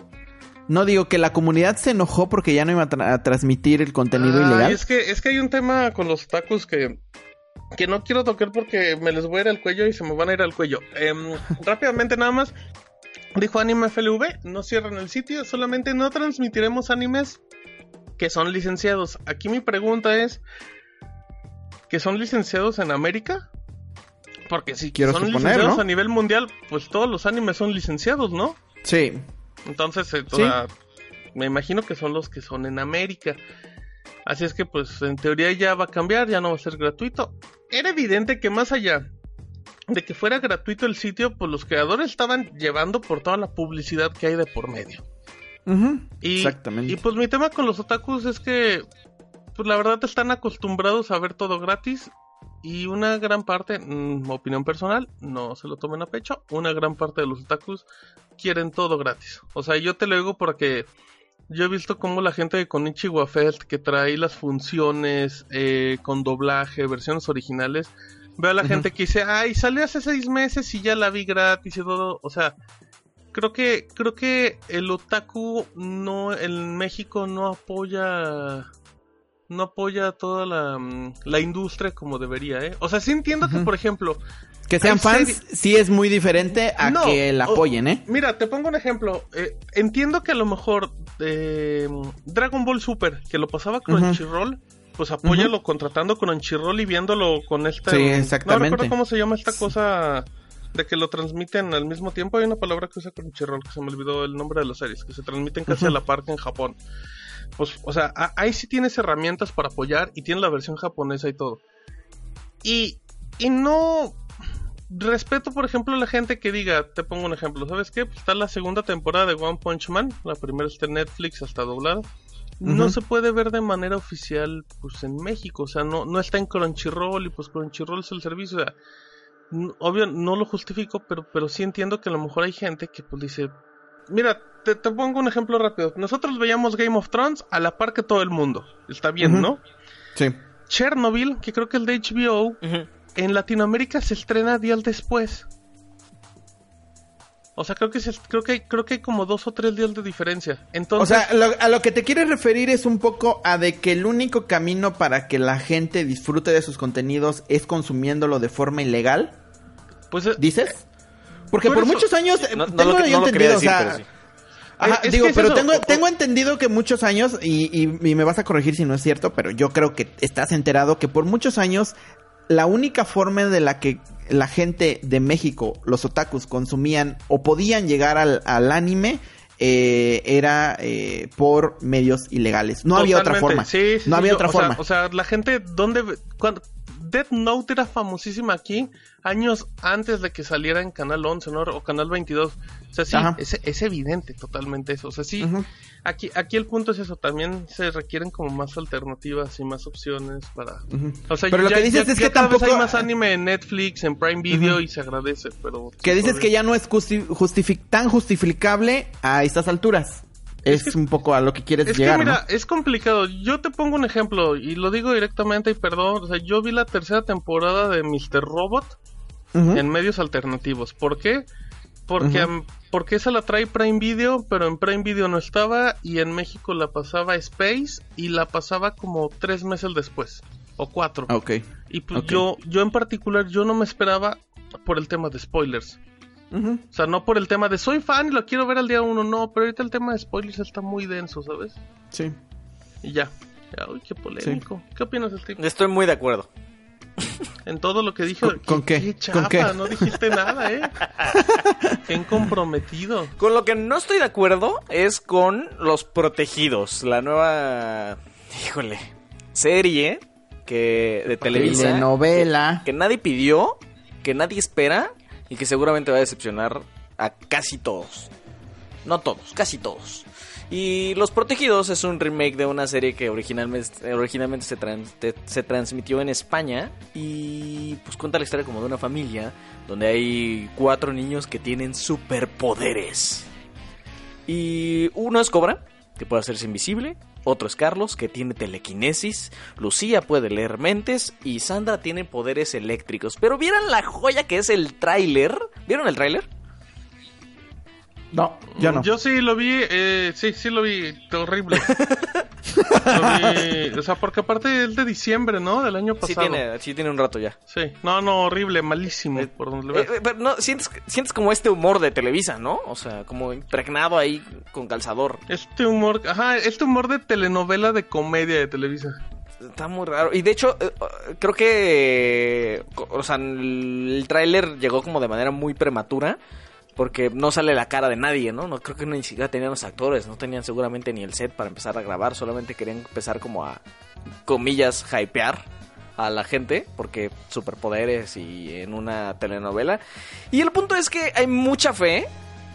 No digo que la comunidad se enojó porque ya no iba a, tra- a transmitir el contenido Ah, ilegal. Es que, es que hay un tema con los tacos que que no quiero tocar porque me les voy a ir al cuello y se me van a ir al cuello. Em, rápidamente nada más, dijo Anime FLV, no cierran el sitio, solamente no transmitiremos animes que son licenciados. Aquí mi pregunta es, ¿que son licenciados en América? Porque si Quiero son suponer, licenciados ¿no? a nivel mundial, pues todos los animes son licenciados, ¿no? Sí. Entonces, eh, Sí. me imagino que son los que son en América. Así es que, pues, en teoría ya va a cambiar, ya no va a ser gratuito. Era evidente que más allá de que fuera gratuito el sitio, pues los creadores estaban llevando por toda la publicidad que hay de por medio. Y, Exactamente. Y pues mi tema con los otakus es que, pues la verdad están acostumbrados a ver todo gratis. Y una gran parte, mm, opinión personal, no se lo tomen a pecho, una gran parte de los otakus quieren todo gratis. O sea, yo te lo digo porque yo he visto cómo la gente de Konichiwa Fest que trae las funciones eh, con doblaje, versiones originales, veo a la gente que dice, ay, salió hace seis meses y ya la vi gratis y todo. O sea, creo que creo que el otaku no en México no apoya no apoya toda la, mm, la industria como debería, ¿eh? O sea, sí entiendo que, por ejemplo, Que sean fans serie- sí es muy diferente a No, que la apoyen, ¿eh? Mira, te pongo un ejemplo. Eh, entiendo que a lo mejor eh, Dragon Ball Super, que lo pasaba con. Crunchyroll, pues apóyalo contratando con Crunchyroll y viéndolo con esta... Sí, No exactamente. recuerdo cómo se llama esta cosa de que lo transmiten al mismo tiempo. Hay una palabra que usa Crunchyroll, que se me olvidó el nombre de las series, que se transmiten casi a la par que en Japón. Pues, o sea, ahí sí tienes herramientas para apoyar y tiene la versión japonesa y todo. Y, y no respeto, por ejemplo, a la gente que diga, te pongo un ejemplo, ¿sabes qué? Pues está la segunda temporada de One Punch Man, la primera está en Netflix, hasta doblada. No se puede ver de manera oficial, pues en México, o sea, no, no está en Crunchyroll y pues Crunchyroll es el servicio, o sea, obvio no lo justifico, pero, pero sí entiendo que a lo mejor hay gente que pues dice, mira, te, te pongo un ejemplo rápido, nosotros veíamos Game of Thrones a la par que todo el mundo, está bien. ¿no? Sí. Chernobyl, que creo que el de HBO, en Latinoamérica se estrena días después. O sea, creo que se- creo que creo que hay como dos o tres días de diferencia. O Entonces, sea, lo- a lo que te quieres referir es un poco a de que el único camino para que la gente disfrute de sus contenidos es consumiéndolo de forma ilegal, pues eh, ¿dices? Porque Por por, eso- muchos años No, no tengo lo, yo no lo entendido, decir, o sea, pero sí. Ajá, es digo, es pero eso, tengo, entendido que muchos años, y, y- y me vas a corregir si no es cierto, pero yo creo que estás enterado que por muchos años la única forma de la que la gente de México, los otakus, consumían o podían llegar al, al anime eh, era eh, por medios ilegales. No había otra forma. Sí, sí, no había yo- otra o sea, forma. o sea, la gente, ¿dónde? Cuando, Death Note era famosísima aquí años antes de que saliera en Canal 11 ¿no? o Canal 22. O sea, sí, es, es evidente totalmente eso. O sea, sí, aquí, aquí el punto es eso. También se requieren como más alternativas y más opciones para... O sea, Pero lo que dices ya- es ya que tampoco- hay más anime en Netflix, en Prime Video y se agradece, pero... Que sí, dices que ya no es justi- justifi- tan justificable a estas alturas. Es, un poco a lo que quieres Es llegar, que mira, ¿no? es complicado. Yo te pongo un ejemplo y lo digo directamente y perdón. O sea, yo vi la tercera temporada de Mr. Robot en medios alternativos. ¿Por qué? Porque, porque esa la trae Prime Video, pero en Prime Video no estaba y en México la pasaba Space y la pasaba como tres meses después o cuatro. Ok. Y pues yo, yo en particular, yo no me esperaba por el tema de spoilers. O sea, no por el tema de soy fan y lo quiero ver al día uno, no, pero ahorita el tema de spoilers está muy denso, ¿sabes? Sí. Y ya. Ya, Uy, qué polémico. ¿Qué opinas, Steve? Estoy muy de acuerdo. En todo lo que dije. ¿Con- con qué? ¿Con qué? no dijiste nada, ¿eh? qué incomprometido. Con lo que no estoy de acuerdo es con Los Protegidos, la nueva, híjole, serie que de Televisa Telenovela. que nadie pidió, que nadie espera y que seguramente va a decepcionar a casi todos. No todos, casi todos. Y Los Protegidos es un remake de una serie que originalmente, originalmente se, se transmitió en España y pues cuenta la historia como de una familia donde hay cuatro niños que tienen superpoderes. Y uno es Cobra, que puede hacerse invisible. Otro es Carlos, que tiene telequinesis. Lucía puede leer mentes. Y Sandra tiene poderes eléctricos. Pero ¿vieron la joya que es el tráiler? ¿Vieron el tráiler? No, yo no. Yo sí lo vi, eh, sí, sí lo vi, horrible. Lo vi- o sea, porque aparte es de diciembre, ¿no? Del año Sí pasado. tiene, sí tiene un rato ya. Sí. No, no, horrible, malísimo. por donde le Eh, veas. eh, pero no, sientes, sientes como este humor de Televisa, ¿no? O sea, como impregnado ahí con calzador. Este humor, ajá, este humor de telenovela de comedia de Televisa. Está muy raro. Y de hecho, eh, creo que. o sea, el tráiler llegó como de manera muy prematura. Porque no sale la cara de nadie, ¿no? no Creo que ni siquiera tenían los actores. No tenían seguramente ni el set para empezar a grabar. Solamente querían empezar como a, comillas, hypear a la gente. Porque superpoderes y en una telenovela. Y el punto es que hay mucha fe.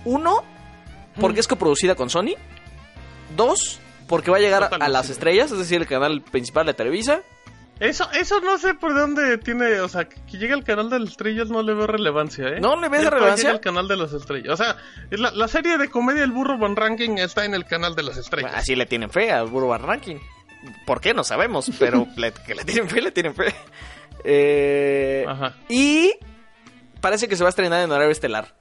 Uno, porque es coproducida con Sony. Dos, porque va a llegar a- a las estrellas, es decir, el canal principal de Televisa. Eso, eso no sé por dónde tiene, o sea, que llegue al canal de las estrellas no le veo relevancia, ¿eh? ¿No le ves relevancia? al canal de las estrellas. O sea, la, la serie de comedia El Burro Van Ranking está en el canal de las estrellas. Así le tienen fe al Burro Bar Ranking. ¿Por qué? No sabemos, pero le- que le tienen fe, le tienen fe. Eh, Ajá. y parece que se va a estrenar en horario estelar.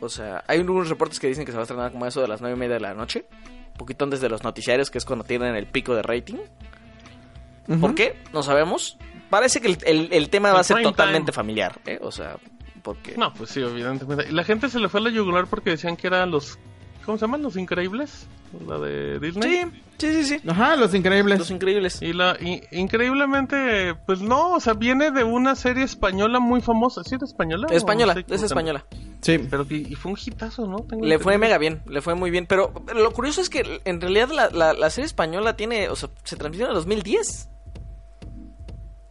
O sea, hay unos reportes que dicen que se va a estrenar como eso de las nueve y media de la noche. Un poquito antes de los noticiarios, que es cuando tienen el pico de rating. ¿Por qué? No sabemos. Parece que el, el- el tema va a ser totalmente time. familiar, ¿eh? O sea, porque... No, pues sí, evidentemente. La gente se le fue a la yugular porque decían que eran los. ¿Cómo se llaman? Los increíbles. La de Disney. Sí, sí, sí, sí. Ajá, Los Increíbles. Los increíbles. Y la y- increíblemente, pues no, o sea, viene de una serie española muy famosa. ¿Sí era española? Española, es española. Sí. Pero y fue un hitazo, ¿no? Tengo Le fue mega bien, le fue muy bien. Pero lo curioso es que en realidad la, la- la serie española tiene, o sea, se transmitió en el 2010.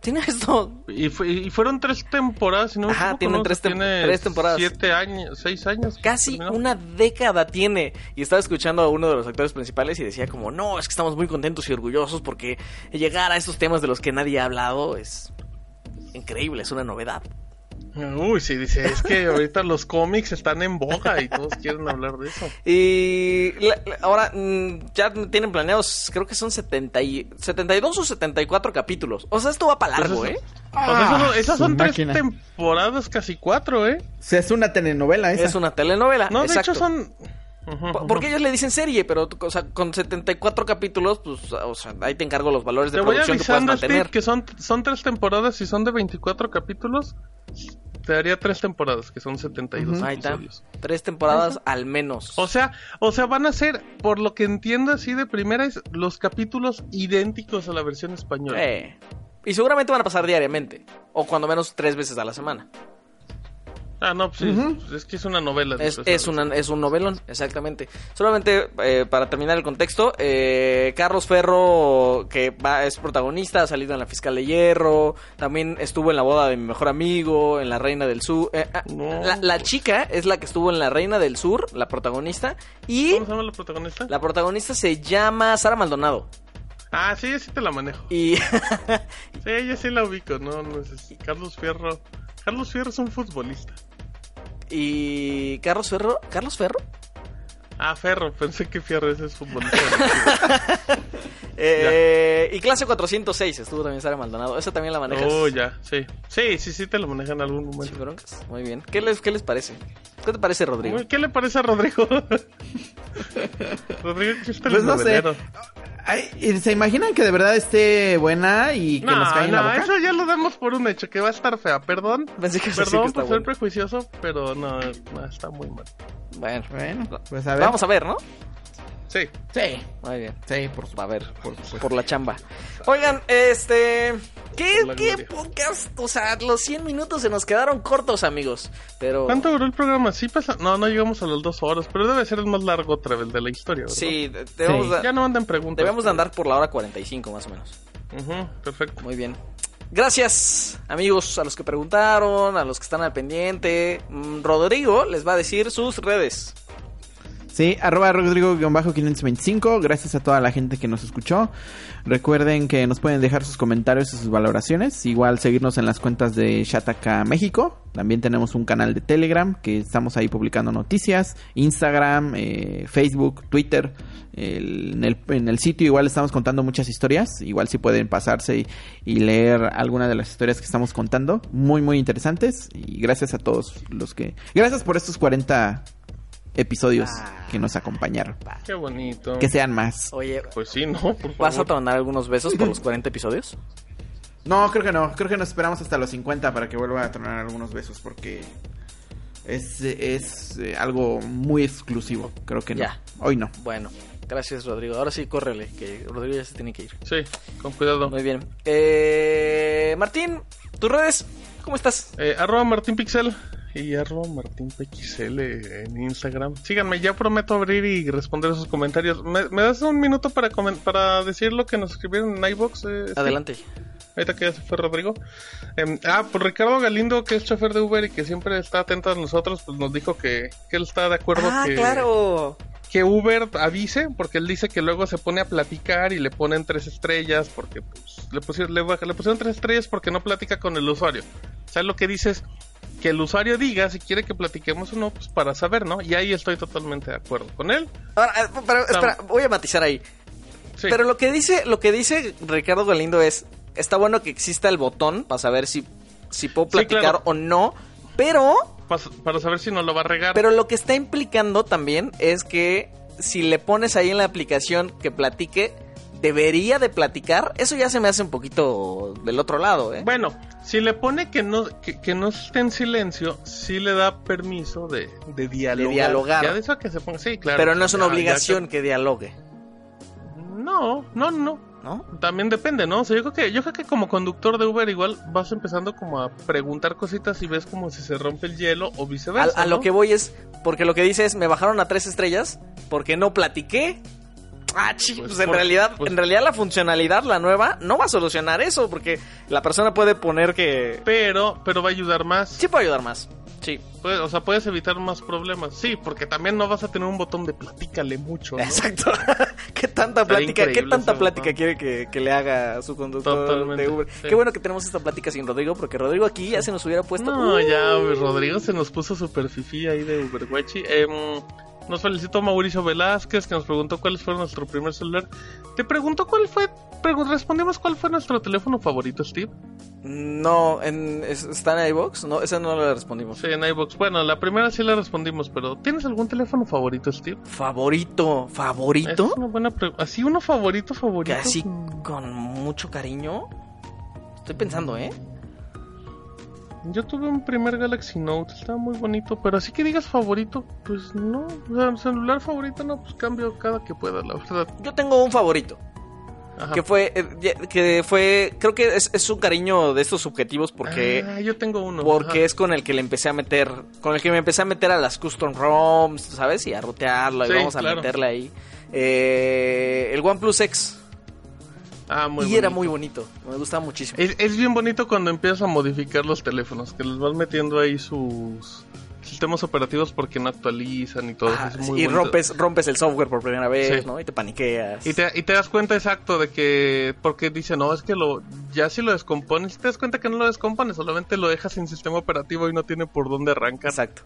Tiene esto. Y, fue- y fueron tres temporadas, si no Ajá, equivoco, tienen ¿no? tres tem- Tiene tres temporadas. Siete años, seis años. Casi una década tiene. Y estaba escuchando a uno de los actores principales y decía como, no, es que estamos muy contentos y orgullosos porque llegar a estos temas de los que nadie ha hablado es increíble, es una novedad. Uy, sí, dice, es que ahorita los cómics están en boga y todos quieren hablar de eso. Y la- la- ahora mm, ya tienen planeados, creo que son 70 y, 72 o 74 capítulos. O sea, esto va para largo, Pues ¿eh? eso- O sea, eso no- esas son tres máquina. temporadas, casi cuatro, ¿eh? O sea, es una telenovela esa. Es una telenovela. No, de hecho son... Porque ellos le dicen serie, pero o sea, con 74 capítulos, pues, o sea, ahí te encargo los valores de Te voy producción que puedas avisando, Steve, mantener. que son, son tres temporadas y son de 24 capítulos. Te daría tres temporadas, que son 72 Ahí está. episodios. Tres temporadas al menos. O sea, o sea, van a ser, por lo que entiendo así de primera, es los capítulos idénticos a la versión española. Eh. Y seguramente van a pasar diariamente. O cuando menos tres veces a la semana. Ah, no, pues pues es que es una novela. Es, es, una, es un novelón, exactamente. Solamente eh, para terminar el contexto, eh, Carlos Ferro, que va, es protagonista, ha salido en La Fiscal de Hierro, también estuvo en la boda de mi mejor amigo, en La Reina del Sur. eh, ah, No. la, la chica es la que estuvo en La Reina del Sur, la protagonista, y ¿Cómo se llama la protagonista? la protagonista se llama Sara Maldonado. Ah, sí, sí te la manejo. Y Sí, ella sí la ubico, no, no es Carlos Fierro. Carlos Fierro es un futbolista. Y Carlos Ferro, Carlos Ferro, Ah, Ferro, pensé que Fierro ese es futbolista. Eh, y clase 406 estuvo también Sara Maldonado. Esa también la manejas. oh, ya, sí. Sí, sí, sí te lo manejan en algún momento. broncas. Muy bien. ¿Qué les, qué les parece? ¿Qué te parece, Rodrigo? ¿Qué le parece a Rodrigo? Rodrigo, ¿qué es Pues no sé. ¿Se imaginan que de verdad esté buena y que No, nos caiga en la no, boca? eso ya lo damos por un hecho, que va a estar fea. Perdón, Pensé que eso sí que perdón está por ser bueno. prejuicioso, pero no, no, está muy mal. Bueno, Bueno, pues a ver. vamos a ver, ¿no? Sí. Sí, Muy bien. sí, por supuesto. A ver, por, por la chamba. Oigan, este. ¿Qué, qué podcast? O sea, los 100 minutos se nos quedaron cortos, amigos. Pero. ¿Cuánto duró el programa? Sí, pasa... No, no llegamos a las dos horas, pero debe ser el más largo otra vez de la historia, ¿verdad? Sí, de- debemos, Sí. Ya no anden preguntas. debemos de andar por la hora 45, más o menos. Ujú, perfecto. Muy bien. Gracias, amigos, a los que preguntaron, a los que están al pendiente. Mm, Rodrigo les va a decir sus redes. Sí, arroba Rodrigo-525. Gracias a toda la gente que nos escuchó. Recuerden que nos pueden dejar sus comentarios y sus valoraciones. Igual seguirnos en las cuentas de Shataka México. También tenemos un canal de Telegram que estamos ahí publicando noticias. Instagram, eh, Facebook, Twitter. En, el, sitio igual estamos contando muchas historias. Igual si pueden pasarse y, y leer alguna de las historias que estamos contando. Muy, muy interesantes. Y gracias a todos los que... Gracias por estos 40 episodios Ah. que nos acompañaron. Qué bonito. Que sean más. Oye, Pues sí, ¿no? Por ¿vas a tronar algunos besos por los 40 episodios? No, creo que no. Creo que nos esperamos hasta los 50 para que vuelva a tronar algunos besos porque es, es eh, algo muy exclusivo. Creo que no. Ya. Hoy no. Bueno, gracias Rodrigo. Ahora sí, córrele, que Rodrigo ya se tiene que ir. Sí, con cuidado. Muy bien. Eh, Martín, tus redes, ¿cómo estás? Eh, arroba Martín Pixel y arroba Martín PXL en Instagram. Síganme, ya prometo abrir y responder esos comentarios. ¿Me, me das un minuto para para decir lo que nos escribieron en iBox? Eh, Steve? Adelante. Ahorita que ya se fue Rodrigo. Em, ah, pues Ricardo Galindo, que es chofer de Uber y que siempre está atento a nosotros, pues nos dijo que, que él está de acuerdo Ah, que, claro. que Uber avise, porque él dice que luego se pone a platicar y le ponen tres estrellas, porque pues, le, pusieron, le, pusieron tres estrellas porque no platica con el usuario. O sea, lo que dice es que el usuario diga si quiere que platiquemos o no, pues para saber, ¿no? Y ahí estoy totalmente de acuerdo con él. Ahora, eh, pero, espera, voy a matizar ahí. Sí. Pero lo que dice, lo que dice Ricardo Galindo es, está bueno que exista el botón para saber si, si puedo Sí, platicar claro. o no, pero, para saber si no lo va a regar. pero lo que está implicando también es que si le pones ahí en la aplicación que platique, debería de platicar, eso ya se me hace un poquito del otro lado, ¿eh? Bueno, si le pone que no, que, que no esté en silencio, sí le da permiso de, de dialogar. dialogar. Ya de eso que se ponga, sí, claro. pero no es una Ya- ya obligación que dialogue, No, no, no. ¿no? También depende, ¿no? O sea, yo creo que, yo creo que como conductor de Uber igual vas empezando como a preguntar cositas y ves como si se rompe el hielo o viceversa. a lo ¿no? que voy es, porque lo que dice es, me bajaron a tres estrellas porque no platiqué. Ah, Pues pues, en por- realidad, pues- en realidad la funcionalidad, la nueva, no va a solucionar eso, porque la persona puede poner que Pero, pero va a ayudar más. sí puede ayudar más. Sí, o sea, puedes evitar más problemas. Sí, porque también no vas a tener un botón de platícale mucho, ¿no? exacto. ¿Qué tanta plática, qué tanta plática quiere que, que le haga a su conductor Totalmente, de Uber? sí. Qué bueno que tenemos esta plática sin Rodrigo, porque Rodrigo aquí ya se nos hubiera puesto. No, Uh, ya, Rodrigo se nos puso super fifi ahí de Uberguachi. Em, nos felicitó Mauricio Velázquez que nos preguntó cuál fue nuestro primer celular. Te preguntó cuál fue, respondimos cuál fue nuestro teléfono favorito, Steve. No, en, es- ¿está en iVox? No, esa no la respondimos. Sí, en iBox. Bueno, la primera sí la respondimos, pero ¿tienes algún teléfono favorito, Steve? Favorito, favorito. Es una buena pregunta. Así uno favorito, que favorito. así Mm, con mucho cariño. Estoy pensando, ¿eh? Yo tuve un primer Galaxy Note, estaba muy bonito, pero así que digas favorito, pues no. O sea, celular favorito no, pues cambio cada que pueda, la verdad. Yo tengo un favorito. Ajá. Que fue, eh, que fue, creo que es, es un cariño de estos subjetivos porque, Ah, yo tengo uno. porque ajá. es con el que le empecé a meter, con el que me empecé a meter a las custom ROMs, ¿sabes? Y a rotearlo y vamos a meterle ahí. Eh, el OnePlus X. Ah, muy y era muy bonito, me gustaba muchísimo. Es, es bien bonito cuando empiezas a modificar los teléfonos, que les vas metiendo ahí sus sistemas operativos porque no actualizan y todo. Ah, es muy y bonito. rompes, rompes el software por primera vez, Sí. ¿no? Y te paniqueas. Y te, y te das cuenta exacto de que, porque dice, no, es que lo, ya si lo descompones, te das cuenta que no lo descompones, solamente lo dejas sin sistema operativo y no tiene por dónde arrancar. Exacto.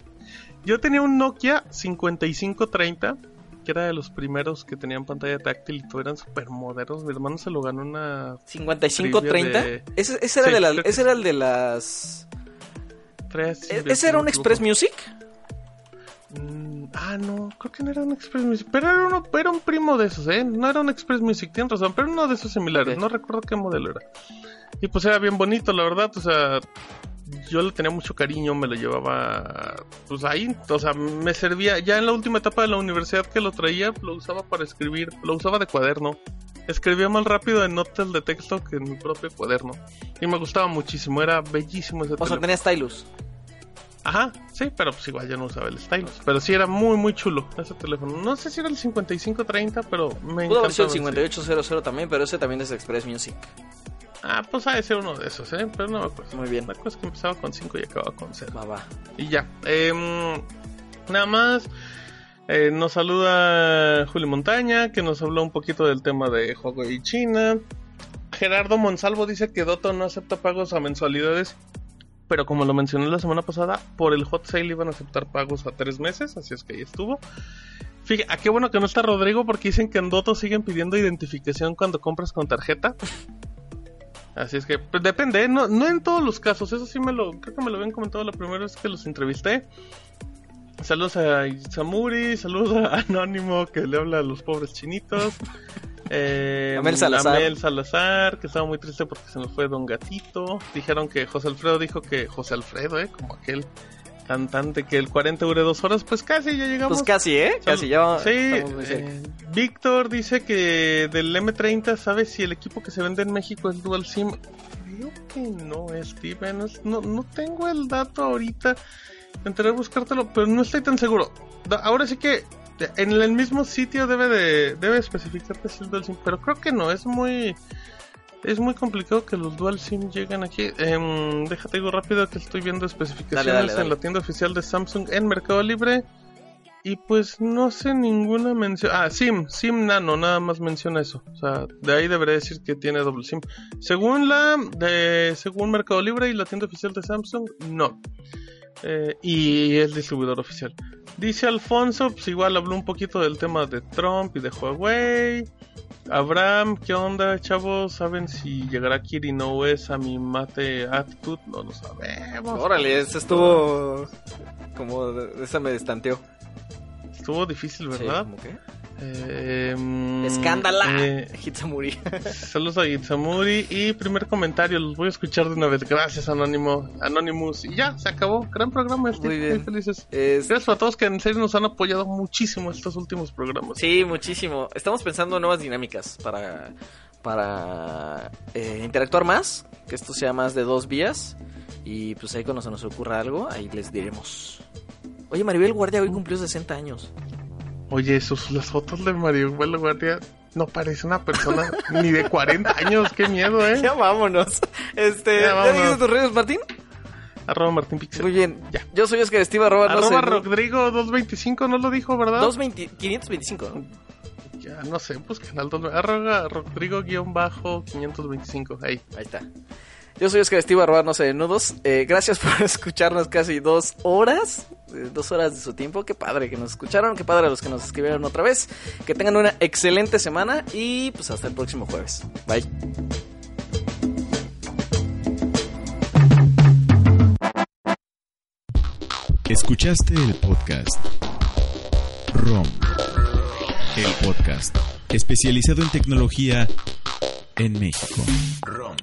Yo tenía un Nokia 5530, que era de los primeros que tenían pantalla táctil y todo eran súper modernos. Mi hermano se lo ganó una 5530. de- Ese, ese era Sí, de que ese era el de las. tres. ¿E- ¿Ese era un Express Music? Mm, ah, no, creo que no era un Express Music, pero era, uno, era un primo de esos, ¿eh? No era un Express Music, tienes razón, pero uno de esos similares, no recuerdo qué modelo era. Y pues era bien bonito, la verdad, o sea, yo le tenía mucho cariño, me lo llevaba, pues ahí, o sea, me servía, ya en la última etapa de la universidad que lo traía, lo usaba para escribir, lo usaba de cuaderno. Escribía más rápido en notas de texto que en mi propio cuaderno. Y me gustaba muchísimo, era bellísimo ese O sea, tenía stylus. Ajá, sí, pero pues igual yo no usaba el stylus. Pero sí era muy, muy chulo ese teléfono. No sé si era el 5530, pero me Pudo haber sido el encantaba ese. 5800 también, pero ese también es Express Music. Ah, pues ha de ser uno de esos, ¿eh? Pero no me acuerdo. Muy bien. Me acuerdo que empezaba con 5 y acababa con 0. Va, va. Y ya. Em, nada más. eh, nos saluda Juli Montaña, que nos habló un poquito del tema de Huawei China. Gerardo Monsalvo dice que Doto no acepta pagos a mensualidades. Pero como lo mencioné la semana pasada, por el hot sale iban a aceptar pagos a tres meses, así es que ahí estuvo. Fíjate, a qué bueno que no está Rodrigo porque dicen que en Doto siguen pidiendo identificación cuando compras con tarjeta. Así es que pues, depende, ¿eh? no, no en todos los casos, eso sí me lo, creo que me lo habían comentado la primera vez que los entrevisté. Saludos a Isamuri, saludos a Anónimo que le habla a los pobres chinitos. Eh, Amel Salazar. Amel Salazar, que estaba muy triste porque se nos fue Don Gatito. Dijeron que José Alfredo dijo que José Alfredo, eh, como aquel cantante que el 40 dure dos horas, pues casi ya llegamos. Pues casi, ¿eh? Casi, ya Sí, eh, Víctor dice que del M30 sabe si el equipo que se vende en México es Dual SIM. Creo que no, Steven. es- no, no tengo el dato ahorita. Intentaré buscártelo, pero no estoy tan seguro. Ahora sí que en el mismo sitio debe de debe especificarte si es Dual SIM, pero creo que no, es muy es muy complicado que los Dual SIM lleguen aquí. Em, déjate digo rápido que estoy viendo especificaciones Dale, dale, dale. en la tienda oficial de Samsung en Mercado Libre. Y pues no sé ninguna mención. Ah, SIM, SIM Nano, nada más menciona eso. O sea, de ahí debería decir que tiene doble SIM. Según la, de, según Mercado Libre y la tienda oficial de Samsung, no. Eh, y el distribuidor oficial. Dice Alfonso, pues igual habló un poquito del tema de Trump y de Huawei. Abraham, ¿qué onda, chavos? ¿Saben si llegará Kirin OS a mi mate Attitude? No lo sabemos. Órale, ese estuvo como esa me destanteó. Estuvo difícil, Sí, ¿verdad? como que- Eh, mm, Escándala. eh, Hitsamuri. saludos a Itzamuri y primer comentario, los voy a escuchar de una vez. Gracias, Anónimo, Anonymous. Y ya, se acabó. Gran programa, estoy Muy felices. Es- Gracias a todos que en serio nos han apoyado muchísimo estos últimos programas. Sí, muchísimo. Estamos pensando en nuevas dinámicas para, para eh, interactuar más, que esto sea más de dos vías. Y pues ahí cuando se nos ocurra algo, ahí les diremos. Oye, Maribel Guardia hoy cumplió 60 años. Oye, sus, las fotos de Mario Vuelo Guardia no parece una persona ni de 40 años. Qué miedo, ¿eh? Ya vámonos. Este, Ya ¿ya, vámonos. tus redes, Martín? Arroba Martín Pixel. Muy bien. Ya. Yo soy Oscar Estiva, arroba, no Arroba sé, ¿no? Rodrigo 225, ¿no lo dijo, verdad? 220 525. ¿no? Ya, no sé, busquen al dos- arroba Rodrigo-525. Ahí. Ahí está. Yo soy Oscar Estiva, arroba no sé de nudos. Eh, gracias por escucharnos casi dos horas. eh, dos horas de su tiempo. Qué padre que nos escucharon. Qué padre a los que nos escribieron otra vez. Que tengan una excelente semana. Y pues hasta el próximo jueves. Bye. Escuchaste el podcast ROM, el podcast especializado en tecnología en México. ROM.